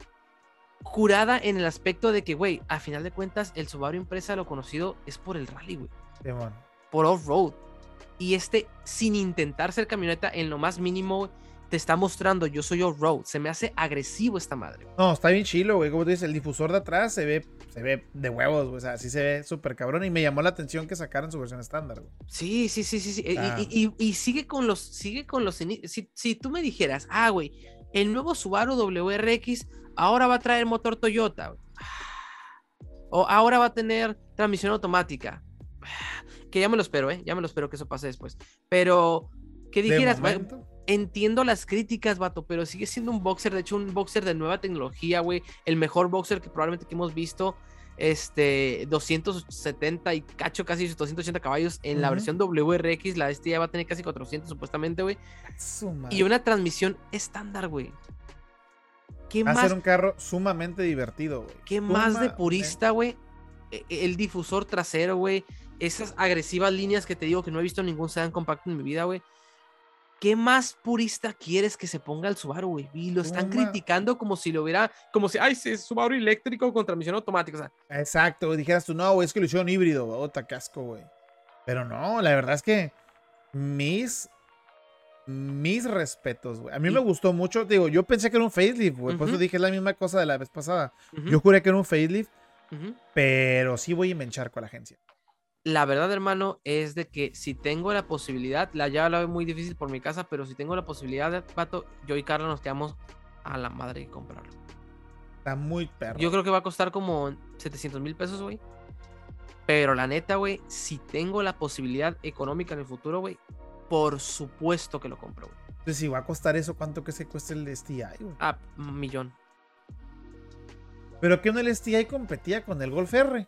[SPEAKER 2] curada en el aspecto de que, güey, a final de cuentas, el Subaru Impresa, lo conocido, es por el rally, güey. Por off-road. Y este, sin intentar ser camioneta en lo más mínimo, güey, te está mostrando yo soy off-road. Se me hace agresivo esta madre.
[SPEAKER 1] No, está bien chilo, güey. Como tú dices, el difusor de atrás se ve, se ve de huevos, güey. O sea, sí se ve súper cabrón. Y me llamó la atención que sacaran su versión estándar, güey.
[SPEAKER 2] Sí, sí, sí, sí. sí. Y-
[SPEAKER 1] Ah.
[SPEAKER 2] Y, y- y sigue con los, sigue con los. Si, si tú me dijeras, ah, güey, el nuevo Subaru WRX ahora va a traer motor Toyota. güey. O ahora va a tener transmisión automática. Que ya me lo espero, ¿eh? Ya me lo espero que eso pase después. Pero que
[SPEAKER 1] De
[SPEAKER 2] dijeras, güey,
[SPEAKER 1] momento,
[SPEAKER 2] entiendo las críticas, vato, pero sigue siendo un boxer, de hecho, un boxer de nueva tecnología, güey. El mejor boxer que probablemente que hemos visto. Este, 270 y cacho, casi 280 caballos en la versión WRX. La este ya va a tener casi 400 supuestamente, güey. Y una transmisión estándar, güey. ¿Qué
[SPEAKER 1] Va a ser un carro sumamente divertido, güey.
[SPEAKER 2] qué más de purista, güey? E- El difusor trasero, güey. Esas agresivas líneas que te digo que no he visto en ningún sedán compacto en mi vida, güey. ¿Qué más purista quieres que se ponga el Subaru, güey? Y lo están criticando como si lo hubiera, como si, ay, sí, es Subaru eléctrico con transmisión automática. O sea,
[SPEAKER 1] Exacto, güey. Dijeras tú, no, güey, es que lo hicieron híbrido, güey. Ota casco, güey. Pero no, la verdad es que mis. Mis respetos, güey. A mí
[SPEAKER 2] Y-
[SPEAKER 1] me gustó mucho. Digo, yo pensé que era un facelift, güey. Por eso dije la misma cosa de la vez pasada.
[SPEAKER 2] ujú,
[SPEAKER 1] Yo juré que era un facelift, pero sí voy a menchar con la agencia.
[SPEAKER 2] La verdad, hermano, es de que si tengo la posibilidad, la ya la veo muy difícil por mi casa, pero si tengo la posibilidad, pato, yo y Carla nos quedamos a la madre de comprarlo.
[SPEAKER 1] Está muy perro.
[SPEAKER 2] Yo creo que va a costar como 700 mil pesos, güey. Pero la neta, güey, si tengo la posibilidad económica en el futuro, güey, por supuesto que lo compro, güey.
[SPEAKER 1] Entonces, si va a costar eso, ¿cuánto que se cuesta el STI, güey?
[SPEAKER 2] Ah, un millón.
[SPEAKER 1] Pero que no el STI competía con el Golf R.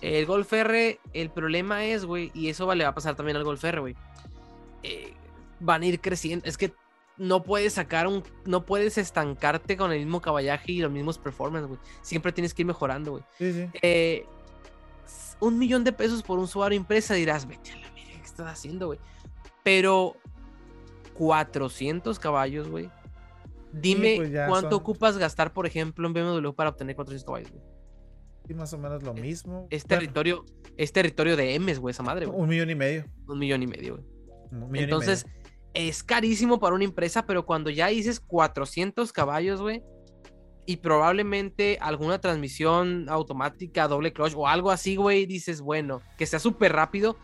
[SPEAKER 2] El Golf R, el problema es, güey, y eso le va a pasar también al Golf R, güey. eh, van a ir creciendo. Es que no puedes sacar un. No puedes estancarte con el mismo caballaje y los mismos performance, güey. Siempre tienes que ir mejorando, güey.
[SPEAKER 1] Sí, sí.
[SPEAKER 2] Eh, un millón de pesos por un Subaru impresa dirás, vete a la mierda, ¿qué estás haciendo, güey? Pero 400 caballos, güey. Dime
[SPEAKER 1] pues
[SPEAKER 2] cuánto
[SPEAKER 1] son-
[SPEAKER 2] ocupas gastar, por ejemplo, en BMW para obtener 400 caballos, güey.
[SPEAKER 1] Sí, más o menos lo mismo.
[SPEAKER 2] Es
[SPEAKER 1] Bueno,
[SPEAKER 2] territorio, es territorio de M's, güey, esa madre, güey.
[SPEAKER 1] un millón y medio.
[SPEAKER 2] Un millón y medio, güey.
[SPEAKER 1] Un millón
[SPEAKER 2] Entonces, es carísimo para una empresa, pero cuando ya dices 400 caballos, güey, y probablemente alguna transmisión automática, doble clutch o algo así, güey, dices, bueno, que sea súper rápido,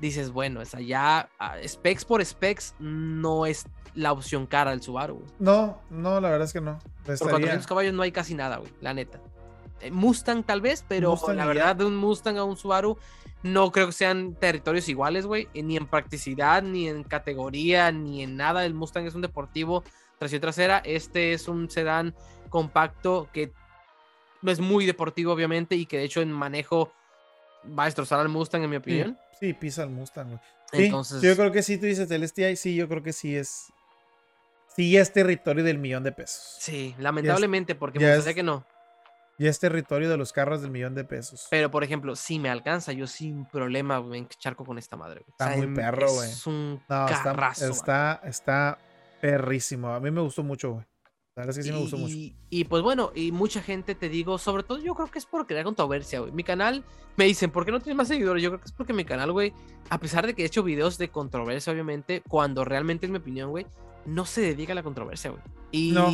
[SPEAKER 2] dices, bueno, o sea, ya ah, specs por specs no es la opción cara del Subaru, güey.
[SPEAKER 1] No, no, la verdad es que no.
[SPEAKER 2] Por
[SPEAKER 1] Estaría-
[SPEAKER 2] 400 caballos no hay casi nada, güey, la neta. Eh, Mustang tal vez, pero
[SPEAKER 1] Mustang
[SPEAKER 2] la verdad de un Mustang a un Subaru no creo que sean territorios iguales, güey, eh, ni en practicidad, ni en categoría, ni en nada. El Mustang es un deportivo tracción trasera, este es un sedán compacto que es muy deportivo obviamente y que de hecho en manejo va a destrozar al Mustang en mi opinión.
[SPEAKER 1] Sí, pisa el Mustang, güey. Sí,
[SPEAKER 2] Entonces,
[SPEAKER 1] yo creo que sí, tú dices el STI, sí, yo creo que sí es. Sí, es territorio del millón de pesos.
[SPEAKER 2] sí, lamentablemente porque me
[SPEAKER 1] es-
[SPEAKER 2] que no.
[SPEAKER 1] Y es territorio de los carros del millón de pesos.
[SPEAKER 2] Pero, por ejemplo, si me alcanza, yo sin problema me encharco con esta madre. güey.
[SPEAKER 1] Está muy
[SPEAKER 2] en-
[SPEAKER 1] perro, güey.
[SPEAKER 2] Es un
[SPEAKER 1] No, está,
[SPEAKER 2] carrazo. güey.
[SPEAKER 1] está, está perrísimo. A mí me gustó mucho, güey. La verdad es que sí me gustó mucho.
[SPEAKER 2] Y, y, pues bueno, y mucha gente te digo, sobre todo yo creo que es por crear controversia, güey. Mi canal, me dicen, ¿por qué no tienes más seguidores? Yo creo que es porque mi canal, güey, a pesar de que he hecho videos de controversia, obviamente, cuando realmente es mi opinión, güey, no se dedica a la controversia, güey. Y
[SPEAKER 1] No.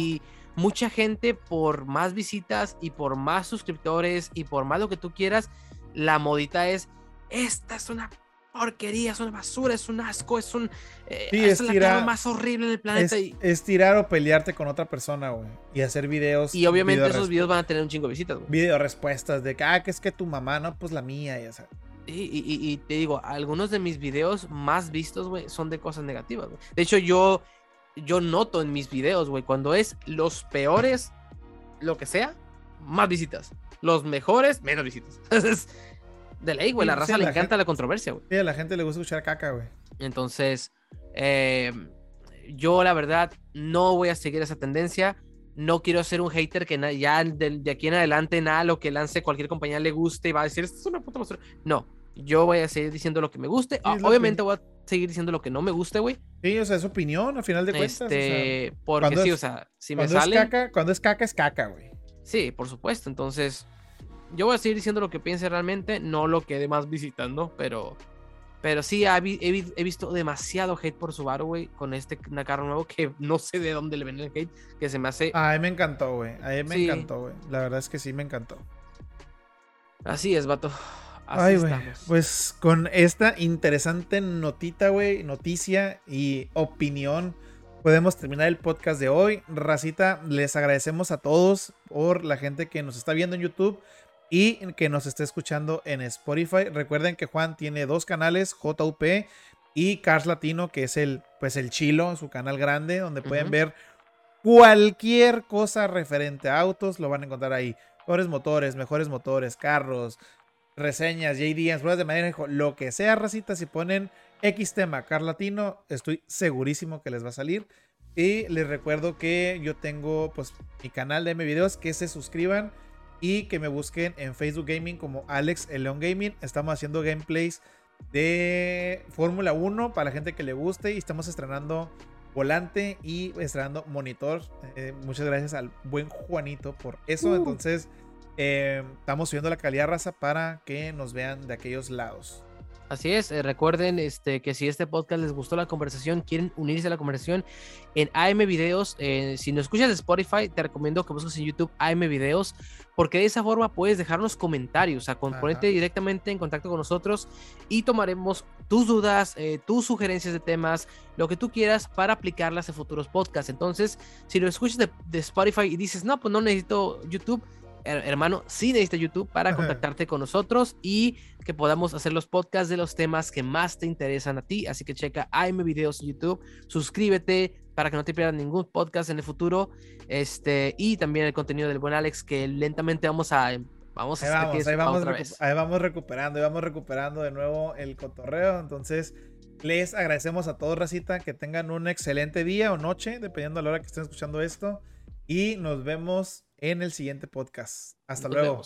[SPEAKER 2] Mucha gente, por más visitas y por más suscriptores y por más lo que tú quieras, la modita es, esta es una porquería, es una basura, es un asco, es un... eh,
[SPEAKER 1] Sí,
[SPEAKER 2] es
[SPEAKER 1] es
[SPEAKER 2] la
[SPEAKER 1] tirar-
[SPEAKER 2] más horrible en el
[SPEAKER 1] Es,
[SPEAKER 2] planeta. y,
[SPEAKER 1] es tirar o pelearte con otra persona, güey. Y hacer videos.
[SPEAKER 2] y obviamente
[SPEAKER 1] video
[SPEAKER 2] esos videos van a tener un chingo de visitas, güey.
[SPEAKER 1] Video respuestas de que, ah, que es que tu mamá, no, pues la mía, ya sabes.
[SPEAKER 2] Y- y- y te digo, algunos de mis videos más vistos, güey, son de cosas negativas, güey. De hecho, yo, yo noto en mis videos, güey, cuando es los peores, lo que sea, más visitas. Los mejores, menos visitas. (laughs) Es de ley, güey.
[SPEAKER 1] Sí,
[SPEAKER 2] La
[SPEAKER 1] sí,
[SPEAKER 2] raza
[SPEAKER 1] a
[SPEAKER 2] le
[SPEAKER 1] la
[SPEAKER 2] encanta
[SPEAKER 1] gente-
[SPEAKER 2] la controversia, güey.
[SPEAKER 1] Sí, a la gente le gusta escuchar caca, güey.
[SPEAKER 2] Entonces, eh, yo la verdad no voy a seguir esa tendencia. No quiero ser un hater que ya de, de aquí en adelante nada lo que lance cualquier compañía le guste y va a decir, esto es una puta basura. No, yo voy a seguir diciendo lo que me guste. Ah, Obviamente voy a seguir diciendo lo que no me guste, güey.
[SPEAKER 1] Sí, o sea, es opinión, al final de cuentas. o sea,
[SPEAKER 2] Este, porque sí,
[SPEAKER 1] es-
[SPEAKER 2] o sea, si me
[SPEAKER 1] cuando,
[SPEAKER 2] sale,
[SPEAKER 1] es caca, cuando es caca, es caca, güey.
[SPEAKER 2] sí, por supuesto. Entonces, yo voy a seguir diciendo lo que piense realmente, no lo que demás visitando, pero Pero sí, he, he, visto demasiado hate por Subaru, güey, con este carro nuevo que (laughs) no sé de dónde le ven el hate, que se me hace...
[SPEAKER 1] A mí me encantó, güey. A mí me encantó, güey. La verdad es que sí me encantó.
[SPEAKER 2] Así es, vato. Así
[SPEAKER 1] Ay, güey. Pues con esta interesante notita, güey, noticia y opinión, podemos terminar el podcast de hoy. Racita, les agradecemos a todos por la gente que nos está viendo en YouTube y que nos esté escuchando en Spotify. Recuerden que Juan tiene dos canales, JUP y Cars Latino, que es el, pues el chilo, su canal grande, donde pueden ver cualquier cosa referente a autos, lo van a encontrar ahí. Mejores motores, mejores motores, carros, reseñas, JDs, pruebas de madera, lo que sea, racita, si ponen X tema, Cars Latino, estoy segurísimo que les va a salir. Y les recuerdo que yo tengo pues mi canal de M videos, que se suscriban y que me busquen en Facebook Gaming como Alex El León Gaming. Estamos haciendo gameplays de Fórmula 1 para la gente que le guste y estamos estrenando volante y estrenando monitor. Eh, muchas gracias al buen Juanito por eso. Uh. Entonces, eh, estamos subiendo la calidad raza para que nos vean de aquellos lados.
[SPEAKER 2] Así es, eh, recuerden este, que si este podcast les gustó la conversación, quieren unirse a la conversación en AM Videos, eh, si nos escuchas de Spotify, te recomiendo que busques en YouTube AM Videos, porque de esa forma puedes dejarnos comentarios, o sea, ponerte directamente en contacto con nosotros y tomaremos tus dudas, eh, tus sugerencias de temas, lo que tú quieras para aplicarlas en futuros podcasts. Entonces, si lo escuchas de, de Spotify y dices, no, pues no necesito YouTube, hermano, sí necesita YouTube para contactarte con nosotros y que podamos hacer los podcasts de los temas que más te interesan a ti. Así que checa AM Videos en YouTube, suscríbete para que no te pierdas ningún podcast en el futuro. Este, y también el contenido del buen Alex, que lentamente vamos a vamos
[SPEAKER 1] a ahí vamos, ahí vamos, ahí vamos recuperando, ahí vamos recuperando de nuevo el cotorreo. Entonces, les agradecemos a todos, Racita, que tengan un excelente día o noche, dependiendo de la hora que estén escuchando esto. Y nos vemos en el siguiente podcast. Hasta luego.